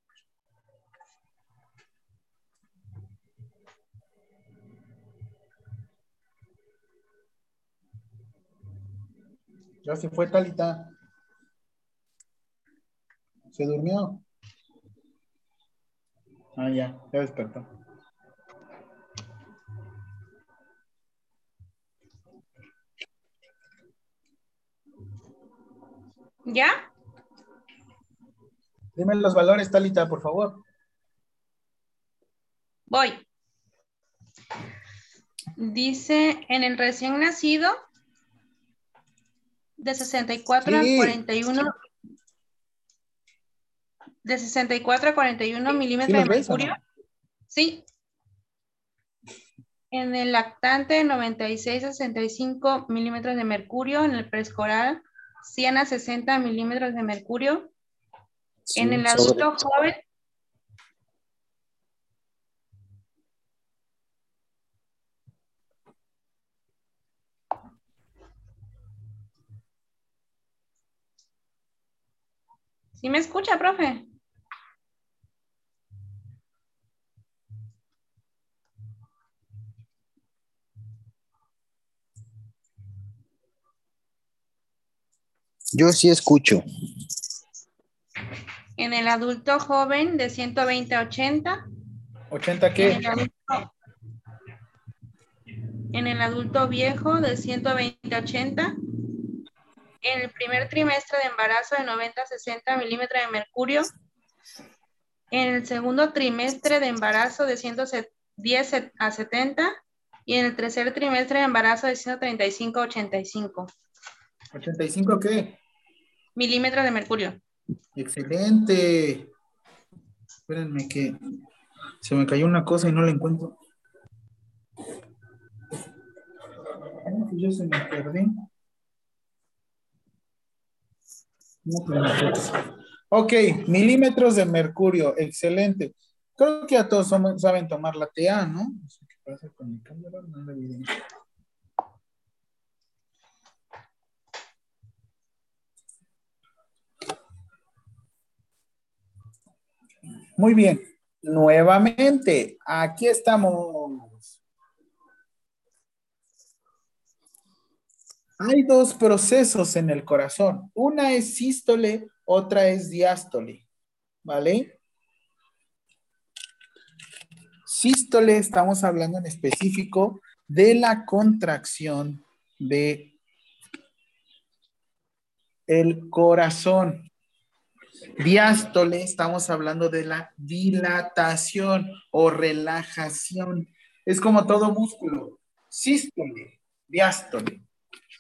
Ya se fue Talita. ¿Se durmió? Ah, ya, ya despertó. ¿Ya? Dime los valores, Talita, por favor. Voy. Dice en el recién nacido de 64 Sí. a 41 de 64 a 41 milímetros de no? mercurio. Sí. En el lactante 96 a 65 milímetros de mercurio, en el preescolar 100 a 60 milímetros de mercurio. En el adulto joven. ¿Sí me escucha, profe? Yo sí escucho. En el adulto joven de 120 a 80. ¿80 En qué? el adulto, en el adulto viejo de 120 a 80. En el primer trimestre de embarazo de 90 a 60 milímetros de mercurio. En el segundo trimestre de embarazo de 110 a 70. Y en el tercer trimestre de embarazo de 135 a 85 ¿85 qué? milímetros de mercurio. Excelente. Espérenme que se me cayó una cosa y no la encuentro. Yo se me perdí. Ok, milímetros de mercurio, excelente. Creo que a todos somos- saben tomar la TA, ¿no? No sé qué pasa con mi cámara, no la evidencia. Muy bien. Nuevamente, aquí estamos. Hay dos procesos en el corazón. Una es sístole, otra es diástole. ¿Vale? Sístole, estamos hablando en específico de la contracción de el corazón. Diástole, estamos hablando de la dilatación o relajación. Es como todo músculo. Sístole, diástole.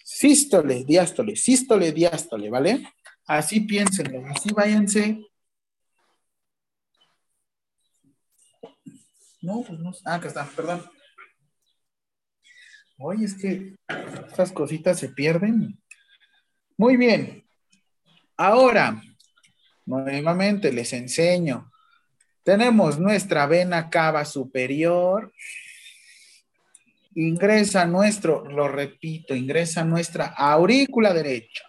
Sístole, diástole, sístole, diástole, ¿vale? Así piénsenlo, así váyanse. No, pues no. Ah, acá está, perdón. Oye, es que estas cositas se pierden. Muy bien. Ahora, nuevamente les enseño. Tenemos nuestra vena cava superior. Ingresa nuestro, lo repito, ingresa nuestra aurícula derecha.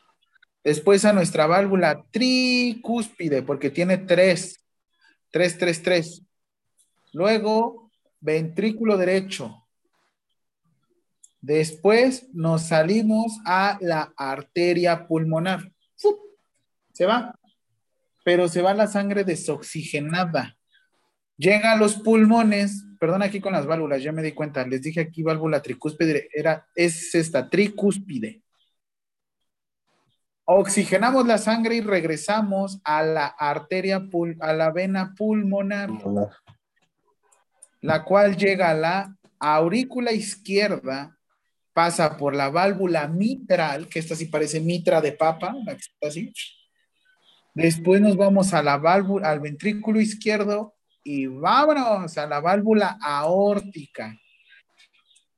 Después a nuestra válvula tricúspide, porque tiene tres. Tres, tres, tres. Luego, ventrículo derecho. Después nos salimos a la arteria pulmonar. Se va. Pero se va la sangre desoxigenada. Llega a los pulmones, perdón aquí con las válvulas, ya me di cuenta, les dije aquí válvula tricúspide, era, es esta tricúspide. Oxigenamos la sangre y regresamos a la arteria, pul- a la vena pulmonar, la cual llega a la aurícula izquierda, pasa por la válvula mitral, que esta sí parece mitra de papa, la que está así. Después nos vamos a la válvula, al ventrículo izquierdo y vámonos a la válvula aórtica.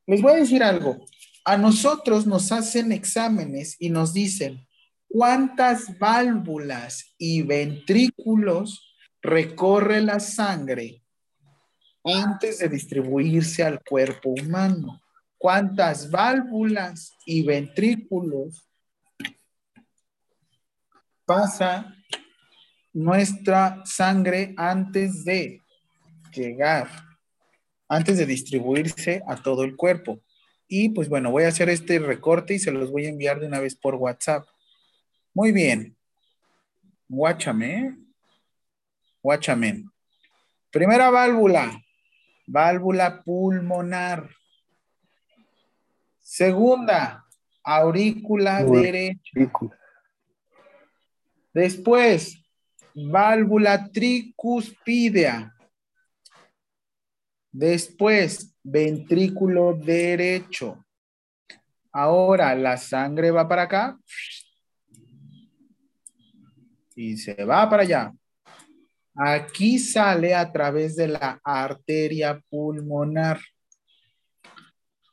Les voy a decir algo. A nosotros nos hacen exámenes y nos dicen cuántas válvulas y ventrículos recorre la sangre antes de distribuirse al cuerpo humano. ¿Cuántas válvulas y ventrículos pasa nuestra sangre antes de llegar, antes de distribuirse a todo el cuerpo? Y pues bueno, voy a hacer este recorte y se los voy a enviar de una vez por WhatsApp. Muy bien. Guáchame. ¿eh? Guáchame. Primera válvula, válvula pulmonar. Segunda, aurícula derecha. Después, válvula tricuspidea. Después, ventrículo derecho. Ahora la sangre va para acá y se va para allá. Aquí sale a través de la arteria pulmonar.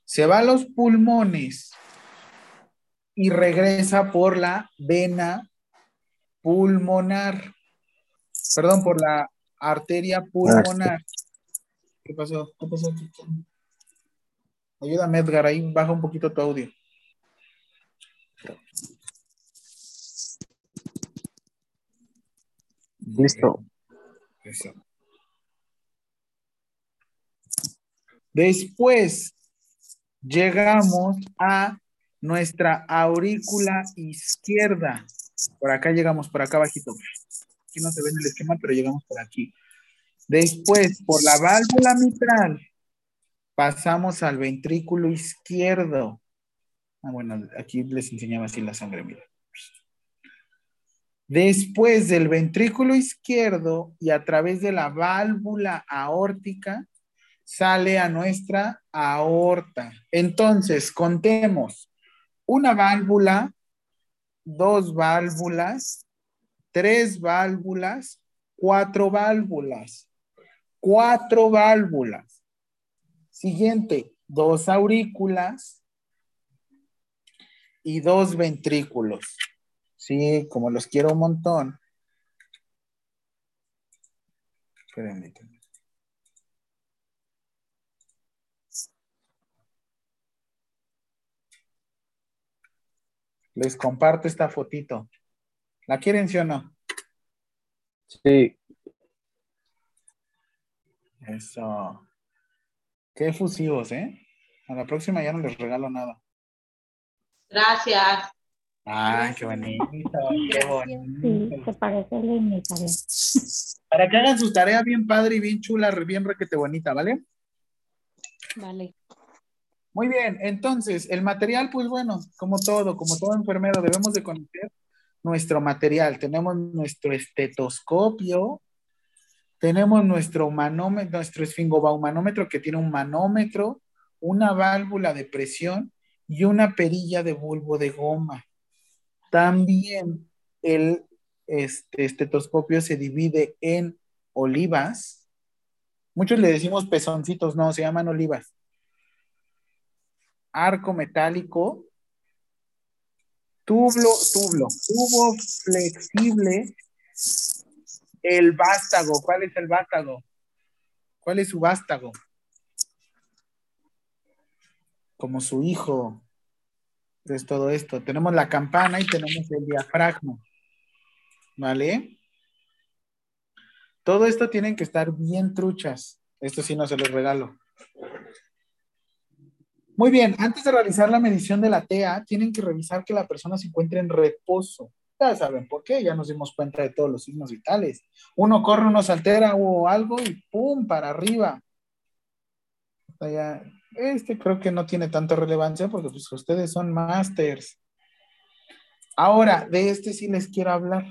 Se va a los pulmones y regresa por la vena pulmonar. Perdón, por la arteria pulmonar. ¿Qué pasó? ¿Qué pasó? Ayúdame, Edgar, ahí baja un poquito tu audio. Listo. Eso. Después llegamos a nuestra aurícula izquierda. Por acá llegamos, por acá abajito. No se ve en el esquema, pero llegamos por aquí. Después, por la válvula mitral, pasamos al ventrículo izquierdo. Ah, bueno, aquí les enseñaba así la sangre, mira. Después del ventrículo izquierdo y a través de la válvula aórtica, sale a nuestra aorta. Entonces, contemos. Una válvula, dos válvulas, tres válvulas, cuatro válvulas. Cuatro válvulas. Siguiente, dos aurículas y dos ventrículos. Sí, como los quiero un montón. Espérenme. Les comparto esta fotito. ¿La quieren, sí o no? Sí. Eso. Qué efusivos, ¿eh? A la próxima ya no les regalo nada. Gracias. Ay, qué bonito, qué bonito. Sí, se parece a la mi tarea. Para que hagan su tarea bien padre y bien chula, bien requete bonita, ¿vale? Vale. Muy bien, entonces, el material, pues bueno, como todo, como todo enfermero, debemos de conocer nuestro material. Tenemos nuestro estetoscopio, tenemos nuestro manómetro, nuestro esfingobaumanómetro que tiene un manómetro, una válvula de presión y una perilla de bulbo de goma. También el este, estetoscopio se divide en olivas. Muchos le decimos pezoncitos, no, se llaman olivas. Arco metálico, tublo, tublo, tubo flexible, el vástago. ¿Cuál es el vástago? ¿Cuál es su vástago? Como su hijo. Es todo esto. Tenemos la campana y tenemos el diafragma. ¿Vale? Todo esto tienen que estar bien truchas. Esto sí no se los regalo. Muy bien, antes de realizar la medición de la TEA, tienen que revisar que la persona se encuentre en reposo. Ya saben por qué, ya nos dimos cuenta de todos los signos vitales. Uno corre, uno se altera o algo y ¡pum! para arriba. Este creo que no tiene tanta relevancia porque pues ustedes son masters. Ahora, de este sí les quiero hablar.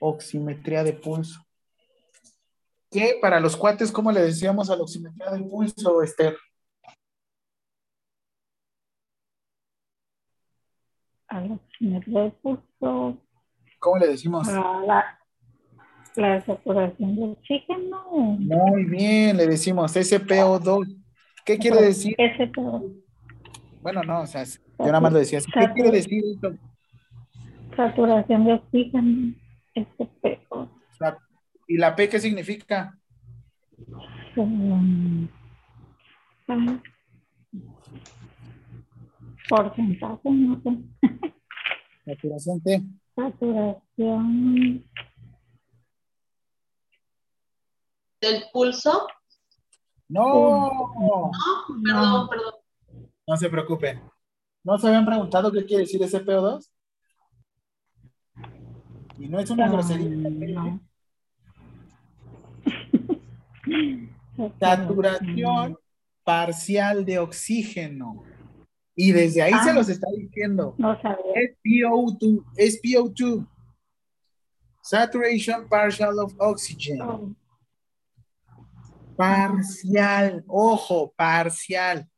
Oximetría de pulso. ¿Qué para los cuates, cómo le decíamos a la oximetría de pulso, Esther? A. ¿Cómo le decimos? A la, la saturación de oxígeno. Muy bien, le decimos SPO2. ¿Qué quiere decir? SPO. Bueno, no, o sea, yo nada más lo decía. ¿Qué quiere decir esto? Saturación de oxígeno. SPO. ¿Y la P qué significa? Um, porcentaje, no sé. Saturación T. Saturación. ¿Del pulso? No. No, perdón, perdón. No se preocupen. ¿No se habían preguntado qué quiere decir SPO2? Y no es una grosería. Saturación parcial de oxígeno. Y desde ahí se Ah. los está diciendo. No sabía. SPO2, SPO2. Saturation partial of oxygen. Oh. Parcial, ojo, parcial.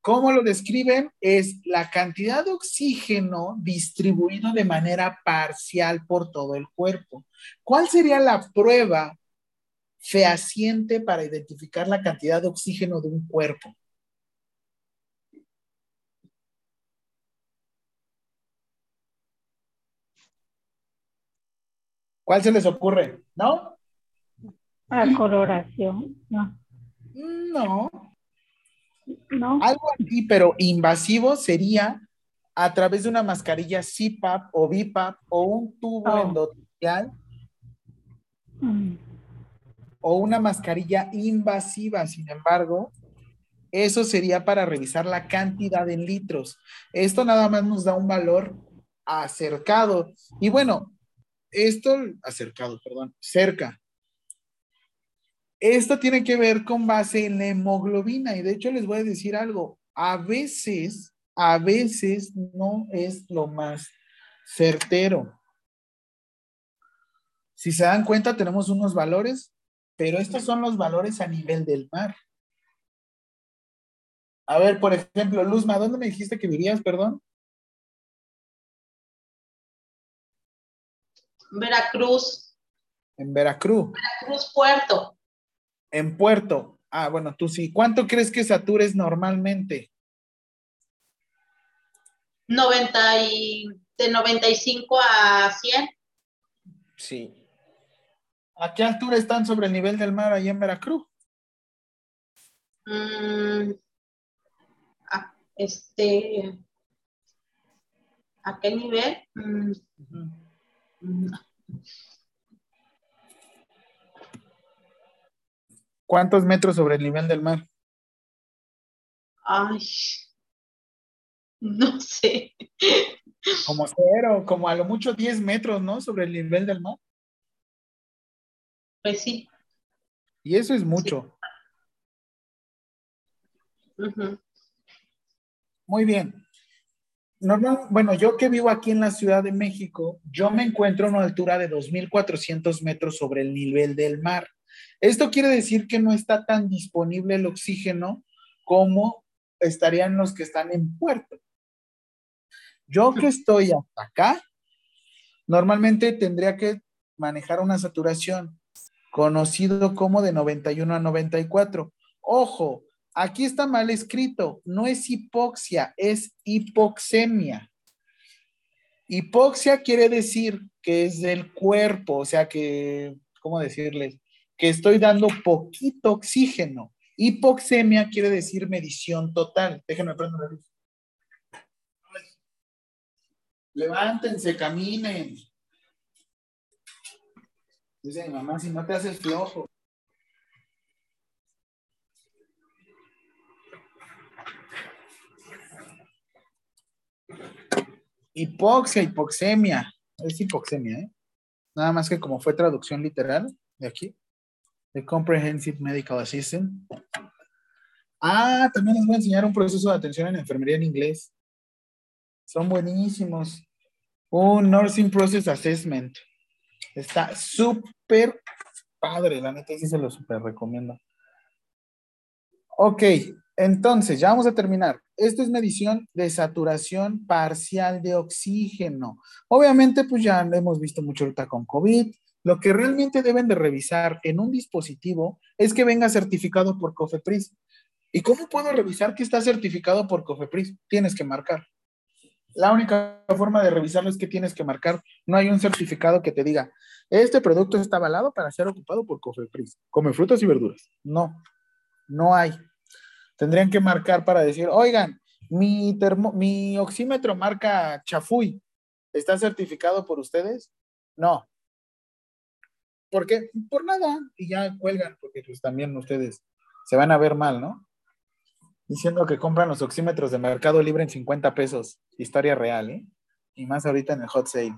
¿Cómo lo describen? Es la cantidad de oxígeno distribuido de manera parcial por todo el cuerpo. ¿Cuál sería la prueba fehaciente para identificar la cantidad de oxígeno de un cuerpo? ¿Cuál se les ocurre? ¿No? A coloración. No. No. No. Algo así, pero invasivo sería a través de una mascarilla CPAP o BIPAP o un tubo Oh. endotelial Mm. O una mascarilla invasiva, sin embargo, eso sería para revisar la cantidad en litros. Esto nada más nos da un valor acercado. Y bueno, esto, acercado, perdón, cerca. Esto tiene que ver con base en la hemoglobina. Y de hecho les voy a decir algo. A veces, a veces no es lo más certero. Si se dan cuenta, tenemos unos valores, pero estos son los valores a nivel del mar. A ver, por ejemplo, Luzma, ¿dónde me dijiste que vivías, perdón? Veracruz. En Veracruz. Veracruz, Puerto. En Puerto. Ah, bueno, tú sí. ¿Cuánto crees que satures normalmente? 90 y, de 95 a 100. Sí. ¿A qué altura están sobre el nivel del mar allá en Veracruz? Mm, a- este, ¿a qué nivel? Mm, mm, ¿Cuántos metros sobre el nivel del mar? Ay, no sé. Como cero, como a lo mucho 10 metros, ¿no? Sobre el nivel del mar. Pues sí. Y eso es mucho. Ujú. Muy bien. Normal, bueno, yo que vivo aquí en la Ciudad de México, yo me encuentro a una altura de 2.400 metros sobre el nivel del mar. Esto quiere decir que no está tan disponible el oxígeno como estarían los que están en puerto. Yo que estoy hasta acá, normalmente tendría que manejar una saturación conocido como de 91 a 94. Ojo, aquí está mal escrito, no es hipoxia, es hipoxemia. Hipoxia quiere decir que es del cuerpo, o sea que, ¿cómo decirles? Que estoy dando poquito oxígeno. Hipoxemia quiere decir medición total. Déjenme prender la luz. Levántense, caminen. Dice mi mamá, si no te haces flojo. Hipoxia, hipoxemia. Es hipoxemia, ¿eh? Nada más que como fue traducción literal de aquí. The Comprehensive Medical Assistant. Ah, también les voy a enseñar un proceso de atención en enfermería en inglés. Son buenísimos. Un Nursing Process Assessment. Está súper padre, la neta sí se lo súper recomiendo. Ok, entonces ya vamos a terminar. Esto es medición de saturación parcial de oxígeno. Obviamente, pues ya lo hemos visto mucho ahorita con COVID. Lo que realmente deben de revisar en un dispositivo es que venga certificado por COFEPRIS. ¿Y cómo puedo revisar que está certificado por COFEPRIS? Tienes que marcar. La única forma de revisarlo es que tienes que marcar. No hay un certificado que te diga, este producto está avalado para ser ocupado por COFEPRIS. Come frutas y verduras. No, no hay. Tendrían que marcar para decir, oigan, mi, termo, mi oxímetro marca Chafuy. ¿Está certificado por ustedes? No. ¿Por qué? Por nada. Y ya cuelgan, porque pues también ustedes se van a ver mal, ¿no? Diciendo que compran los oxímetros de Mercado Libre en 50 pesos. Historia real, ¿eh? Y más ahorita en el hot sale.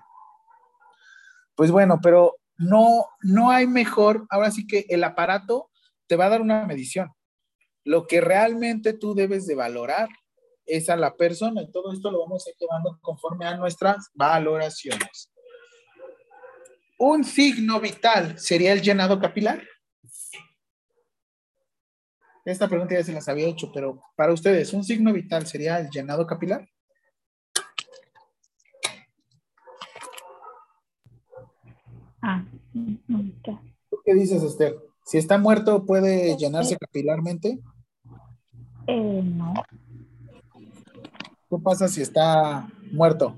Pues bueno, pero no, no hay mejor. Ahora sí que el aparato te va a dar una medición. Lo que realmente tú debes de valorar es a la persona. Y todo esto lo vamos a ir llevando conforme a nuestras valoraciones. Un signo vital sería el llenado capilar. Esta pregunta ya se las había hecho, pero para ustedes, ¿un signo vital sería el llenado capilar? Ah. ¿Tú qué dices, Esther? Si está muerto, ¿puede llenarse capilarmente? Eh, no. ¿Qué pasa si está muerto?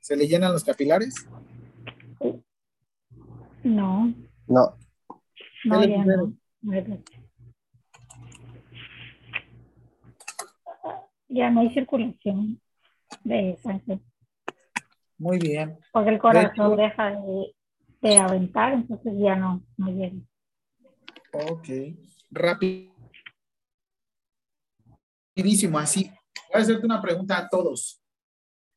¿Se le llenan los capilares? No. No. No, ¿Qué le ya no. Ya no hay circulación de sangre. Muy bien. Porque el De corazón hecho- deja de, este, aventar, entonces ya no, no llega. Ok. Rapidísimo, así. Voy a hacerte una pregunta a todos.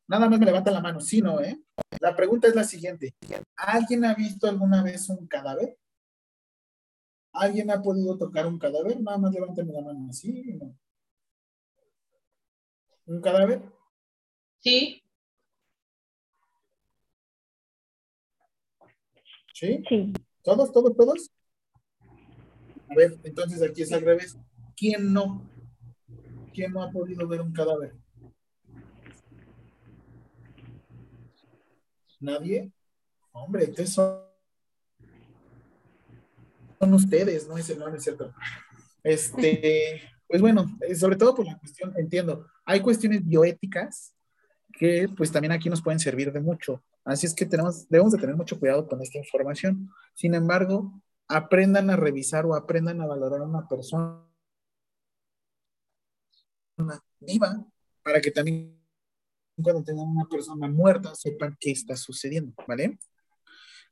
Nada más me levanta la mano, sí, no, ¿eh? La pregunta es la siguiente. ¿Alguien ha visto alguna vez un cadáver? ¿Alguien ha podido tocar un cadáver? Nada más levántame la mano, ¿sí no? ¿Un cadáver? Sí. ¿Sí? Sí. ¿Todos, todos, todos? A ver, entonces aquí es al revés. ¿Quién no? ¿Quién no ha podido ver un cadáver? ¿Nadie? Hombre, entonces son, son ustedes, no es el no, no es cierto. Este, pues bueno, eh, sobre todo por la cuestión, entiendo, hay cuestiones bioéticas que pues también aquí nos pueden servir de mucho. Así es que tenemos, debemos de tener mucho cuidado con esta información. Sin embargo, aprendan a revisar o aprendan a valorar a una persona viva para que también cuando tengan una persona muerta sepan qué está sucediendo, ¿vale?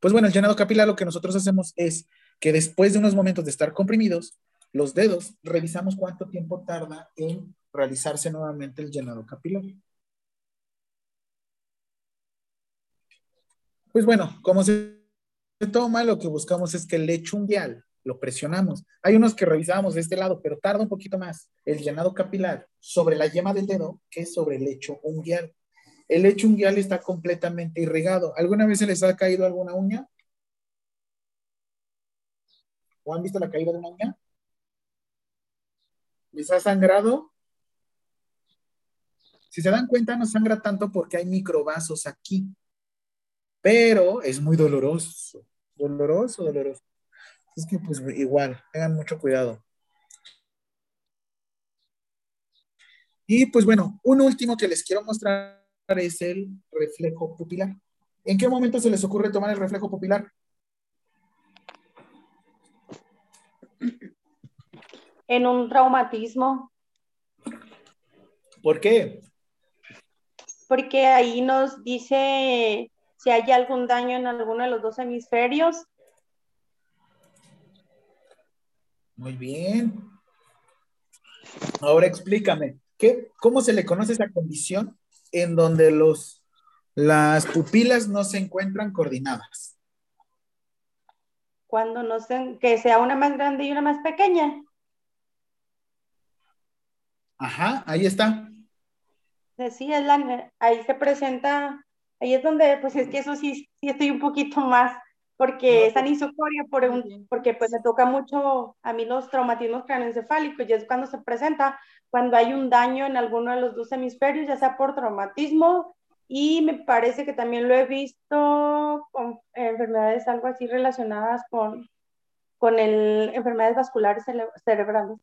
Pues bueno, el llenado capilar lo que nosotros hacemos es que después de unos momentos de estar comprimidos, los dedos, revisamos cuánto tiempo tarda en realizarse nuevamente el llenado capilar. Pues bueno, como se toma, lo que buscamos es que el lecho unguial lo presionamos. Hay unos que revisamos de este lado, pero tarda un poquito más el llenado capilar sobre la yema del dedo que sobre el lecho unguial. El lecho unguial está completamente irrigado. ¿Alguna vez se les ha caído alguna uña? ¿O han visto la caída de una uña? ¿Les ha sangrado? Si se dan cuenta, no sangra tanto porque hay microvasos aquí. Pero es muy doloroso. Doloroso, doloroso. Es que pues igual, tengan mucho cuidado. Y pues bueno, un último que les quiero mostrar es el reflejo pupilar. ¿En qué momento se les ocurre tomar el reflejo pupilar? En un traumatismo, ¿Por qué? porque ahí nos dice si hay algún daño en alguno de los dos hemisferios. Muy bien. Ahora explícame, ¿qué, ¿cómo se le conoce esa condición en donde los, las pupilas no se encuentran coordinadas? Cuando no sé, que sea una más grande y una más pequeña. Ajá, ahí está. Sí, es la, ahí se presenta, ahí es donde, pues es que eso sí, sí estoy un poquito más, porque es anisocoria, por un- porque pues me toca mucho a mí los traumatismos craneoencefálicos, y es cuando se presenta, cuando hay un daño en alguno de los dos hemisferios, ya sea por traumatismo, y me parece que también lo he visto con enfermedades algo así relacionadas con, con el, enfermedades vasculares cere- cerebrales.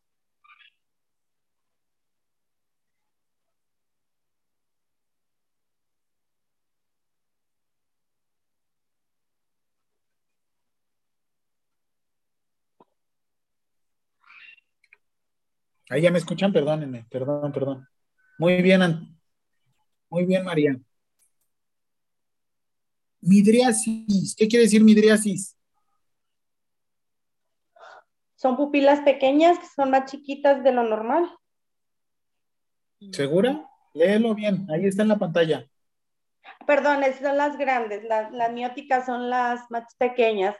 Ahí ya me escuchan, perdónenme, perdón, perdón. Muy bien, muy bien, María. Midriasis, ¿qué quiere decir midriasis? Son pupilas pequeñas que son más chiquitas de lo normal. ¿Segura? Léelo bien, ahí está en la pantalla. Perdón, esas son las grandes, las, las mióticas son las más pequeñas.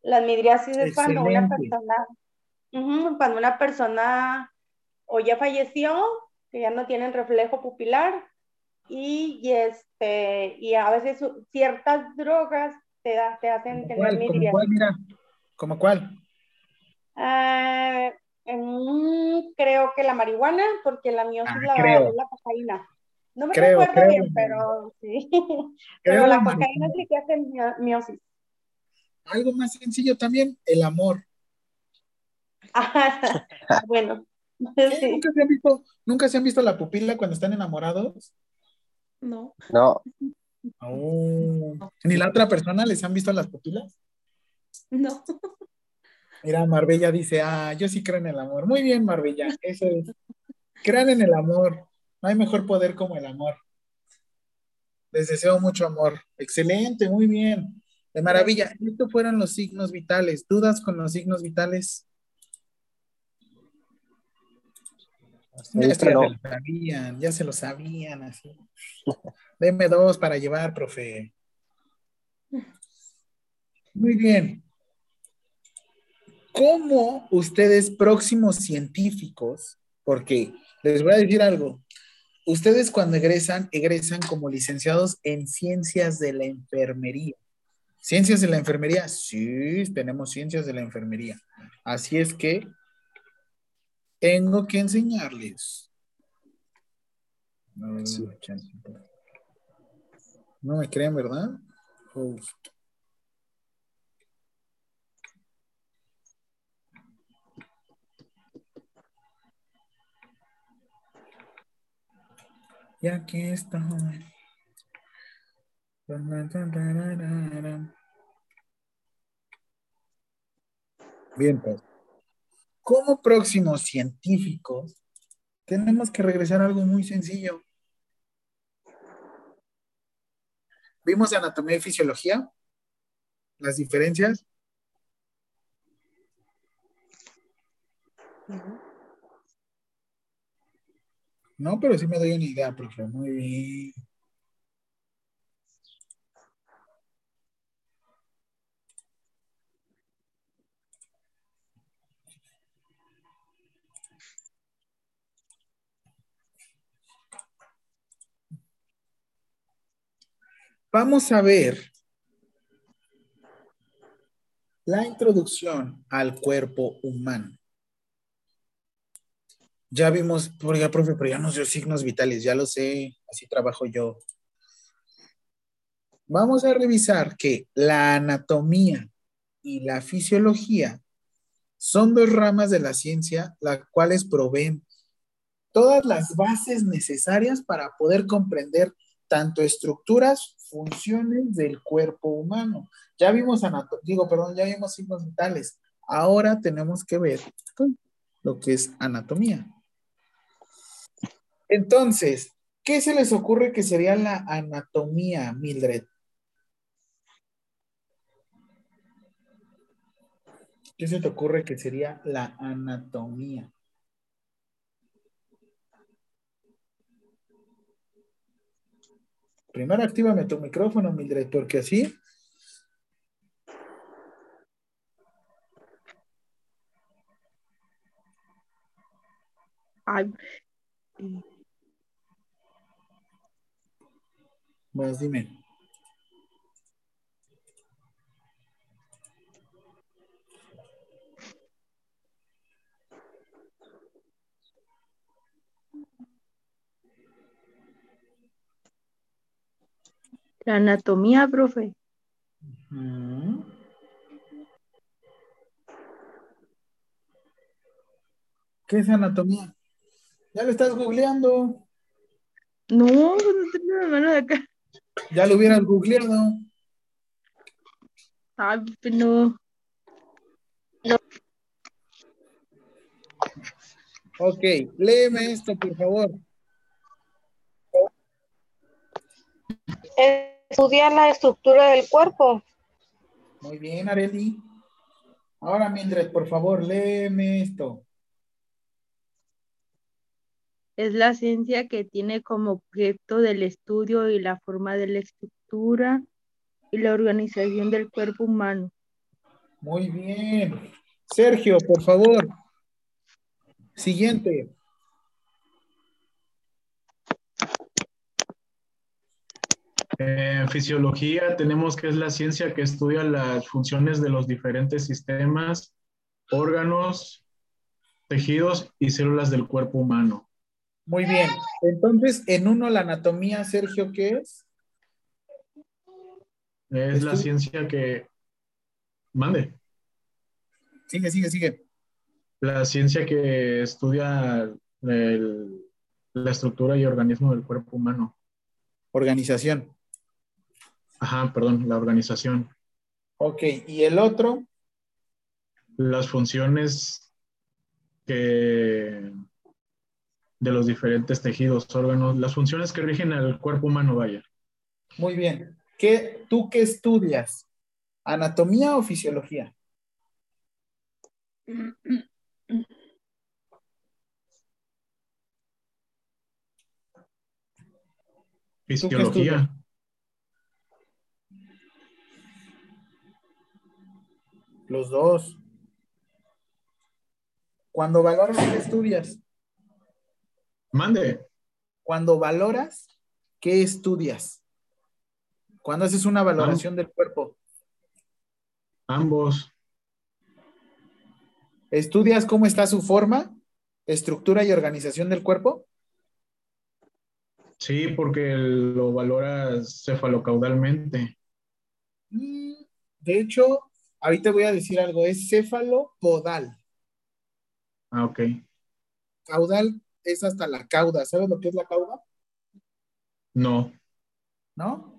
Las midriasis es cuando una Excelente. persona, cuando una persona o ya falleció, que ya no tienen reflejo pupilar, y, y este, y a veces ciertas drogas te, da- te hacen ¿Cómo tener cuál? ¿Cómo midriasis. cuál? Mira, ¿cómo cuál? Ah, mm, creo que la marihuana, porque la miosis Ah, la, creo. la cocaína. No me Creo, recuerdo creo. bien, pero sí. Creo Pero la la cocaína sí que hace mio- miosis. Algo más sencillo también, el amor. Bueno. ¿Nunca se han visto, nunca se han visto la pupila cuando están enamorados? No. No, Oh. ¿Ni la otra persona les han visto las pupilas? No. Mira, Marbella dice, ah, yo sí creo en el amor. Muy bien, Marbella, eso es. Crean en el amor. No hay mejor poder como el amor. Les deseo mucho amor. Excelente, muy bien. De maravilla. Estos fueron los signos vitales. ¿Dudas con los signos vitales? Ya, se lo sabían, ya se lo sabían así. Deme dos para llevar, profe. Muy bien. ¿Cómo ustedes próximos científicos, porque les voy a decir algo, ustedes cuando egresan, egresan como licenciados en ciencias de la enfermería. ¿Ciencias de la enfermería? Sí, tenemos ciencias de la enfermería. Así es que tengo que enseñarles. No, chance. No me creen, ¿verdad? Uf. Y aquí está. Bien, pues. Como próximos científicos, tenemos que regresar a algo muy sencillo. ¿Vimos anatomía y fisiología? ¿Las diferencias? No, pero sí me doy una idea, profe. Muy bien. Vamos a ver la introducción al cuerpo humano. Ya vimos, por ya, profe, pero ya no sé signos vitales, ya lo sé, así trabajo yo. Vamos a revisar que la anatomía y la fisiología son dos ramas de la ciencia, las cuales proveen todas las bases necesarias para poder comprender tanto estructuras, funciones del cuerpo humano. Ya vimos anatomía, digo, perdón, ya vimos signos vitales. Ahora tenemos que ver lo que es anatomía. Entonces, ¿qué se les ocurre que sería la anatomía, Mildred? ¿Qué se te ocurre que sería la anatomía? Primero actívame tu micrófono, Mildred, porque así. Ay, Más dime. La anatomía, profe. ¿Qué es anatomía? Ya lo estás googleando. No, no tengo la mano de acá. Ya lo hubieras googleado. Ay, pues no. Ok, léeme esto, por favor. Estudia la estructura del cuerpo. Muy bien, Areli. Ahora, Mildred, por favor, léeme esto. Es la ciencia que tiene como objeto del estudio y la forma de la estructura y la organización del cuerpo humano. Muy bien. Sergio, por favor. Siguiente. En fisiología tenemos que es la ciencia que estudia las funciones de los diferentes sistemas, órganos, tejidos y células del cuerpo humano. Muy bien. Entonces, en uno, la anatomía, Sergio, ¿qué es? Es la ciencia que... Mande. Sigue, sigue, sigue. La ciencia que estudia el- la estructura y organismo del cuerpo humano. Organización. Ajá, perdón, la organización. Ok, ¿y el otro? Las funciones que de los diferentes tejidos, órganos, las funciones que rigen al cuerpo humano, vaya. Muy bien. ¿Qué, ¿Tú qué estudias? ¿Anatomía o fisiología? Fisiología. Los dos. Cuando valoras, ¿qué estudias? Mande. Cuando valoras, ¿qué estudias? Cuando haces una valoración del cuerpo. Ambos. ¿Estudias cómo está su forma, estructura y organización del cuerpo? Sí, porque lo valoras cefalocaudalmente. Mm, De hecho, ahorita voy a decir algo, es cefalopodal. Ah, ok. Caudal es hasta la cauda. ¿Sabes lo que es la cauda? No. ¿No?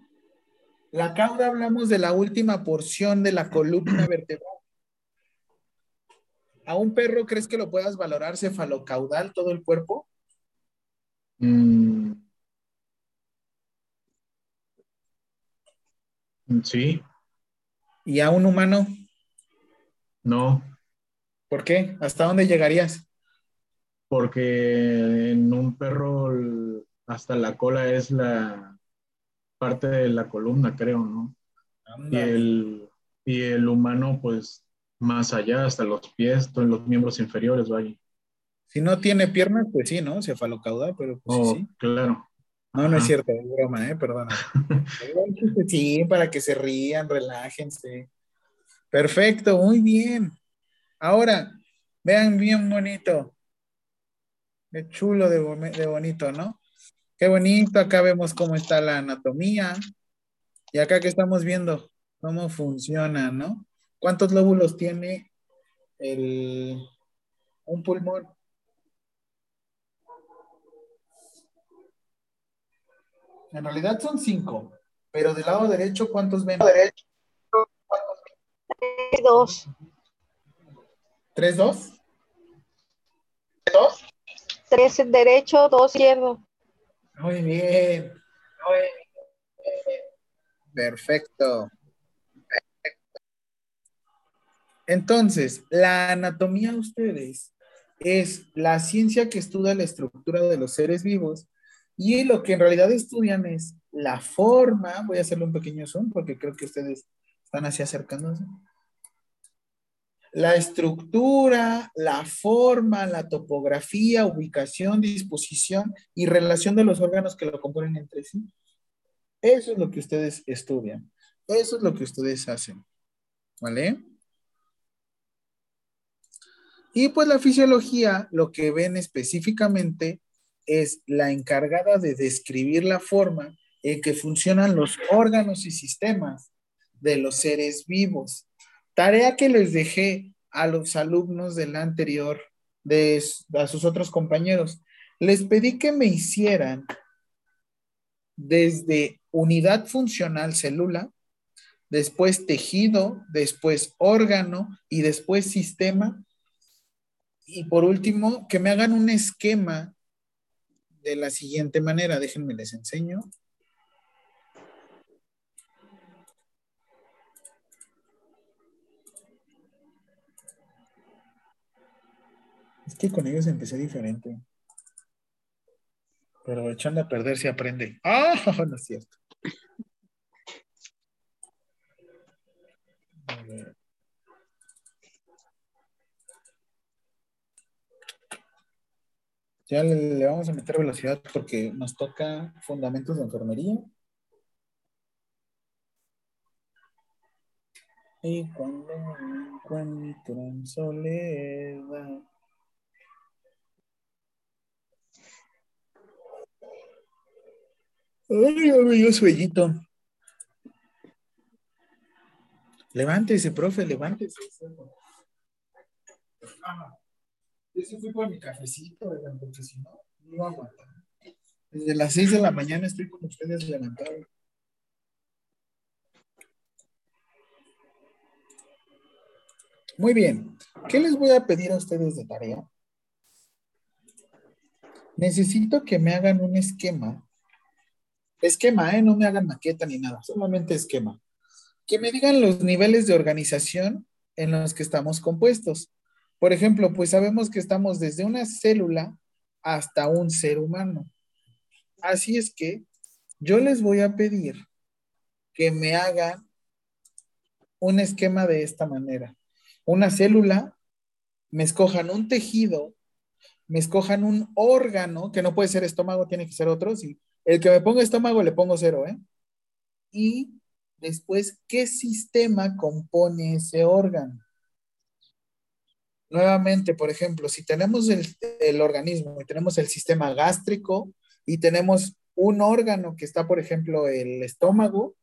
La cauda hablamos de la última porción de la columna vertebral. ¿A un perro crees que lo puedas valorar cefalocaudal todo el cuerpo? Mm. Sí, ¿Y a un humano? no, ¿Por qué? ¿Hasta dónde llegarías? porque en un perro hasta la cola es la parte de la columna, creo, ¿no? Y el, y el humano, pues, más allá, hasta los pies, todos los miembros inferiores, vaya. Si no tiene piernas, pues sí, ¿no? Cefalocaudal, pero pues Oh, sí. claro. No, no es cierto, es broma, ¿eh? Perdona. Sí, para que se rían, relájense. Perfecto, muy bien. Ahora, vean bien bonito. Qué chulo de bonito, ¿no? Qué bonito. Acá vemos cómo está la anatomía. Y acá que estamos viendo cómo funciona, ¿no? ¿Cuántos lóbulos tiene el, un pulmón? En realidad son cinco, pero del lado derecho, ¿cuántos ven? Dos. ¿Tres, dos? Tres derecho, dos izquierdo. Muy bien. Perfecto. Entonces, la anatomía ustedes es la ciencia que estudia la estructura de los seres vivos y lo que en realidad estudian es la forma, voy a hacerle un pequeño zoom porque creo que ustedes están así acercándose. La estructura, la forma, la topografía, ubicación, disposición y relación de los órganos que lo componen entre sí. Eso es lo que ustedes estudian. Eso es lo que ustedes hacen. ¿Vale? Y pues la fisiología, lo que ven específicamente es la encargada de describir la forma en que funcionan los órganos y sistemas de los seres vivos. Tarea que les dejé a los alumnos del anterior, a sus otros compañeros. Les pedí que me hicieran desde unidad funcional célula, después tejido, después órgano y después sistema. Y por último, que me hagan un esquema de la siguiente manera. Déjenme les enseño. Es que con ellos empecé diferente. Pero echando a perder se aprende. Ah, no es cierto. A ver. Ya le, vamos a meter velocidad porque nos toca fundamentos de enfermería. Y cuando me encuentro en soledad. Ay, dio sueñito. Levántese, profe, levántese. Ah, yo sí fui por mi cafecito, oigan, porque si no, no iba a aguantar. Desde las 6 de la mañana estoy con ustedes levantados. Muy bien. ¿Qué les voy a pedir a ustedes de tarea? Necesito que me hagan un esquema. Esquema, ¿eh? No me hagan maqueta ni nada, solamente esquema. que me digan los niveles de organización en los que estamos compuestos. Por ejemplo, pues sabemos que estamos desde una célula hasta un ser humano. Así es que yo les voy a pedir que me hagan un esquema de esta manera. Una célula, me escojan un tejido, me escojan un órgano, que no puede ser estómago, tiene que ser otro. Si el que me ponga estómago le pongo cero, ¿eh? Y después, ¿qué sistema compone ese órgano? Nuevamente, por ejemplo, si tenemos el, el organismo y tenemos el sistema gástrico y tenemos un órgano que está, por ejemplo, el estómago,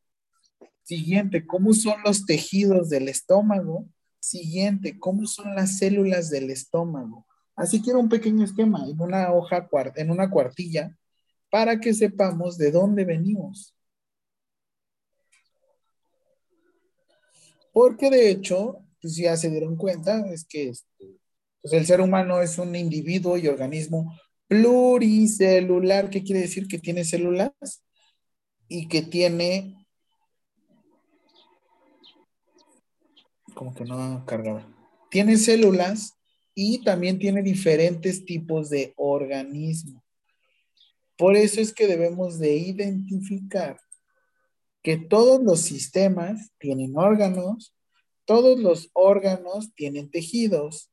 Siguiente, ¿cómo son los tejidos del estómago? Siguiente, ¿cómo son las células del estómago? Así quiero un pequeño esquema en una hoja, en una cuartilla, para que sepamos de dónde venimos. Porque de hecho, pues ya se dieron cuenta, es que pues el ser humano es un individuo y organismo pluricelular. ¿Qué quiere decir? Que tiene células y que tiene como que no cargaba. Tiene células y también tiene diferentes tipos de organismo. Por eso es que debemos de identificar que todos los sistemas tienen órganos, todos los órganos tienen tejidos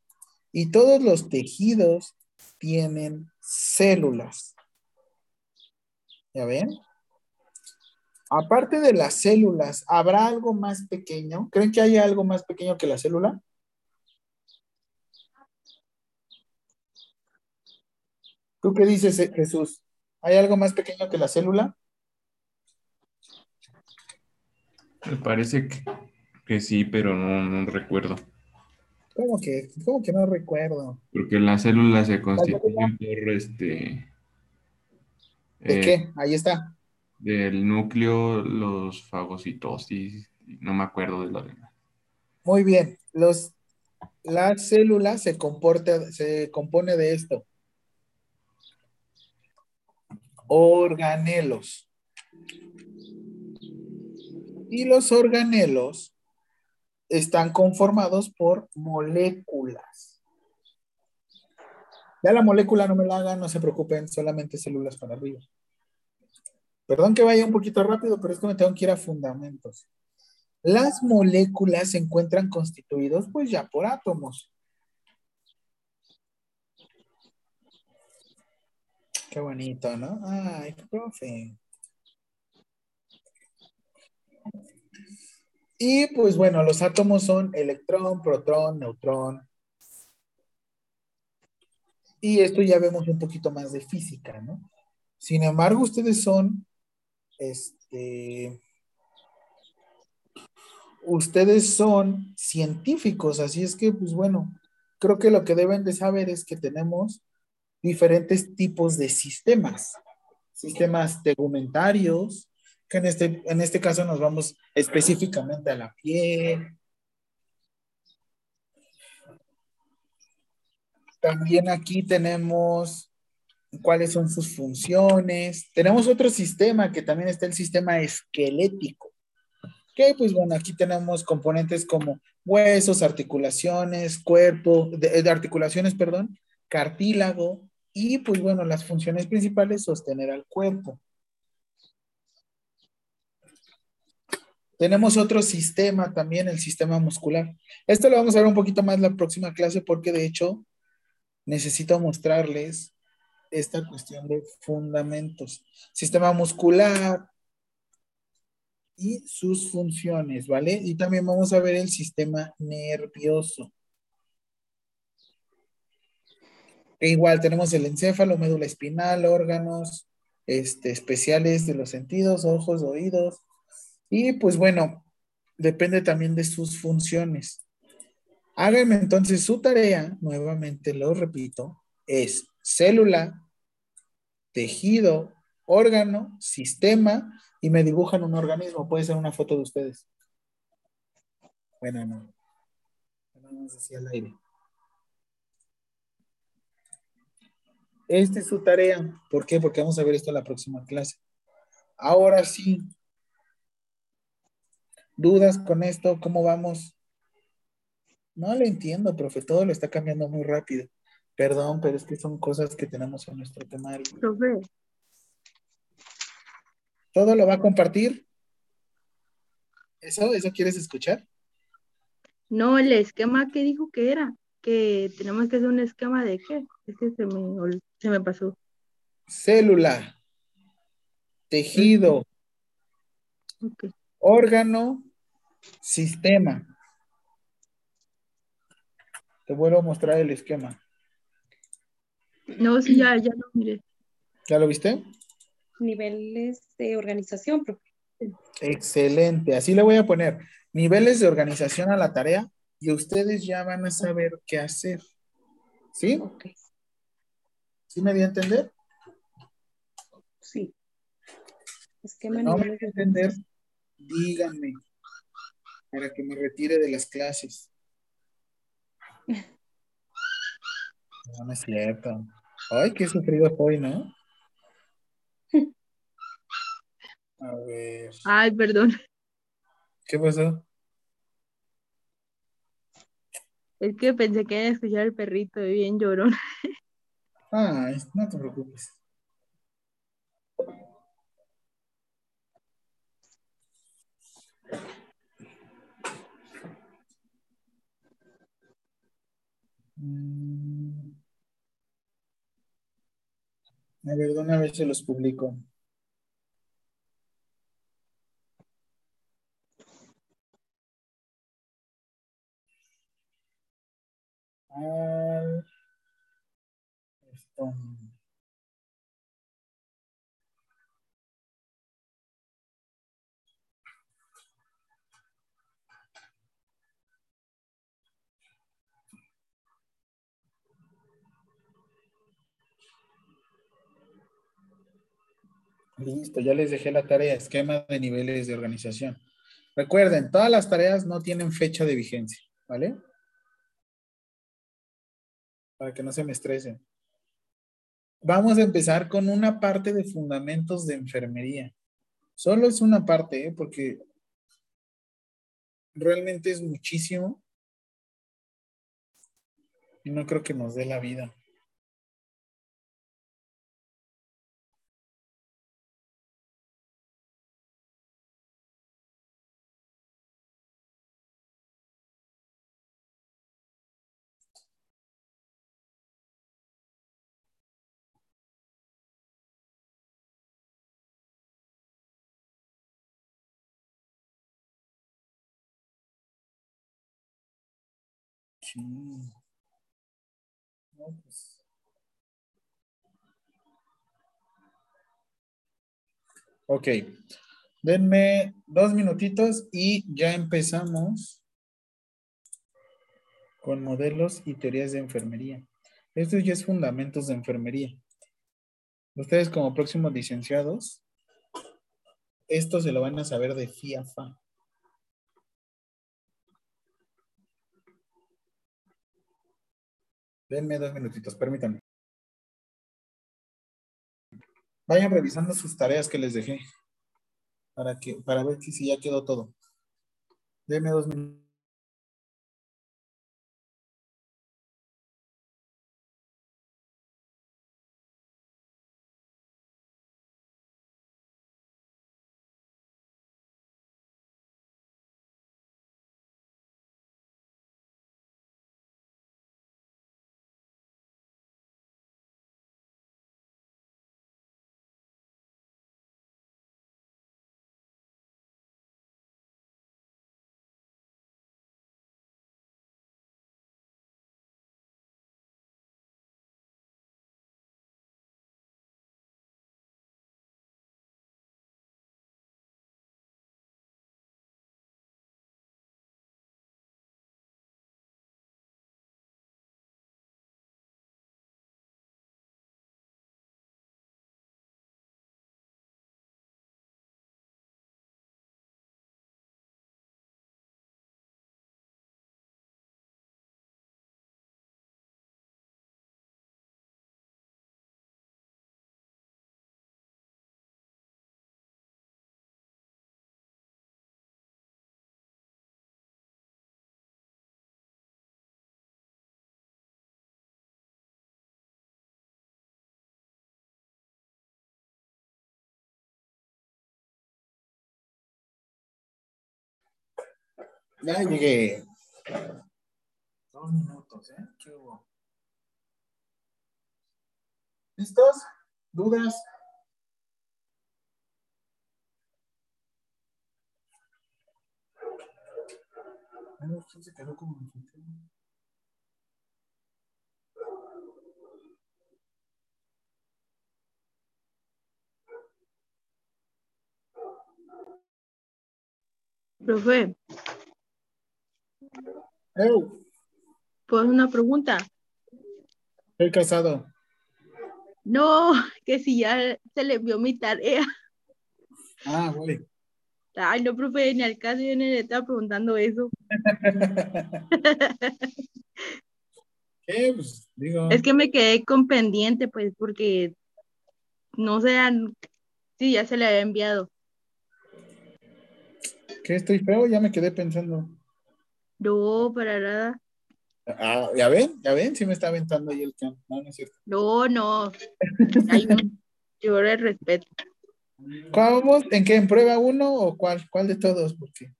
y todos los tejidos tienen células. ¿Ya ven? Aparte de las células, ¿habrá algo más pequeño? ¿Creen que hay algo más pequeño que la célula? ¿Tú qué dices, Jesús? ¿Hay algo más pequeño que la célula? Me parece que, sí, pero no, recuerdo. ¿Cómo que, ¿Cómo que no recuerdo? Porque las células se constituyen por este. ¿De qué? Eh, Ahí está del núcleo, los fagocitosis, no me acuerdo de lo demás. Muy bien, los, la célula se, comporta, se compone de esto. Organelos. Y los organelos están conformados por moléculas. Ya la molécula no me la hagan, no se preocupen, solamente células para arriba. Perdón que vaya un poquito rápido, pero es que me tengo que ir a fundamentos. Las moléculas se encuentran constituidos pues ya por átomos. Qué bonito, ¿no? Ay, profe. Y pues bueno, los átomos son electrón, protón, neutrón. Y esto ya vemos un poquito más de física, ¿no? Sin embargo, ustedes son este, ustedes son científicos, así es que, pues bueno, creo que lo que deben de saber es que tenemos diferentes tipos de sistemas, sistemas tegumentarios, en este, en este caso nos vamos específicamente a la piel. También aquí tenemos cuáles son sus funciones. Tenemos otro sistema que también está el sistema esquelético. Que pues bueno, aquí tenemos componentes como huesos, articulaciones, cuerpo, de, articulaciones, perdón, cartílago y pues bueno, las funciones principales sostener al cuerpo. Tenemos otro sistema también, el sistema muscular. Esto lo vamos a ver un poquito más la próxima clase porque de hecho necesito mostrarles esta cuestión de fundamentos. Sistema muscular y sus funciones, ¿vale? Y también vamos a ver el sistema nervioso. E igual tenemos el encéfalo, médula espinal, órganos este, especiales de los sentidos, ojos, oídos. Y pues bueno, depende también de sus funciones. Háganme entonces su tarea, nuevamente lo repito, es célula, tejido, órgano, sistema, y me dibujan un organismo. Puede ser una foto de ustedes. Bueno, no. No decía al aire. Esta es su tarea. ¿Por qué? Porque vamos a ver esto en la próxima clase. Ahora sí. ¿Dudas con esto? ¿Cómo vamos? No le entiendo, profe. Todo lo está cambiando muy rápido. Perdón, pero es que son cosas que tenemos en nuestro temario. Profe, ¿Todo lo va a compartir? ¿Eso? ¿Eso quieres escuchar? no, el esquema que dijo que era, que tenemos que hacer un esquema de qué, es que se me, se me pasó. Célula, tejido, Ok. Órgano, sistema. Te vuelvo a mostrar el esquema. No, sí, ya, ya lo miré. ¿Ya lo viste? Niveles de organización, profe. Excelente. Así le voy a poner niveles de organización a la tarea y ustedes ya van a saber qué hacer. ¿Sí? ¿Sí me di a entender? Sí. Esquema No me niveles di a de entender, díganme para que me retire de las clases. No, no es cierto. Ay, qué sufrido estoy, ¿no? A ver, Ay, perdón. ¿qué pasó? Es que pensé que iba a escuchar el perrito bien llorón. Ay, no te preocupes. A ver, de una los publico. Ah. Listo, ya les dejé la tarea, esquema de niveles de organización. Recuerden, todas las tareas no tienen fecha de vigencia, ¿vale? Para que no se me estresen. Vamos a empezar con una parte de fundamentos de enfermería. Solo es una parte, ¿eh? porque realmente es muchísimo y no creo que nos dé la vida. Sí. No, pues. Ok, denme dos minutitos y ya empezamos con modelos y teorías de enfermería. Esto ya es fundamentos de enfermería. Ustedes como próximos licenciados, esto se lo van a saber de FIAFA. Denme dos minutitos, permítanme. Vayan revisando sus tareas que les dejé para que para ver si ya quedó todo. Denme dos minutos. Ya llegué. Dos minutos, ¿eh? ¿Qué hubo? ¿Listos? ¿Dudas? ¿quién se quedó como? Profe, Eu, ¿puedo hacer una pregunta? estoy casado. No, que si ya se le envió mi tarea. Ah, güey. Ay, no, profe, ni al caso yo ni le estaba preguntando eso. ¿Qué? Pues digo. Es que me quedé con pendiente, pues, porque no sean, sí, ya se le había enviado. ¿Qué estoy feo? Ya me quedé pensando. No, para nada. Ah, ya ven, ya ven, sí me está aventando ahí el can. No, no es cierto. No, no. Hay un, le respeto. ¿Cuál vamos? ¿En qué? ¿En prueba uno o cuál? ¿Cuál de todos? Porque.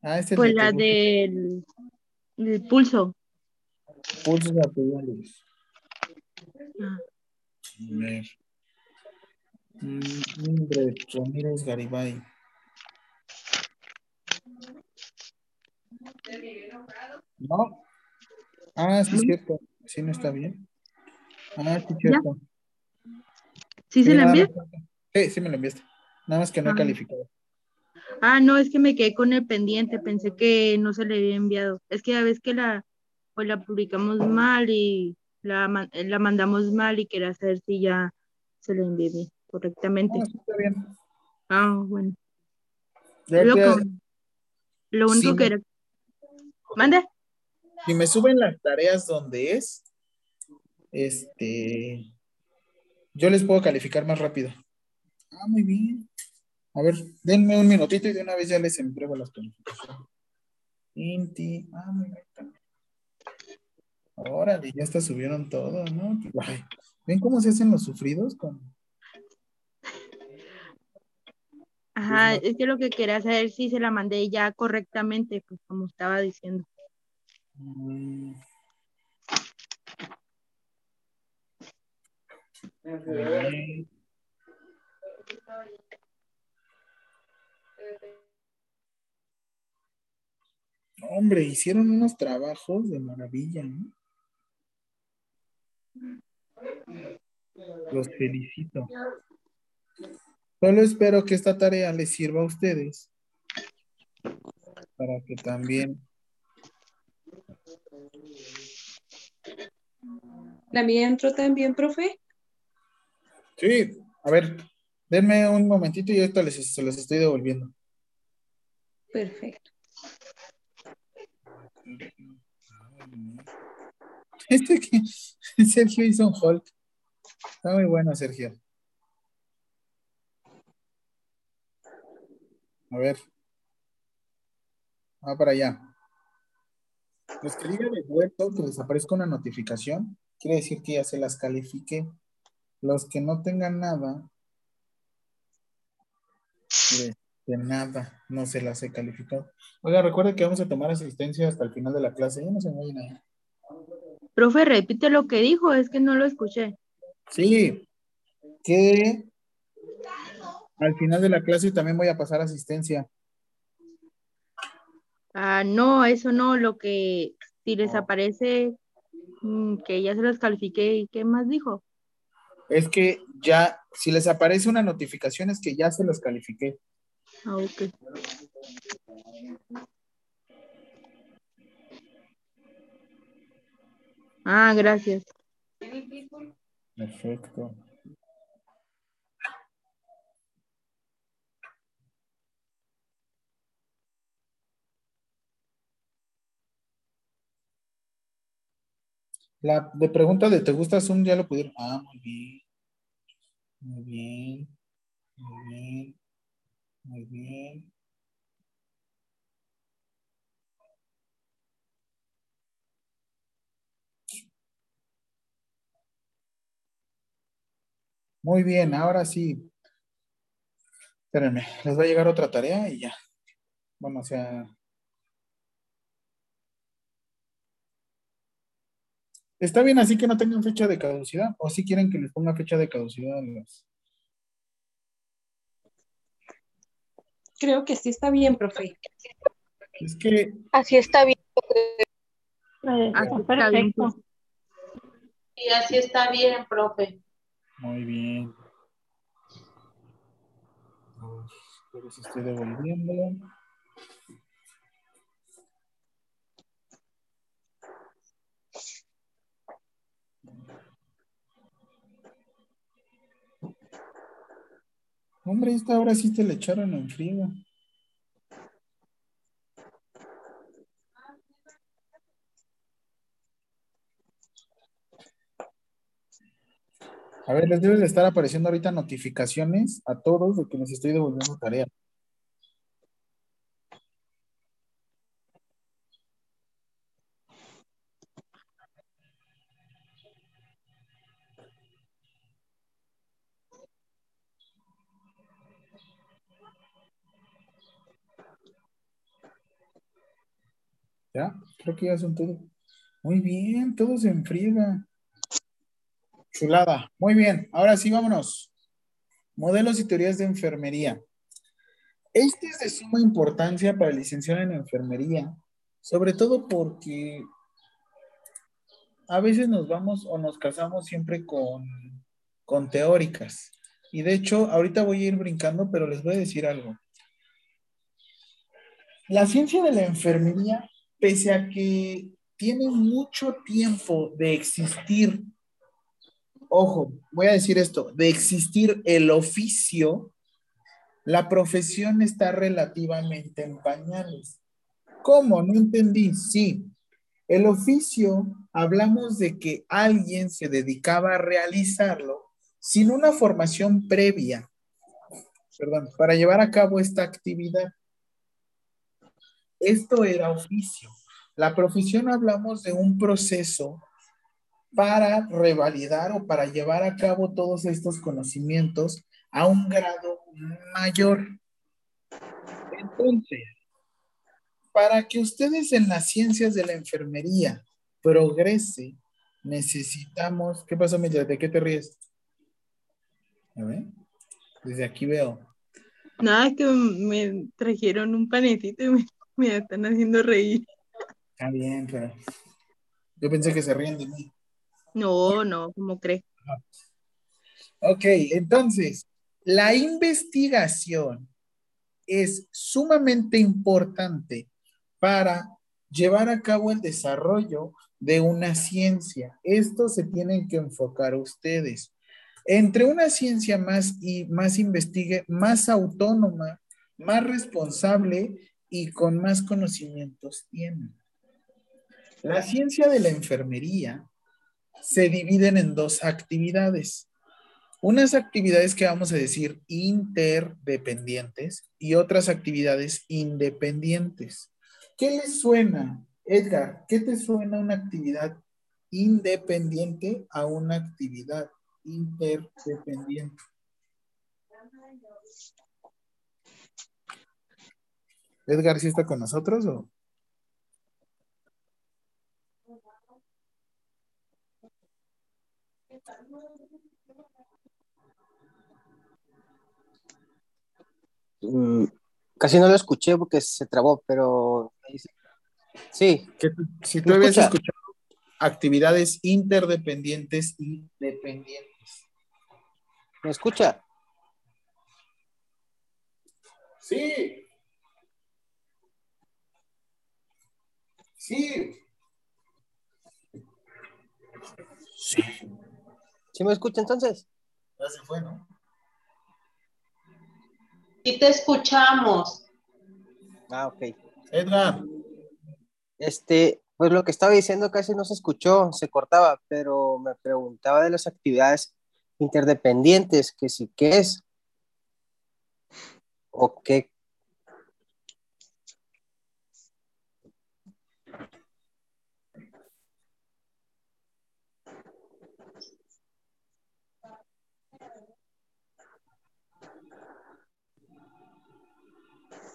Ah, este es Pues el la del el pulso. Pulsos arteriales. Ah. A ver. Mm, Ramírez Garibay. No. Ah, sí, es cierto. Sí, no está bien. Ah, sí, es cierto. ¿Sí se la más- Sí, sí me lo enviaste. Nada más que no he Ah. calificado. Ah, no, es que me quedé con el pendiente, pensé que no se le había enviado. Es que a veces que la, pues la publicamos mal y la, ma- la mandamos mal y quería saber si ya se le envié bien, correctamente. No, sí está bien. Ah, bueno. Lo, lo único Sí, que era. ¿Mande? Si me suben las tareas donde es, este, yo les puedo calificar más rápido. Ah, muy bien. A ver, denme un minutito y de una vez ya les entrego las calificaciones. Inti, ah, muy bien. Órale, ya hasta subieron todo, ¿no? Ay, ¿Ven cómo se hacen los sufridos? Con... Ajá, es que lo que quería saber si se la mandé ya correctamente, pues como estaba diciendo. Mm. Hombre, hicieron unos trabajos de maravilla, ¿no? Los felicito. Solo espero que esta tarea les sirva a ustedes para que también ¿La mía entró también, profe? Sí, a ver, denme un momentito y ahorita les, se los estoy devolviendo. Perfecto. Este que Sergio hizo un Hulk. Está muy bueno, Sergio. A ver. Va para allá. Los que digan devuelto, que les aparezca una notificación, quiere decir que ya se las califique. Los que no tengan nada, decir que nada, no se las he calificado. Oiga, recuerde que vamos a tomar asistencia hasta el final de la clase. Ya no se vayan ahí. Profe, repite lo que dijo, es que no lo escuché. Sí, que al final de la clase también voy a pasar asistencia. Ah, no, eso no, lo que si les aparece mm, que ya se los califiqué, ¿y qué más dijo? Es que ya, si les aparece una notificación, es que ya se los califiqué. Ah, ok. Ah, gracias. Perfecto. La de pregunta de ¿te gusta Zoom? Ya lo pudieron. Ah, muy bien. Muy bien. Muy bien. Muy bien. Muy bien, ahora sí. Espérenme, les va a llegar otra tarea y ya. Vamos a ¿Está bien así que no tengan fecha de caducidad? ¿O si quieren que les ponga fecha de caducidad a las... Creo que sí está bien, profe. Es que Así está bien. Así está bien, perfecto. pues. Y así está bien, profe. Muy bien. Pero se estoy devolviendo. Hombre, esta ahora sí te le echaron en frío. A ver, les deben de estar apareciendo ahorita notificaciones a todos de que les estoy devolviendo tarea. ¿Ya? Creo que ya son todos. Muy bien, todos en friega. Chulada. Muy bien, ahora sí, vámonos. Modelos y teorías de enfermería. Este es de suma importancia para el licenciado en enfermería, sobre todo porque a veces nos vamos o nos casamos siempre con, con teóricas. Y de hecho, ahorita voy a ir brincando, pero les voy a decir algo. La ciencia de la enfermería, pese a que tiene mucho tiempo de existir, ojo, voy a decir esto, de existir el oficio, la profesión está relativamente en pañales. ¿Cómo? No entendí. Sí, el oficio, hablamos de que alguien se dedicaba a realizarlo sin una formación previa, perdón, para llevar a cabo esta actividad. Esto era oficio. La profesión hablamos de un proceso para revalidar o para llevar a cabo todos estos conocimientos a un grado mayor. Entonces, para que ustedes en las ciencias de la enfermería progrese, necesitamos. ¿Qué pasó, Miguel? ¿De qué te ríes? A ver. Desde aquí veo. Nada, que me trajeron un panecito y me, me están haciendo reír. Está bien, pero. Yo pensé que se ríen de mí. No, no, ¿cómo crees? Ok, entonces, la investigación es sumamente importante para llevar a cabo el desarrollo de una ciencia. Esto se tienen que enfocar ustedes. Entre una ciencia más y más investigue, más autónoma, más responsable y con más conocimientos tienen. La ciencia de la enfermería se dividen en dos actividades. Unas actividades que vamos a decir interdependientes y otras actividades independientes. ¿Qué les suena, Edgar? ¿Qué te suena una actividad independiente a una actividad interdependiente? Edgar, ¿sí está con nosotros o? Mm, casi no lo escuché porque se trabó, pero sí. Que si ¿Me tú habías escucha? escuchado actividades interdependientes y dependientes. ¿Me escucha? Sí. Sí. Sí. ¿Sí me escucha entonces? Ya se fue, ¿no? Sí te escuchamos. Ah, ok. Edgar. Este, pues lo que estaba diciendo casi no se escuchó, se cortaba, pero me preguntaba de las actividades interdependientes, que sí, ¿qué es? ¿O qué?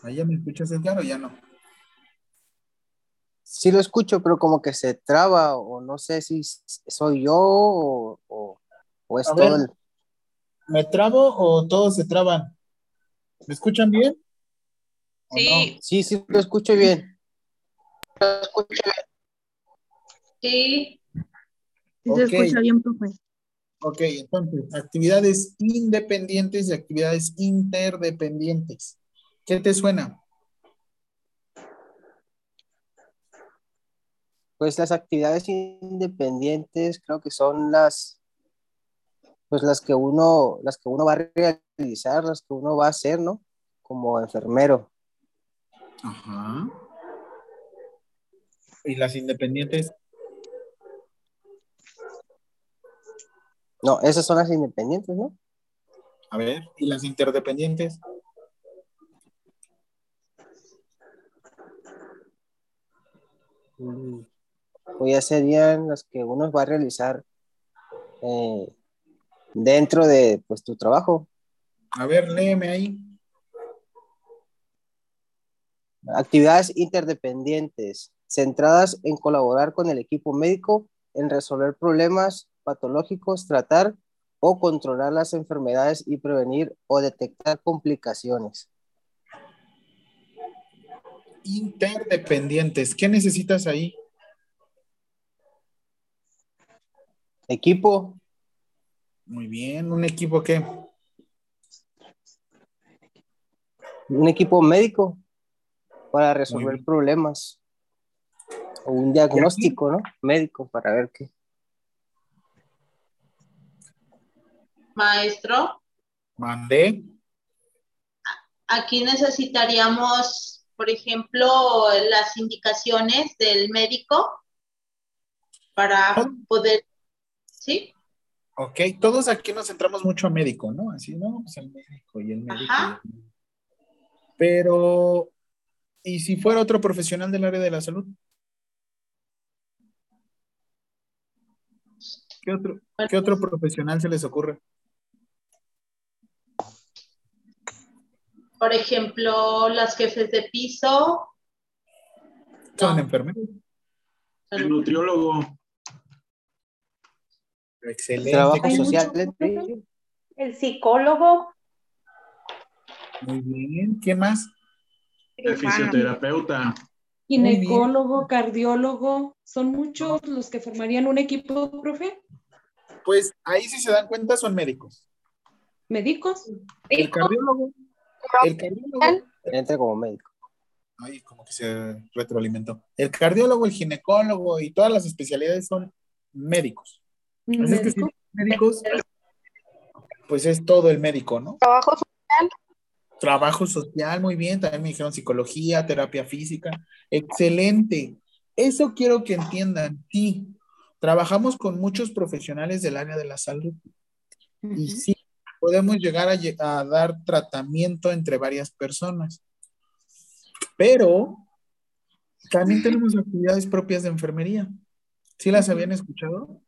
¿Ahí ya me escuchas, Edgar, o ya no? Sí lo escucho, pero como que se traba o no sé si soy yo o, o- o es A todo ver. el... ¿Me trabo o todos se traban? ¿Me escuchan bien? ¿O Sí. Sí, sí lo escucho bien. Sí, Sí Ok. se escucha bien, profe. Ok, entonces, actividades independientes y actividades interdependientes. ¿Qué te suena? Pues las actividades independientes creo que son las, pues las que uno, las que uno va a realizar, las que uno va a hacer, ¿no? Como enfermero. Ajá. ¿Y las independientes? No, esas son las independientes, ¿no? A ver, ¿y las interdependientes? Mm, Pues ya serían las que uno va a realizar eh, dentro de pues tu trabajo. A ver, léeme ahí. Actividades interdependientes, centradas en colaborar con el equipo médico, en resolver problemas patológicos, tratar o controlar las enfermedades y prevenir o detectar complicaciones. Interdependientes. ¿Qué necesitas ahí? Equipo, Muy bien, ¿un equipo qué? un equipo médico para resolver problemas o un diagnóstico, ¿no? Médico para ver qué. maestro. Mandé. Aquí necesitaríamos, por ejemplo, las indicaciones del médico para poder, ¿sí? Ok, todos aquí nos centramos mucho a médico, ¿no? Así, ¿no? Pues el médico y el médico. Ajá. y el médico. Pero, ¿y si fuera otro profesional del área de la salud? ¿Qué otro, qué otro profesional se les ocurre? Por ejemplo, las jefes de piso, Son enfermeros. El nutriólogo. Excelente. Trabajo social. mucho- El psicólogo, Muy bien. ¿Quién más? El fisioterapeuta. Ginecólogo, cardiólogo, son muchos los que formarían un equipo, profe. Pues ahí si se dan cuenta son médicos. ¿Médicos? El cardiólogo. El cardiólogo. Entra como médico. Ay, como que se retroalimentó. El cardiólogo, el ginecólogo y todas las especialidades son médicos. Así es que médicos, pues es todo el médico, ¿no? Trabajo social. Trabajo social, muy bien. También me dijeron psicología, terapia física. Excelente. Eso quiero que entiendan. Sí, trabajamos con muchos profesionales del área de la salud. Y sí, podemos llegar a, dar tratamiento entre varias personas. Pero también tenemos actividades propias de enfermería. ¿Sí las habían escuchado?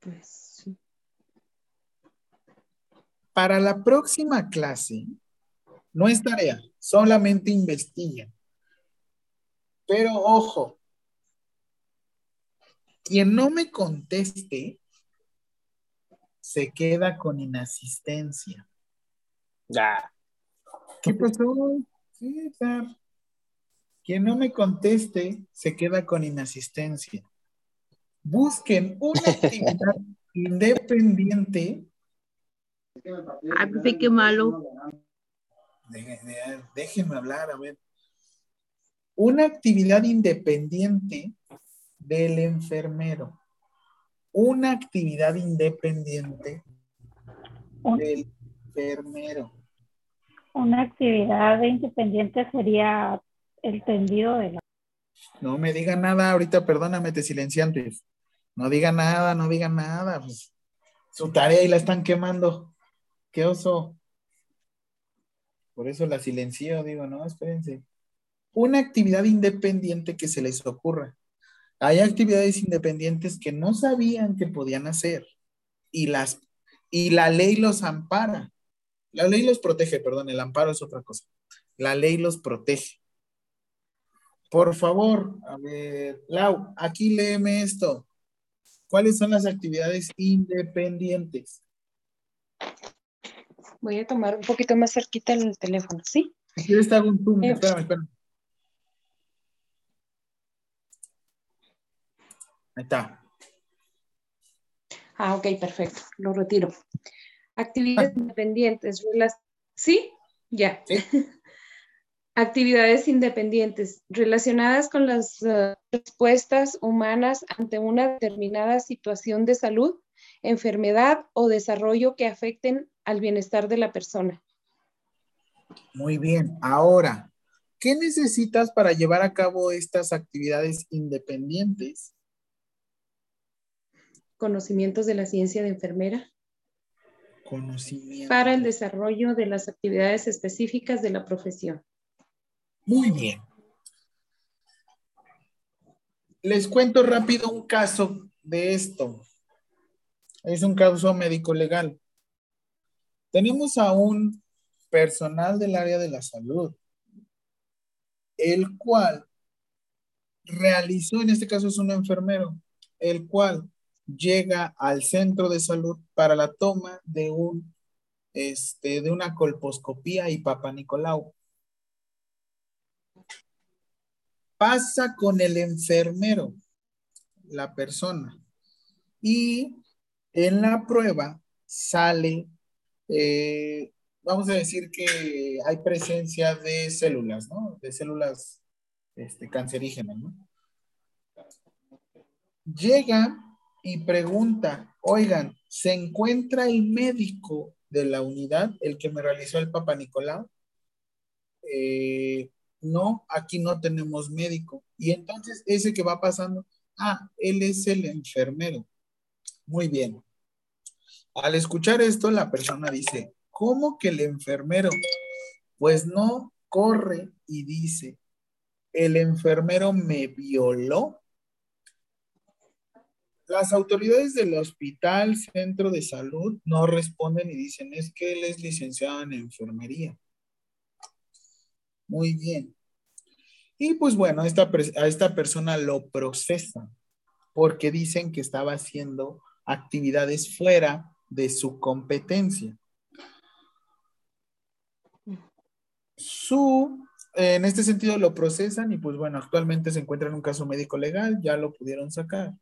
Pues sí. Para la próxima clase, no es tarea, solamente investiguen. Pero ojo, quien no me conteste se queda con inasistencia. Ya. ¿Qué pasó? César? Quien no me conteste se queda con inasistencia. Busquen una actividad independiente. Ay, profe, qué malo. Déjenme hablar, a ver. Una actividad independiente del enfermero. Una actividad independiente del enfermero. Una actividad independiente sería el tendido de la... No me diga nada ahorita, perdóname, te silenciantes. No diga nada, no diga nada. pues, su tarea y la están quemando. Qué oso. Por eso la silencio, digo, no, espérense. Una actividad independiente que se les ocurra. Hay actividades independientes que no sabían que podían hacer y las y la ley los ampara. La ley los protege, perdón, el amparo es otra cosa. La ley los protege. Por favor, a ver, Lau, aquí léeme esto. ¿Cuáles son las actividades independientes? Voy a tomar un poquito más cerquita el teléfono, ¿sí? Si quieres te hago un zoom, Eh. espérame, espérame. Ahí está. Ah, ok, perfecto. Lo retiro. Actividades independientes. ¿Sí? Ya. Actividades independientes relacionadas con las eh, respuestas humanas ante una determinada situación de salud, enfermedad o desarrollo que afecten al bienestar de la persona. Muy bien. Ahora, ¿qué necesitas para llevar a cabo estas actividades independientes? Conocimientos de la ciencia de enfermera Conocimiento. para el desarrollo de las actividades específicas de la profesión. Muy bien. Les cuento rápido un caso de esto. Es un caso médico legal. Tenemos a un personal del área de la salud, el cual realizó, en este caso es un enfermero, el cual llega al centro de salud para la toma de un este, de una colposcopía y Papa Nicolau. Pasa con el enfermero, la persona, y en la prueba sale, eh, vamos a decir que hay presencia de células, ¿no? De células este, cancerígenas, ¿no? Llega y pregunta, oigan, ¿se encuentra el médico de la unidad, el que me realizó el Papa Nicolau? Eh, no, aquí no tenemos médico. Y entonces ese que va pasando, ah, él es el enfermero. Muy bien. Al escuchar esto, la persona dice, ¿cómo que el enfermero? Pues no corre y dice, el enfermero me violó. Las autoridades del hospital, centro de salud, no responden y dicen, es que él es licenciado en enfermería. Muy bien. Y pues bueno, esta, a esta persona lo procesan porque dicen que estaba haciendo actividades fuera de su competencia. Su, en este sentido lo procesan y pues bueno, actualmente se encuentra en un caso médico legal, ya lo pudieron sacar.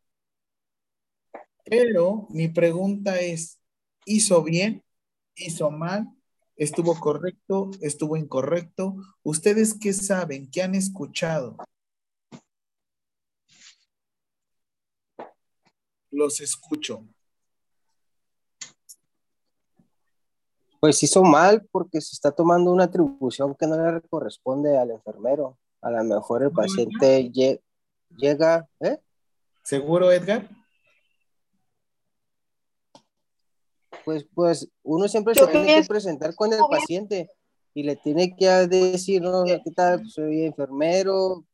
Pero mi pregunta es, ¿hizo bien? ¿Hizo mal? ¿Estuvo correcto? ¿Estuvo incorrecto? ¿Ustedes qué saben? ¿Qué han escuchado? Los escucho. Pues hizo mal porque se está tomando una atribución que no le corresponde al enfermero. A lo mejor el paciente lle- llega, ¿eh? ¿Seguro, Edgar? Pues, pues uno siempre se tiene que presentar con el paciente y le tiene que decir, no, ¿qué tal? Soy enfermero.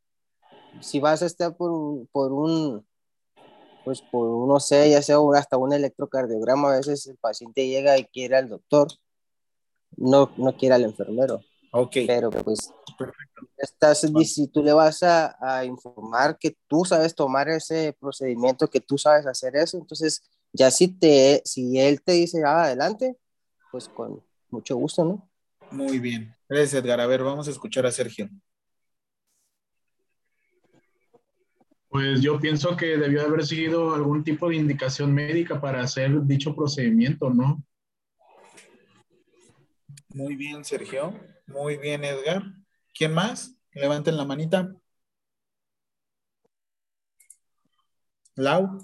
Si vas a estar por un, por un, pues por un, no sé, ya sea hasta un electrocardiograma, a veces el paciente llega y quiere al doctor, no, no quiere al enfermero. Ok. Pero pues, estás, si tú le vas a, a informar que tú sabes tomar ese procedimiento, que tú sabes hacer eso, entonces ya si, te, si él te dice, ah, adelante, pues con mucho gusto, ¿no? Muy bien. Gracias, Edgar. A ver, vamos a escuchar a Sergio. Pues yo pienso que debió haber seguido algún tipo de indicación médica para hacer dicho procedimiento, ¿no? Muy bien, Sergio. Muy bien, Edgar. ¿Quién más? Levanten la manita. Lau.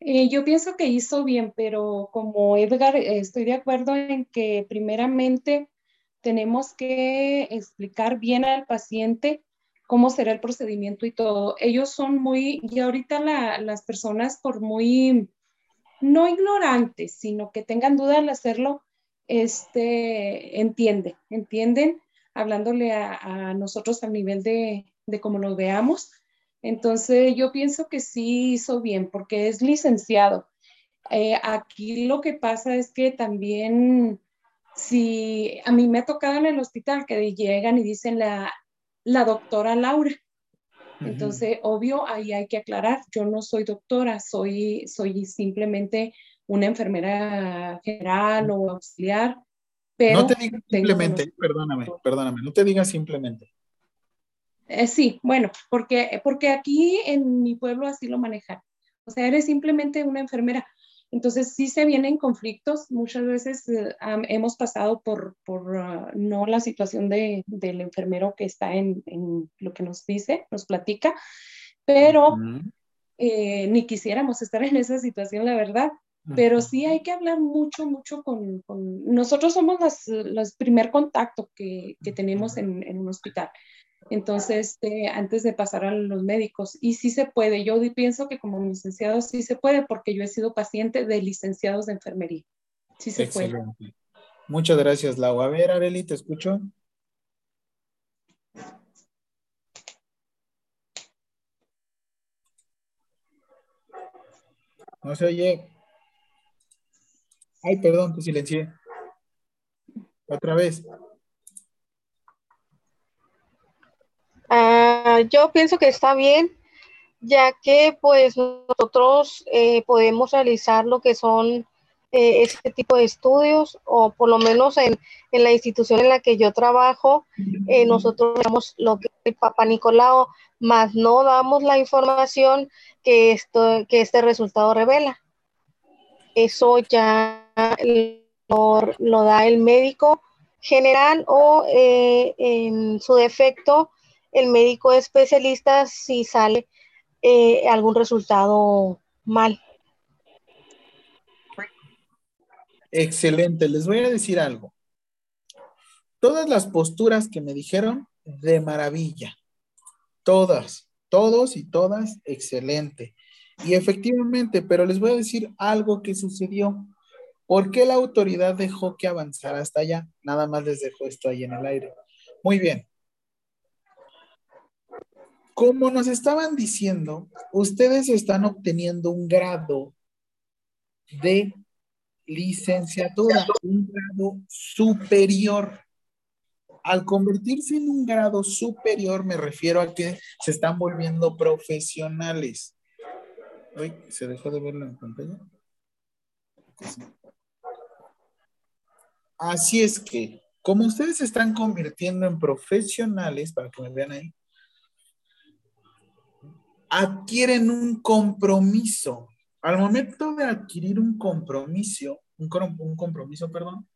Eh, yo pienso que hizo bien, pero como Edgar, eh, estoy de acuerdo en que primeramente tenemos que explicar bien al paciente cómo será el procedimiento y todo. Ellos son muy, y ahorita la- las personas por muy, no ignorantes, sino que tengan duda al hacerlo, este, entienden, entienden, hablándole a, nosotros al nivel de, de cómo lo veamos. Entonces, yo pienso que sí hizo bien, porque es licenciado. Eh, aquí lo que pasa es que también si a mí me ha tocado en el hospital que llegan y dicen la, la doctora Laura. Entonces, obvio, ahí hay que aclarar, yo no soy doctora, soy, soy simplemente una enfermera general o auxiliar, pero... No te digas simplemente, perdóname, perdóname, no te digas simplemente. Eh, sí, bueno, porque, porque aquí en mi pueblo así lo manejan. O sea, eres simplemente una enfermera. Entonces, sí se vienen conflictos. Muchas veces eh, hemos pasado por, por ah, no la situación de, del enfermero que está en, en, lo que nos dice, nos platica, pero eh, ni quisiéramos estar en esa situación, la verdad. Pero sí hay que hablar mucho, mucho con... con... Nosotros somos los primer contacto que, que tenemos en, en un hospital. Entonces, eh, antes de pasar a los médicos, y sí se puede, yo pienso que como licenciado sí se puede, porque yo he sido paciente de licenciados de enfermería. Sí se Excelente. puede. Muchas gracias, Lau. A ver, Areli, te escucho. No se oye. Ay, perdón, te silencié. Otra vez. Uh, yo pienso que está bien, ya que pues nosotros eh, podemos realizar lo que son eh, este tipo de estudios o por lo menos en, en, la institución en la que yo trabajo, eh, nosotros damos lo que el Papa Nicolau, más no damos la información que, esto, que este resultado revela. Eso ya lo, lo da el médico general o en su defecto el médico especialista si sale eh, algún resultado mal. Excelente, les voy a decir algo. Todas las posturas que me dijeron, de maravilla. Todas, todos y todas, excelente. Y efectivamente, pero les voy a decir algo que sucedió. ¿Por qué la autoridad dejó que avanzara hasta allá? Nada más les dejó esto ahí en el aire. Muy bien. Como nos estaban diciendo, ustedes están obteniendo un grado de licenciatura, un grado superior. Al convertirse en un grado superior, me refiero a que se están volviendo profesionales. Uy, ¿se dejó de verlo en pantalla? Así es que, como ustedes se están convirtiendo en profesionales, para que me vean ahí, adquieren un compromiso. Al momento de adquirir un compromiso, un, compromiso, perdón,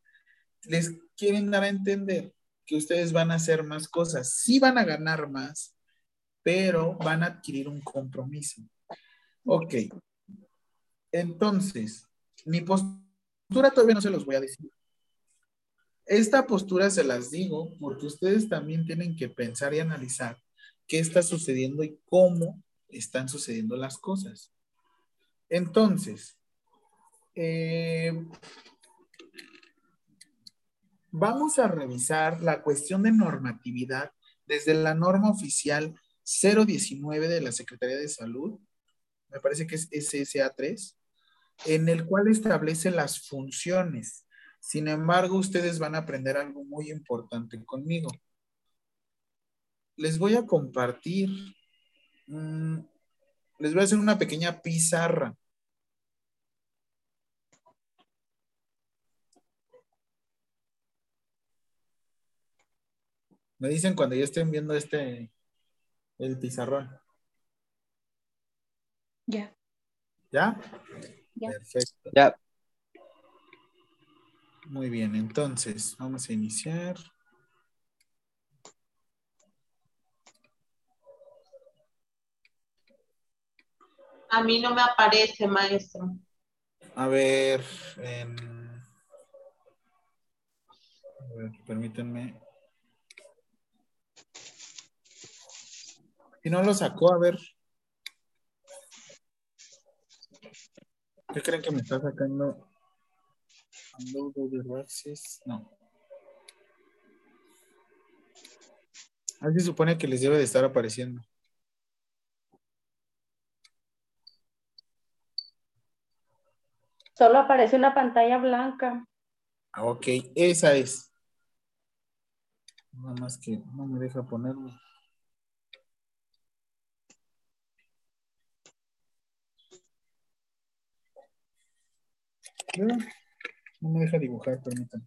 les quieren dar a entender que ustedes van a hacer más cosas. Sí van a ganar más, pero van a adquirir un compromiso. Ok. Entonces, mi postura todavía no se los voy a decir. Esta postura se las digo porque ustedes también tienen que pensar y analizar qué está sucediendo y cómo están sucediendo las cosas. Entonces, eh, vamos a revisar la cuestión de normatividad desde la norma oficial 019 de la Secretaría de Salud, me parece que es SSA3, en el cual establece las funciones. Sin embargo, ustedes van a aprender algo muy importante conmigo. Les voy a compartir Mm, les voy a hacer una pequeña pizarra. Me dicen cuando ya estén viendo este, el pizarrón. Ya. ¿Ya? Ya. Perfecto. Ya. Muy bien, entonces vamos a iniciar. A mí no me aparece, maestro. A ver, ver permítanme. Si no lo sacó, a ver. ¿Qué creen que me está sacando? No. Así supone que les debe de estar apareciendo. Solo aparece una pantalla blanca. Ah, Ok, esa es. Nada más que no me deja ponerlo. No, me deja dibujar, permítanme.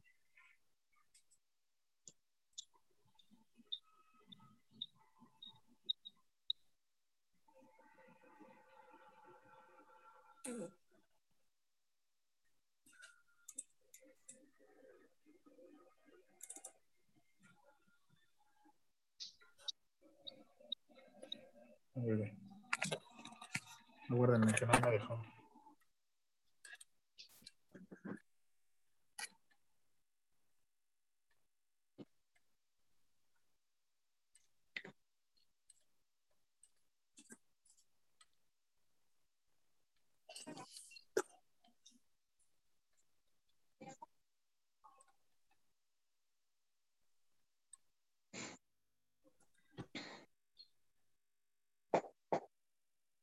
A ver, Aguárdenme que no me dejó.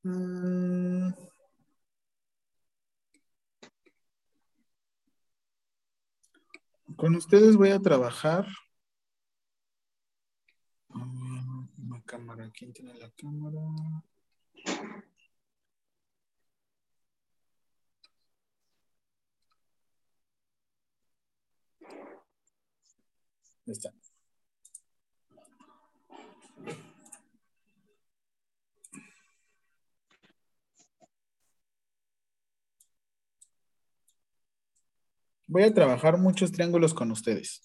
Mm. Con ustedes voy a trabajar. Mm, La cámara, ¿quién tiene la cámara? Está. Voy a trabajar muchos triángulos con ustedes.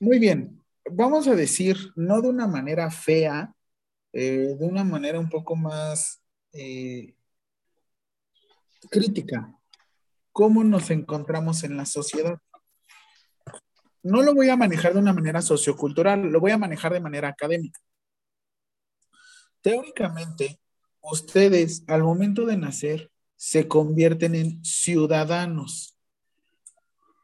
Muy bien. Vamos a decir, no de una manera fea, eh, de una manera un poco más eh, crítica. ¿Cómo nos encontramos en la sociedad? No lo voy a manejar de una manera sociocultural, lo voy a manejar de manera académica. Teóricamente, ustedes al momento de nacer se convierten en ciudadanos.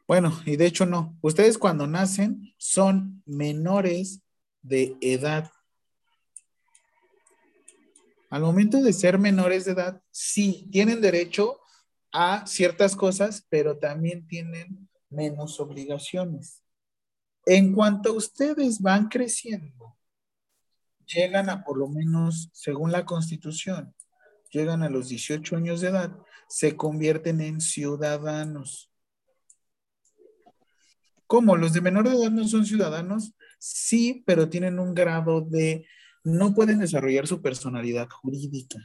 Bueno, y de hecho no. Ustedes cuando nacen son menores de edad. Al momento de ser menores de edad, sí, tienen derecho a ciertas cosas, pero también tienen menos obligaciones. En cuanto ustedes van creciendo, llegan a por lo menos, según la constitución, llegan a los 18 años de edad, se convierten en ciudadanos. ¿Cómo? ¿Los de menor de edad no son ciudadanos? Sí, pero tienen un grado de, no pueden desarrollar su personalidad jurídica.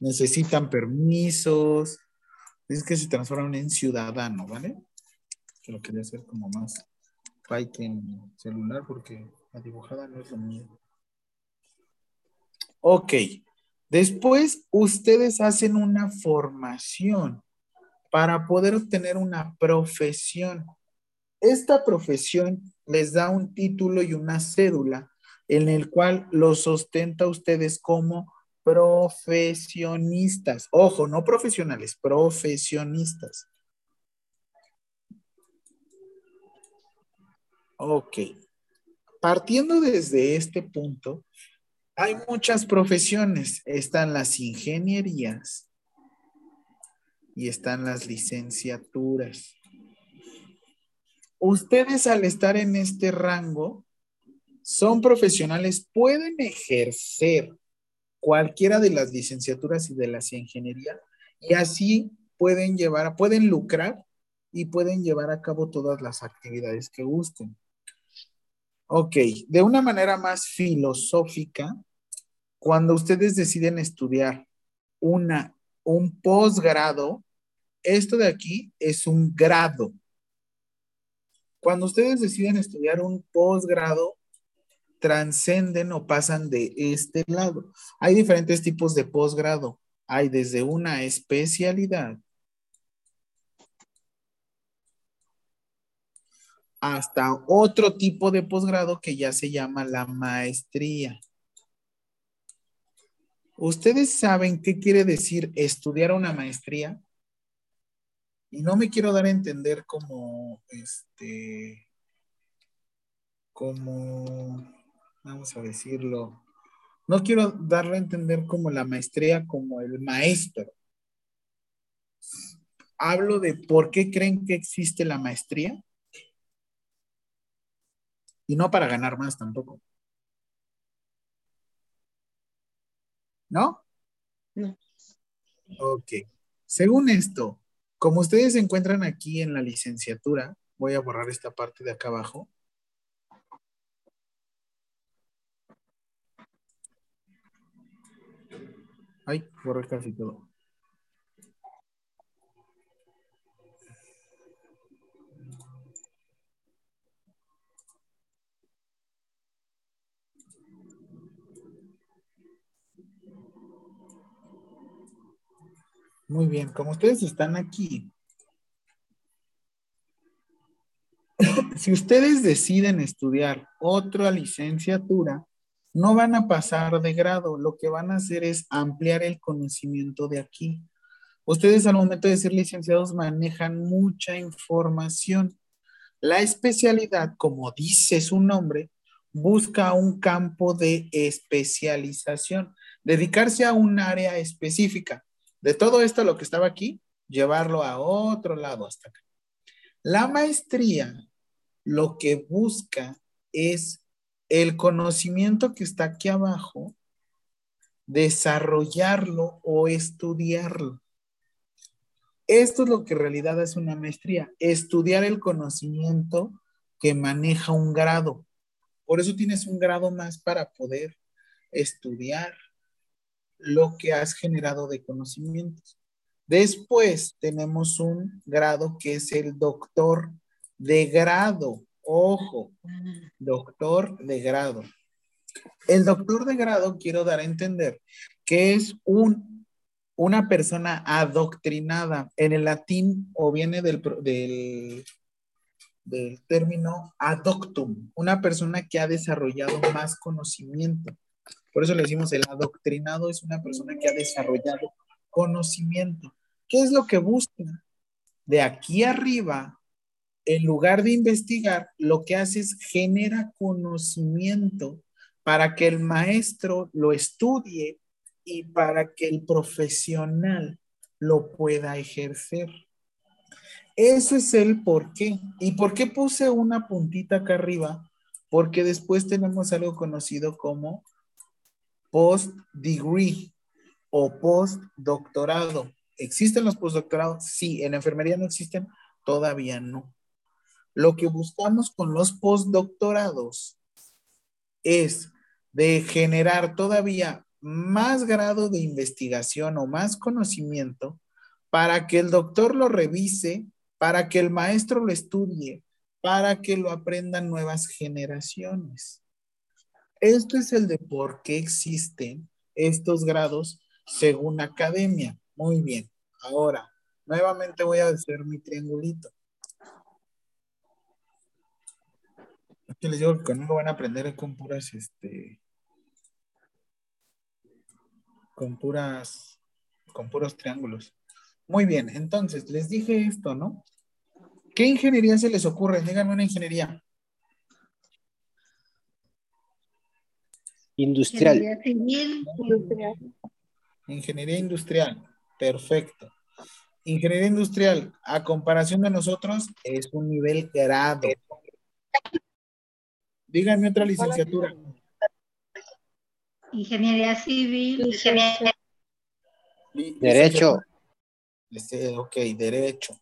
Necesitan permisos. Es que se transforman en ciudadano, ¿vale? Que lo quería hacer como más fight en celular porque la dibujada no es lo mío. Ok. Después ustedes hacen una formación para poder obtener una profesión. Esta profesión les da un título y una cédula en el cual los sostenta a ustedes como profesionistas. Ojo, no profesionales, profesionistas. Ok. Partiendo desde este punto, hay muchas profesiones. Están las ingenierías y están las licenciaturas. Ustedes al estar en este rango, son profesionales, pueden ejercer cualquiera de las licenciaturas y de las ingeniería y así pueden llevar, pueden lucrar y pueden llevar a cabo todas las actividades que gusten. Ok, de una manera más filosófica, cuando ustedes deciden estudiar una, un posgrado, esto de aquí es un grado. Cuando ustedes deciden estudiar un posgrado, transcenden o pasan de este lado. Hay diferentes tipos de posgrado. Hay desde una especialidad hasta otro tipo de posgrado que ya se llama la maestría. ¿Ustedes saben qué quiere decir estudiar una maestría? Y no me quiero dar a entender como, este, como, vamos a decirlo, No quiero darle a entender como la maestría como el maestro. Hablo de por qué creen que existe la maestría. Y no para ganar más tampoco. ¿No? No. Ok. Según esto, como ustedes se encuentran aquí en la licenciatura, voy a borrar esta parte de acá abajo. Ay, borré casi todo. Muy bien, como ustedes están aquí, si ustedes deciden estudiar otra licenciatura, no van a pasar de grado, lo que van a hacer es ampliar el conocimiento de aquí. Ustedes al momento de ser licenciados manejan mucha información. La especialidad, como dice su nombre, busca un campo de especialización, dedicarse a un área específica. De todo esto, lo que estaba aquí, llevarlo a otro lado hasta acá. La maestría lo que busca es el conocimiento que está aquí abajo, desarrollarlo o estudiarlo. Esto es lo que en realidad es una maestría, estudiar el conocimiento que maneja un grado. Por eso tienes un grado más para poder estudiar lo que has generado de conocimientos. Después tenemos un grado que es el doctor de grado. Ojo, doctor de grado. El doctor de grado quiero dar a entender que es un, una persona adoctrinada. En el latín o viene del, del, del término adoctum, una persona que ha desarrollado más conocimiento. Por eso le decimos el adoctrinado es una persona que ha desarrollado conocimiento. ¿Qué es lo que busca? De aquí arriba en lugar de investigar, lo que hace es genera conocimiento para que el maestro lo estudie y para que el profesional lo pueda ejercer. Ese es el por qué. ¿Y por qué puse una puntita acá arriba? Porque después tenemos algo conocido como post-degree o post-doctorado. ¿Existen los postdoctorados? Sí, en enfermería no existen, todavía no. Lo que buscamos con los postdoctorados es de generar todavía más grado de investigación o más conocimiento para que el doctor lo revise, para que el maestro lo estudie, para que lo aprendan nuevas generaciones. Esto es el de por qué existen estos grados según academia. Muy bien. Ahora, nuevamente voy a hacer mi triangulito. que les digo que conmigo van a aprender con puras, este, con puras, con puros triángulos. Muy bien, entonces les dije esto, ¿no? ¿Qué ingeniería se les ocurre? Díganme una ingeniería. Industrial. Ingeniería civil. Industrial. Ingeniería industrial. Perfecto. Ingeniería industrial, a comparación de nosotros, es un nivel grado. Díganme otra licenciatura. Ingeniería civil. Derecho. Este, ok, derecho.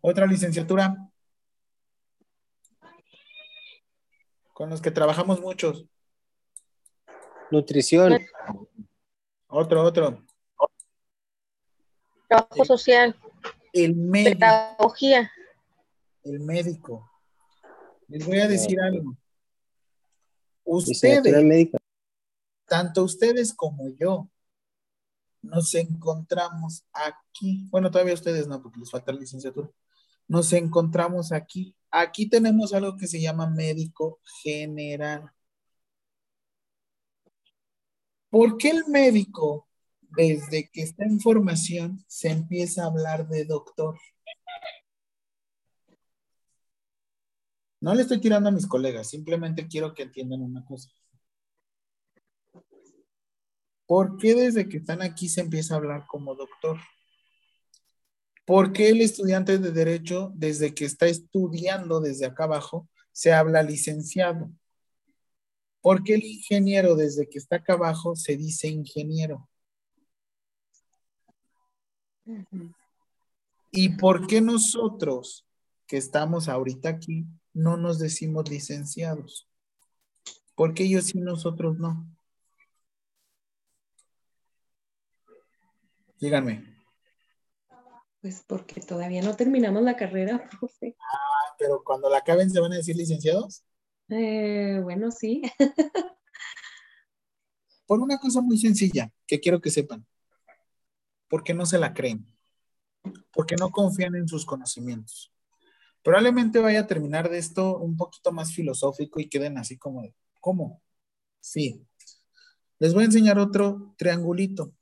Otra licenciatura. Con los que trabajamos muchos. Nutrición. Otro, otro. Trabajo social. El médico. Pedagogía el médico. Les voy a decir algo. Ustedes, tanto ustedes como yo, nos encontramos aquí. Bueno, todavía ustedes no, porque les falta la licenciatura. Nos encontramos aquí. Aquí tenemos algo que se llama médico general. ¿Por qué el médico, desde que está en formación, se empieza a hablar de doctor? No le estoy tirando a mis colegas, simplemente quiero que entiendan una cosa. ¿Por qué desde que están aquí se empieza a hablar como doctor? ¿Por qué el estudiante de derecho, desde que está estudiando desde acá abajo, se habla licenciado? ¿Por qué el ingeniero, desde que está acá abajo, se dice ingeniero? ¿Y por qué nosotros, que estamos ahorita aquí, no nos decimos licenciados? ¿Por qué ellos sí, nosotros no? Díganme. Pues porque todavía no terminamos la carrera, profe. Ah, pero cuando la acaben se van a decir licenciados. Eh, bueno, sí. Por una cosa muy sencilla que quiero que sepan. Porque no se la creen. Porque no confían en sus conocimientos. Probablemente vaya a terminar de esto un poquito más filosófico y queden así como de, ¿cómo? Sí. Les voy a enseñar otro triangulito.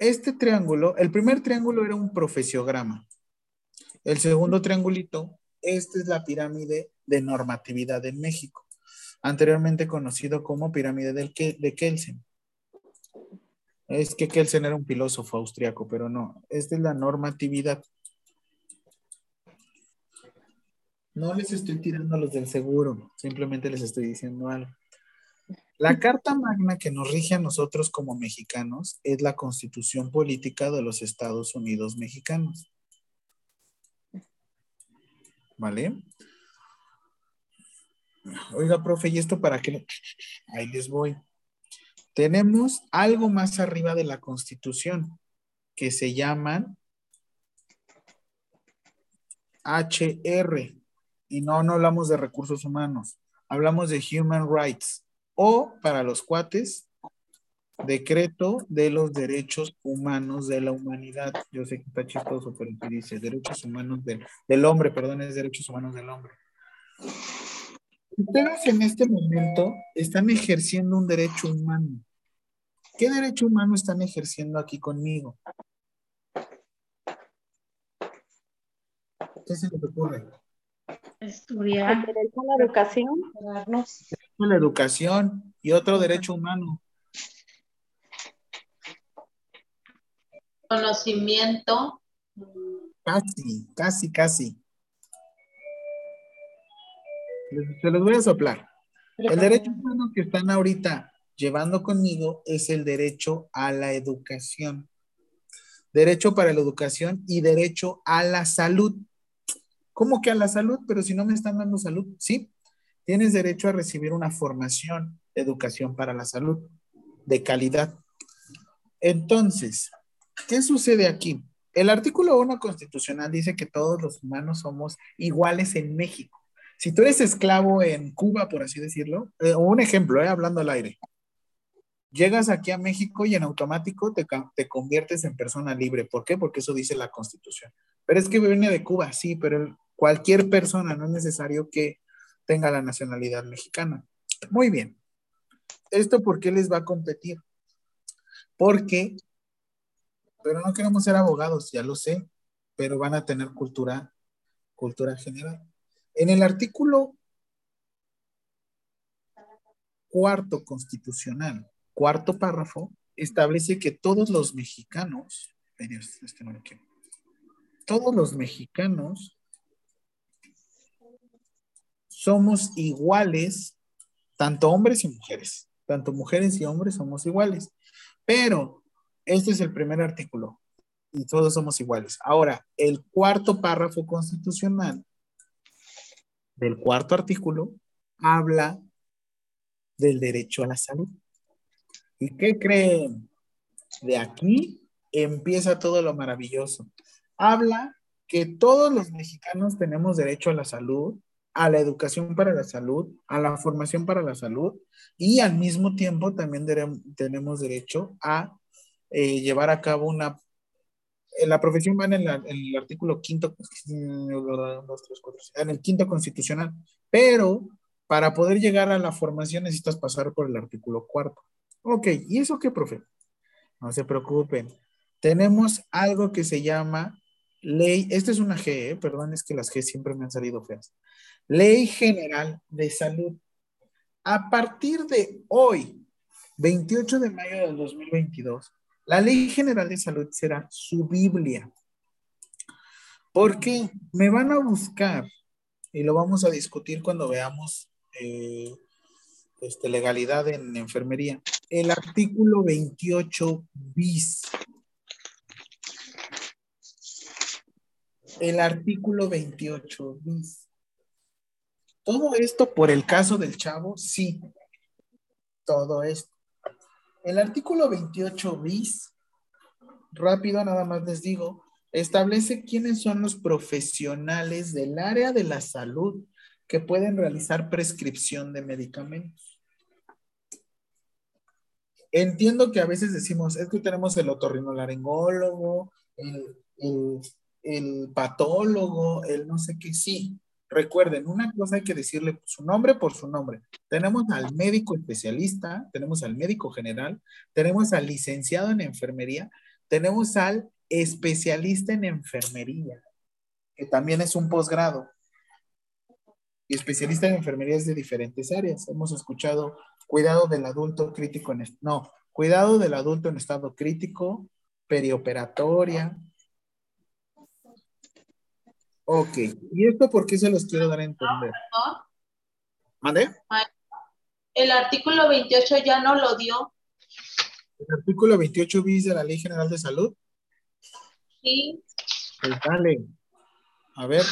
Este triángulo, el primer triángulo era un profesiograma. El segundo triangulito, esta es la pirámide de normatividad en México, anteriormente conocido como pirámide de Kelsen. Es que Kelsen era un filósofo austriaco, pero no, esta es la normatividad. No les estoy tirando a los del seguro, simplemente les estoy diciendo algo. La Carta Magna que nos rige a nosotros como mexicanos es la Constitución Política de los Estados Unidos Mexicanos. ¿Vale? Oiga, profe, ¿y esto para qué? Ahí les voy. Tenemos algo más arriba de la Constitución que se llaman HR. Y no, no hablamos de recursos humanos, hablamos de human rights o para los cuates, decreto de los derechos humanos de la humanidad. Yo sé que está chistoso, pero aquí dice derechos humanos del hombre, perdón, es derechos humanos del hombre. Ustedes en este momento están ejerciendo un derecho humano. ¿Qué derecho humano están ejerciendo aquí conmigo? ¿Qué se les ocurre? Estudiar. El derecho a la educación. La educación y otro derecho humano. Conocimiento. Casi, casi, casi. Se los voy a soplar. El derecho humano que están ahorita llevando conmigo es el derecho a la educación. Derecho para la educación y derecho a la salud. ¿Cómo que a la salud? Pero si no me están dando salud, sí. Tienes derecho a recibir una formación, educación para la salud de calidad. Entonces, ¿qué sucede aquí? El artículo 1 constitucional dice que todos los humanos somos iguales en México. Si tú eres esclavo en Cuba, por así decirlo, eh, un ejemplo, eh, hablando al aire, llegas aquí a México y en automático te, te, conviertes en persona libre. ¿Por qué? Porque eso dice la Constitución. Pero es que viene de Cuba, sí, pero cualquier persona, no es necesario que tenga la nacionalidad mexicana. Muy bien. ¿Esto por qué les va a competir? Porque, pero no queremos ser abogados, ya lo sé, pero van a tener cultura, cultura general. En el artículo cuarto constitucional, cuarto párrafo, establece que todos los mexicanos, este todos los mexicanos somos iguales, tanto hombres y mujeres, tanto mujeres y hombres somos iguales. Pero este es el primer artículo y todos somos iguales. Ahora, el cuarto párrafo constitucional del cuarto artículo habla del derecho a la salud. ¿Y qué creen? De aquí empieza todo lo maravilloso. Habla que todos los mexicanos tenemos derecho a la salud, a la educación para la salud, a la formación para la salud y al mismo tiempo también tenemos derecho a eh, llevar a cabo una... Eh, la profesión va en, en, el artículo quinto, en el quinto constitucional, pero para poder llegar a la formación necesitas pasar por el artículo cuarto. Ok, ¿y eso qué, profe? No se preocupen. Tenemos algo que se llama Ley, esta es una G, ¿eh? perdón, es que las G siempre me han salido feas. Ley General de Salud. A partir de hoy, 28 de mayo del 2022, la Ley General de Salud será su Biblia. Porque me van a buscar, y lo vamos a discutir cuando veamos eh, este, legalidad en enfermería, el artículo 28 bis. El artículo 28 bis. Todo esto por el caso del chavo, sí. Todo esto. El artículo 28 bis, rápido nada más les digo, establece quiénes son los profesionales del área de la salud que pueden realizar prescripción de medicamentos. Entiendo que a veces decimos, es que tenemos el otorrinolaringólogo, el, el, patólogo, el no sé qué, sí. Recuerden, una cosa hay que decirle su nombre por su nombre. Tenemos al médico especialista, tenemos al médico general, tenemos al licenciado en enfermería, tenemos al especialista en enfermería, que también es un posgrado. Y especialista en enfermería es de diferentes áreas. Hemos escuchado cuidado del adulto crítico en no, cuidado del adulto en estado crítico, perioperatoria. Ok, ¿y esto por qué se los quiero dar a entender? ¿Mande? El artículo 28 ya no lo dio. ¿El artículo 28 bis de la Ley General de Salud? Sí. Pues dale. A ver.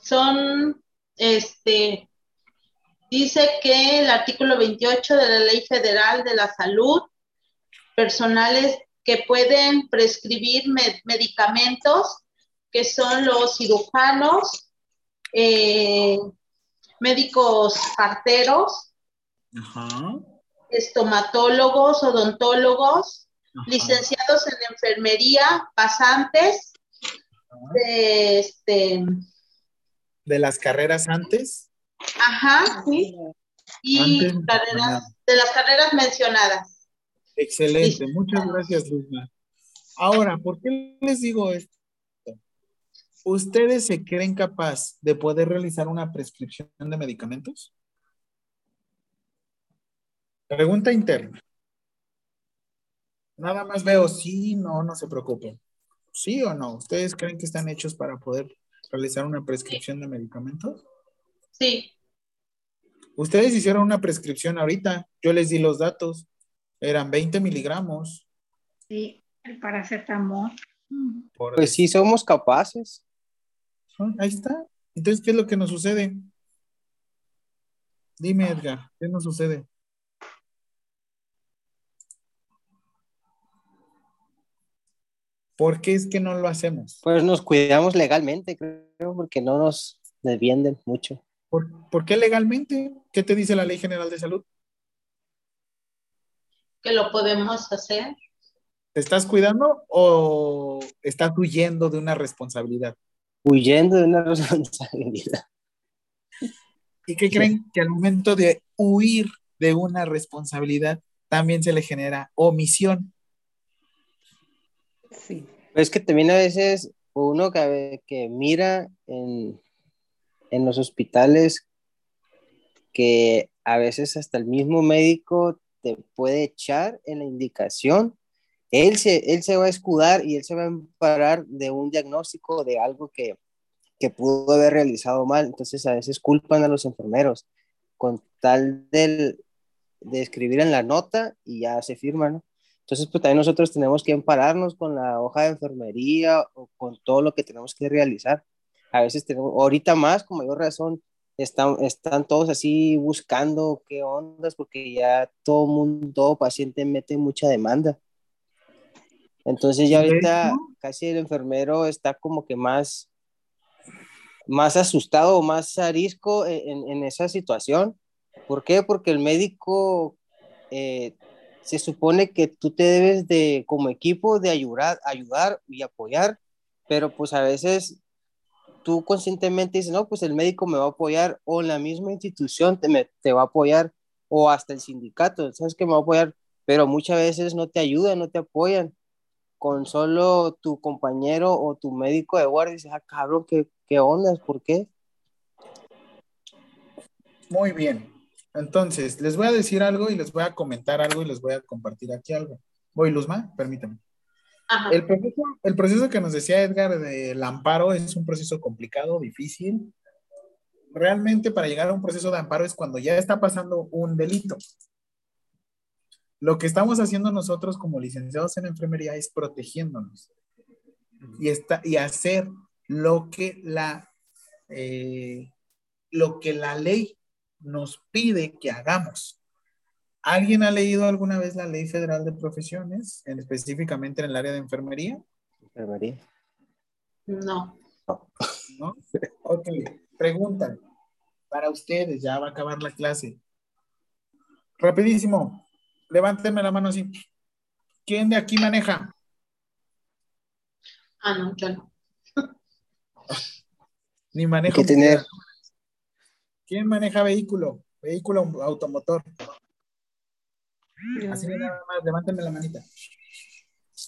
Son, este, dice que el artículo 28 de la Ley Federal de la Salud, personales que pueden prescribir medicamentos, que son los cirujanos, eh, médicos parteros, estomatólogos, odontólogos, licenciados en enfermería, pasantes, de, este, de las carreras antes. Ajá, sí. Y carreras, de las carreras mencionadas. Excelente, muchas gracias, Luzma. Ahora, ¿por qué les digo esto? ¿Ustedes se creen capaz de poder realizar una prescripción de medicamentos? Pregunta interna. Nada más veo sí, no, no se preocupen. ¿Sí o no? ¿Ustedes creen que están hechos para poder realizar una prescripción de medicamentos? Sí. Ustedes hicieron una prescripción ahorita. Yo les di los datos. Eran 20 miligramos. Sí, el paracetamol. Pues sí, somos capaces. Ahí está. Entonces, ¿qué es lo que nos sucede? Dime, Edgar, ¿qué nos sucede? ¿Por qué es que no lo hacemos? Pues nos cuidamos legalmente, creo, porque no nos defienden mucho. ¿Por, qué legalmente? ¿Qué te dice la Ley General de Salud? Que lo podemos hacer. ¿Te estás cuidando o estás huyendo de una responsabilidad? Huyendo de una responsabilidad. ¿Y qué creen? Que al momento de huir de una responsabilidad también se le genera omisión. Sí. Es que también a veces uno que, que mira en, en los hospitales que a veces hasta el mismo médico puede echar en la indicación. Él se, él se va a escudar y él se va a parar de un diagnóstico de algo que, que pudo haber realizado mal. Entonces a veces culpan a los enfermeros con tal de, de escribir en la nota y ya se firma, ¿no? Entonces, pues también nosotros tenemos que ampararnos con la hoja de enfermería o con todo lo que tenemos que realizar. A veces tenemos, ahorita más, con mayor razón, están, están todos así buscando qué ondas, porque ya todo mundo, todo paciente mete mucha demanda. Entonces ya ahorita casi el enfermero está como que más, más asustado más arisco en, en esa situación. ¿Por qué? Porque el médico eh, se supone que tú te debes de, como equipo, de ayudar, ayudar y apoyar, pero pues a veces tú conscientemente dices, no, pues el médico me va a apoyar o la misma institución te, te va a apoyar o hasta el sindicato, ¿sabes que me va a apoyar? pero muchas veces no te ayudan, no te apoyan. Con solo tu compañero o tu médico de guardia dices, ah, cabrón, ¿qué, qué? ¿Por qué? Muy bien. Entonces, les voy a decir algo y les voy a comentar algo y les voy a compartir aquí algo. Voy, Luzma, permítame. El proceso, el proceso que nos decía Edgar del amparo es un proceso complicado, difícil. Realmente para llegar a un proceso de amparo es cuando ya está pasando un delito. Lo que estamos haciendo nosotros como licenciados en enfermería es protegiéndonos y, está, y hacer lo que la, eh, lo que la ley nos pide que hagamos. ¿Alguien ha leído alguna vez la Ley Federal de Profesiones, específicamente en el área de enfermería? Enfermería. No. ¿No? Ok, pregunta para ustedes, ya va a acabar la clase. Rapidísimo, levántenme la mano así. ¿Quién de aquí maneja? Ah, no, yo no. Ni tener. ¿Quién maneja vehículo? Vehículo automotor. Así nada más, levántenme la manita.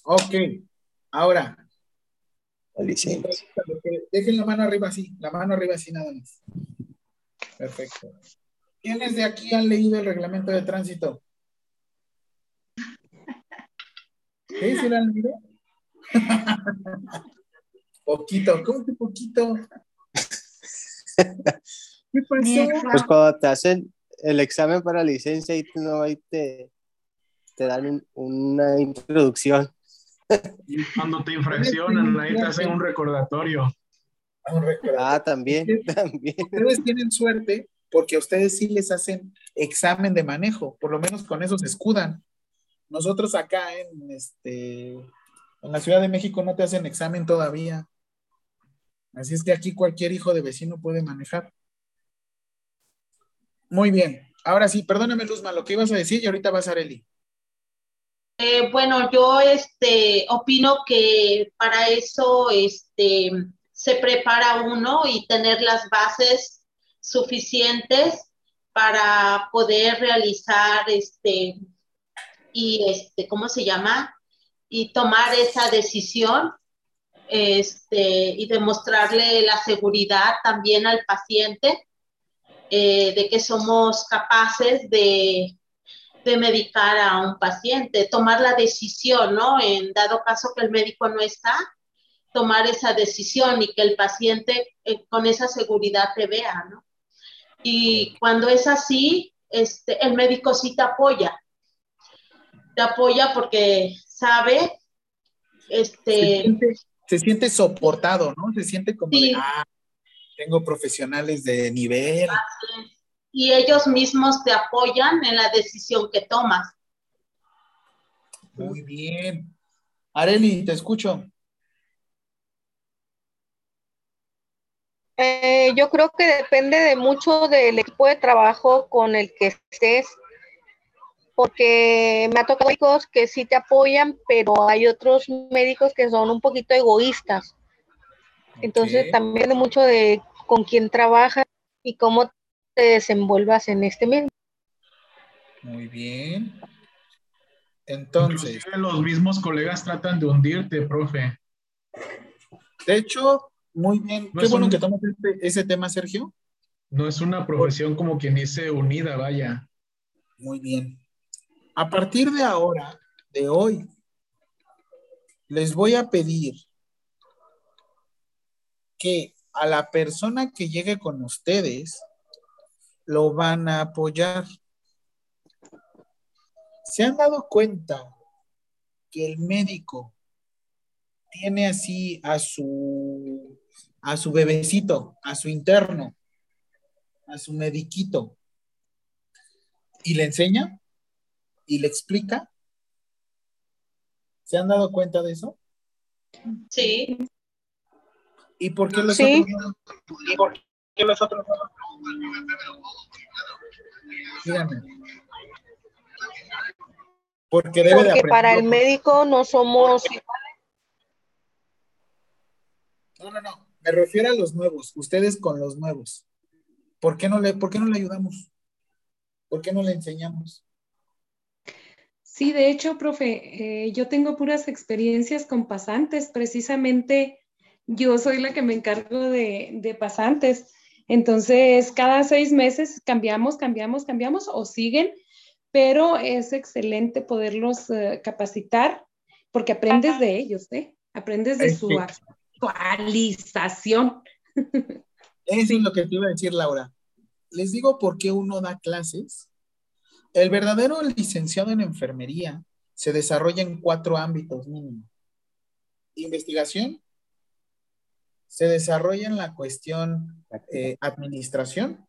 Ok, ahora. Dejen la mano arriba así, la mano arriba así nada más. Perfecto. ¿Quiénes de aquí han leído el reglamento de tránsito? ¿Sí? ¿Sí lo han leído? poquito, ¿cómo que poquito? ¿Qué pasó? Pues cuando te hacen el examen para licencia y no, ahí te, te dan una introducción. Y cuando te infraccionan, ahí te hacen un recordatorio. Un recordatorio. Ah, también, también. Ustedes tienen suerte porque a ustedes sí les hacen examen de manejo, por lo menos con eso se escudan. Nosotros acá en, este, en la Ciudad de México no te hacen examen todavía. Así es que aquí cualquier hijo de vecino puede manejar. Muy bien. Ahora sí, perdóname, Luzma, lo que ibas a decir y ahorita vas a Areli. Eh, bueno, yo este, opino que para eso este, se prepara uno y tener las bases suficientes para poder realizar este, y este, ¿cómo se llama? Y tomar esa decisión este, y demostrarle la seguridad también al paciente eh, de que somos capaces de de medicar a un paciente, tomar la decisión, ¿no? En dado caso que el médico no está, tomar esa decisión y que el paciente eh, con esa seguridad te vea, ¿no? Y cuando es así, este, el médico sí te apoya. Te apoya porque sabe, este... Se siente, soportado, ¿no? Se siente como de, ah, tengo profesionales de nivel y ellos mismos te apoyan en la decisión que tomas. Muy bien. Areli, te escucho. Eh, yo creo que depende de mucho del equipo de trabajo con el que estés, porque me ha tocado médicos que sí te apoyan, pero hay otros médicos que son un poquito egoístas. Entonces también también depende mucho de con quién trabajas y cómo te desenvuelvas en este medio. Muy bien. Entonces. Inclusive los mismos colegas tratan de hundirte, profe. De hecho, muy bien. Qué bueno que tomas este, ese tema, Sergio. No es una profesión como quien dice unida, vaya. Muy bien. A partir de ahora, de hoy, les voy a pedir que a la persona que llegue con ustedes lo van a apoyar. ¿Se han dado cuenta que el médico tiene así a su a su bebecito, a su interno, a su mediquito y le enseña y le explica? ¿Se han dado cuenta de eso? Sí. ¿Y por qué los otros no? ¿Y por qué los otros no? Dígame. Porque debe Porque para el médico no somos No, no, no. Me refiero a los nuevos. Ustedes con los nuevos. ¿Por qué no le, por qué no le ayudamos? ¿Por qué no le enseñamos? Sí, de hecho, profe, eh, yo tengo puras experiencias con pasantes. Precisamente yo soy la que me encargo de, de pasantes. Entonces, cada seis meses cambiamos, cambiamos, cambiamos o siguen, pero es excelente poderlos eh, capacitar porque aprendes de ellos, ¿eh? Aprendes de su actualización. Eso es lo que te iba a decir, Laura. Les digo por qué uno da clases. El verdadero licenciado en enfermería se desarrolla en cuatro ámbitos mínimo. Investigación, se desarrolla en la cuestión eh, administración,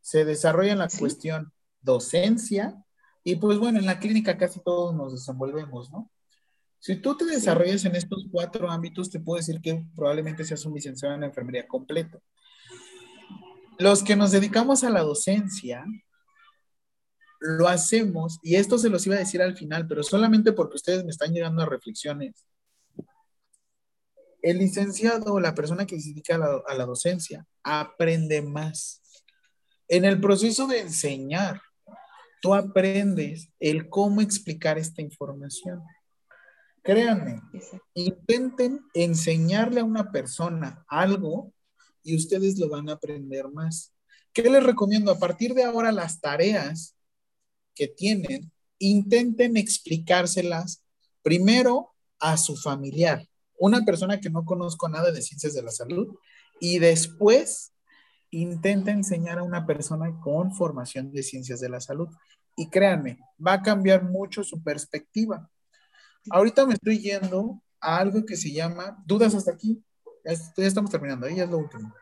se desarrolla en la cuestión docencia y pues bueno, en la clínica casi todos nos desenvolvemos, ¿no? Si tú te desarrollas en estos cuatro ámbitos, te puedo decir que probablemente seas un licenciado en enfermería completo. Los que nos dedicamos a la docencia, lo hacemos, y esto se los iba a decir al final, pero solamente porque ustedes me están llegando a reflexiones. El licenciado o la persona que se dedica a la, a la docencia aprende más. En el proceso de enseñar, tú aprendes el cómo explicar esta información. Créanme, intenten enseñarle a una persona algo y ustedes lo van a aprender más. ¿Qué les recomiendo? A partir de ahora, las tareas que tienen, intenten explicárselas primero a su familiar, una persona que no conozco nada de ciencias de la salud, y después intenta enseñar a una persona con formación de ciencias de la salud. Y créanme, va a cambiar mucho su perspectiva. Ahorita me estoy yendo a algo que se llama dudas hasta aquí. Ya, estamos terminando, ahí es lo último.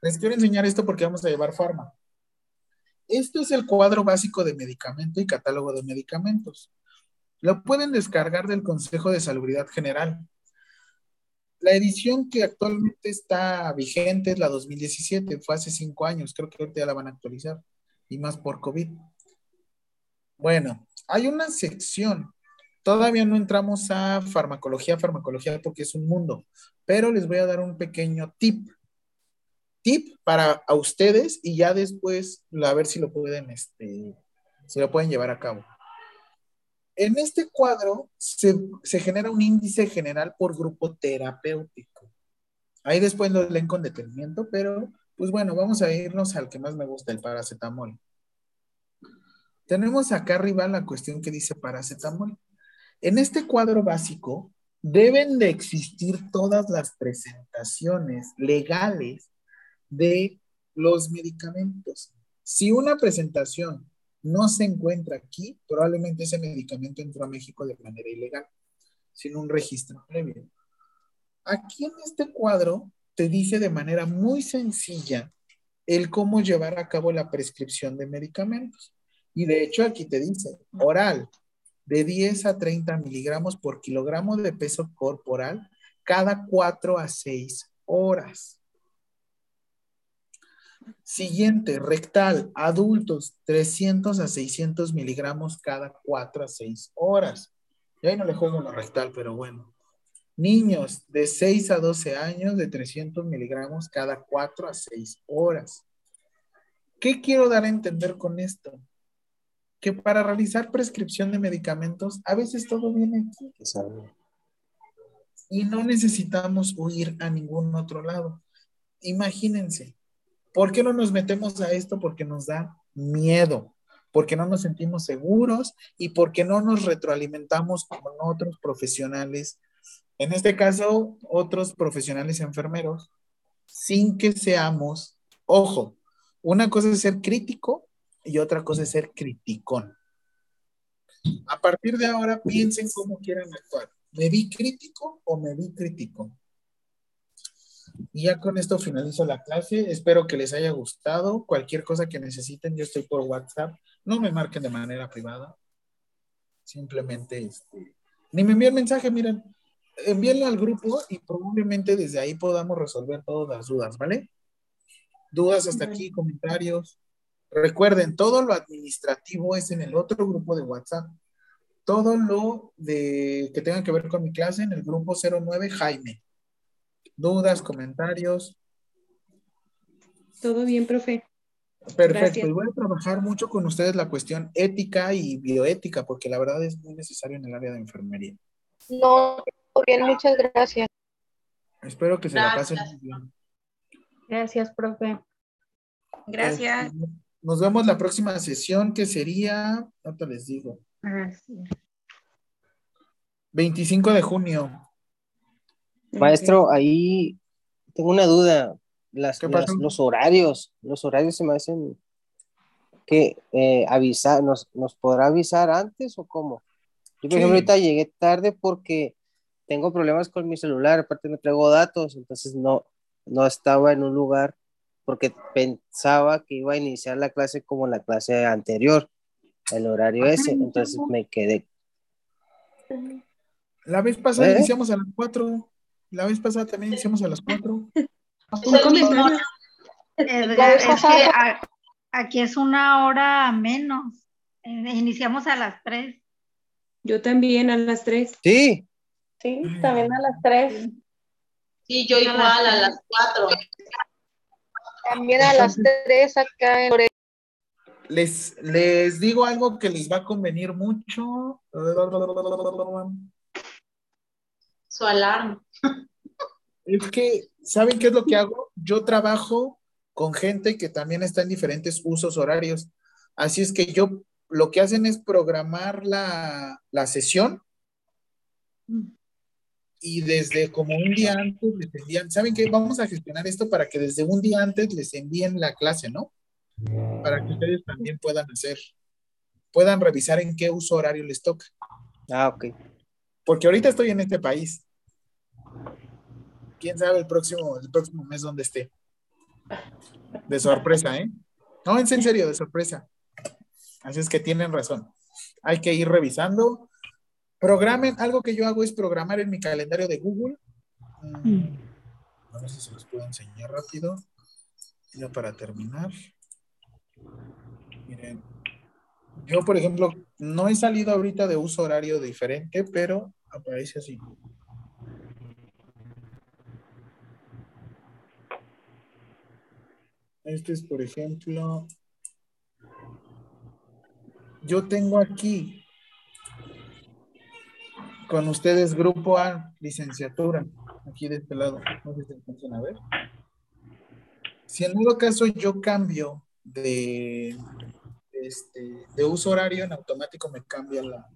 Les quiero enseñar esto porque vamos a llevar forma. Esto es el cuadro básico de medicamento y catálogo de medicamentos. Lo pueden descargar del Consejo de Salubridad General. La edición que actualmente está vigente es la 2017, fue hace cinco años, creo que ahorita ya la van a actualizar, y más por COVID. Bueno, hay una sección, todavía no entramos a farmacología, farmacología porque es un mundo, pero les voy a dar un pequeño tip. Tip para a ustedes y ya después a ver si lo pueden, este, si lo pueden llevar a cabo. En este cuadro se, genera un índice general por grupo terapéutico. Ahí después lo leen con detenimiento, pero pues bueno, vamos a irnos al que más me gusta, el paracetamol. Tenemos acá arriba la cuestión que dice paracetamol. En este cuadro básico deben de existir todas las presentaciones legales de los medicamentos. Si una presentación no se encuentra aquí, probablemente ese medicamento entró a México de manera ilegal, sin un registro previo. Aquí en este cuadro te dice de manera muy sencilla el cómo llevar a cabo la prescripción de medicamentos. Y de hecho aquí te dice, oral, de 10 a 30 miligramos por kilogramo de peso corporal cada 4 a 6 horas. Siguiente, rectal, adultos, 300 a 600 miligramos cada 4 a 6 horas. Y ahí no le juego lo rectal, pero bueno. Niños de 6 a 12 años de 300 miligramos cada 4 a 6 horas. ¿Qué quiero dar a entender con esto? Que para realizar prescripción de medicamentos, a veces todo viene aquí. Y no necesitamos huir a ningún otro lado. Imagínense, ¿Por qué no nos metemos a esto? Porque nos da miedo, porque no nos sentimos seguros y porque no nos retroalimentamos con otros profesionales, en este caso, otros profesionales enfermeros, sin que seamos, ojo, una cosa es ser crítico y otra cosa es ser criticón. A partir de ahora, piensen cómo quieren actuar. ¿Me vi crítico o me vi crítico? Y ya con esto finalizo la clase. Espero que les haya gustado. Cualquier cosa que necesiten, yo estoy por WhatsApp. No me marquen de manera privada. Simplemente, este, ni me envíen mensaje, miren. Envíenlo al grupo y probablemente desde ahí podamos resolver todas las dudas, ¿vale? Dudas hasta aquí, comentarios. Recuerden, todo lo administrativo es en el otro grupo de WhatsApp. Todo lo de que tenga que ver con mi clase en el grupo 09 Jaime. ¿Dudas, comentarios? Todo bien, profe. Perfecto, Gracias. y voy a trabajar mucho con ustedes la cuestión ética y bioética, porque la verdad es muy necesario en el área de enfermería. No, bien, muchas gracias. Espero que se la pasen Gracias. muy bien. Gracias, profe. Gracias. Este, Nos vemos la próxima sesión, que sería, ahorita les digo, sí. 25 de junio. Maestro, ahí tengo una duda. Las, los horarios, los horarios se me hacen que eh, avisar, nos, ¿nos podrá avisar antes o cómo? Yo, por Sí. ejemplo, ahorita llegué tarde porque tengo problemas con mi celular, aparte no traigo datos, entonces no, no estaba en un lugar porque pensaba que iba a iniciar la clase como la clase anterior, el horario ese, entonces me quedé. La vez pasada ¿Eh? iniciamos a las 4. La vez pasada también iniciamos a las 4. Un comentario. Edgar, vez es pasada- que a- aquí es una hora menos. Eh, Iniciamos a las 3. Yo también a las tres. Sí, Sí, también a las tres. Sí, yo igual a las cuatro. También a las tres acá en Les, les digo algo que les va a convenir mucho. Su alarma. Es que, ¿saben qué es lo que hago? Yo trabajo con gente que también está en diferentes usos horarios. Así es que yo, lo que hacen es programar la, la sesión y desde como un día antes les envían, ¿saben qué? Vamos a gestionar esto para que desde un día antes les envíen la clase, ¿no? Para que ustedes también puedan hacer, puedan revisar en qué uso horario les toca. ah, ok. Porque ahorita estoy en este país. Quién sabe el próximo, el próximo mes dónde esté. De sorpresa, ¿eh? No, es en serio, de sorpresa. Así es que tienen razón. Hay que ir revisando. Programen, algo que yo hago es programar en mi calendario de Google. Mm, A ver si se los puedo enseñar rápido. Ya para terminar. Miren, yo, por ejemplo, no he salido ahorita de uso horario diferente, pero aparece así. Este es, por ejemplo, yo tengo aquí con ustedes grupo A, licenciatura, aquí de este lado. No sé si alcanzan a ver. Si en todo caso yo cambio de, este, de uso horario, en automático me cambia la,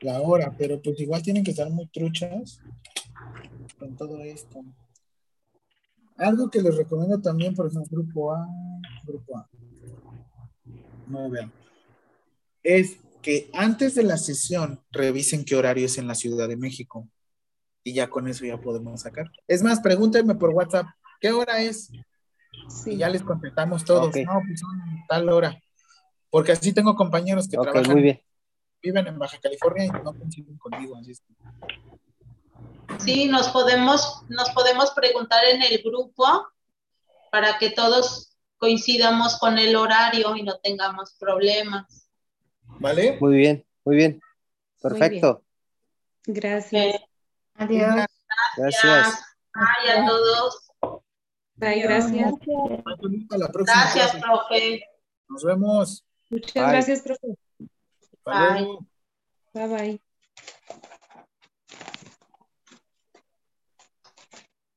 la hora, pero pues igual tienen que estar muy truchas con todo esto. Algo que les recomiendo también, por ejemplo, grupo A, grupo A. No vean. Es que antes de la sesión revisen qué horario es en la Ciudad de México. Y ya con eso ya podemos sacar. Es más, pregúntenme por WhatsApp, ¿qué hora es? Y ya les contestamos todos. No, pues son tal hora. Porque así tengo compañeros que trabajan, muy bien. viven en Baja California y no coinciden conmigo. Así es que- Sí, nos podemos, nos podemos preguntar en el grupo para que todos coincidamos con el horario y no tengamos problemas. ¿Vale? Muy bien, muy bien. Muy bien. Perfecto. Gracias. Adiós. Gracias. Bye a todos. Bye, gracias. Gracias, profe. Nos vemos. Muchas Bye. gracias, profe. Bye. Bye bye.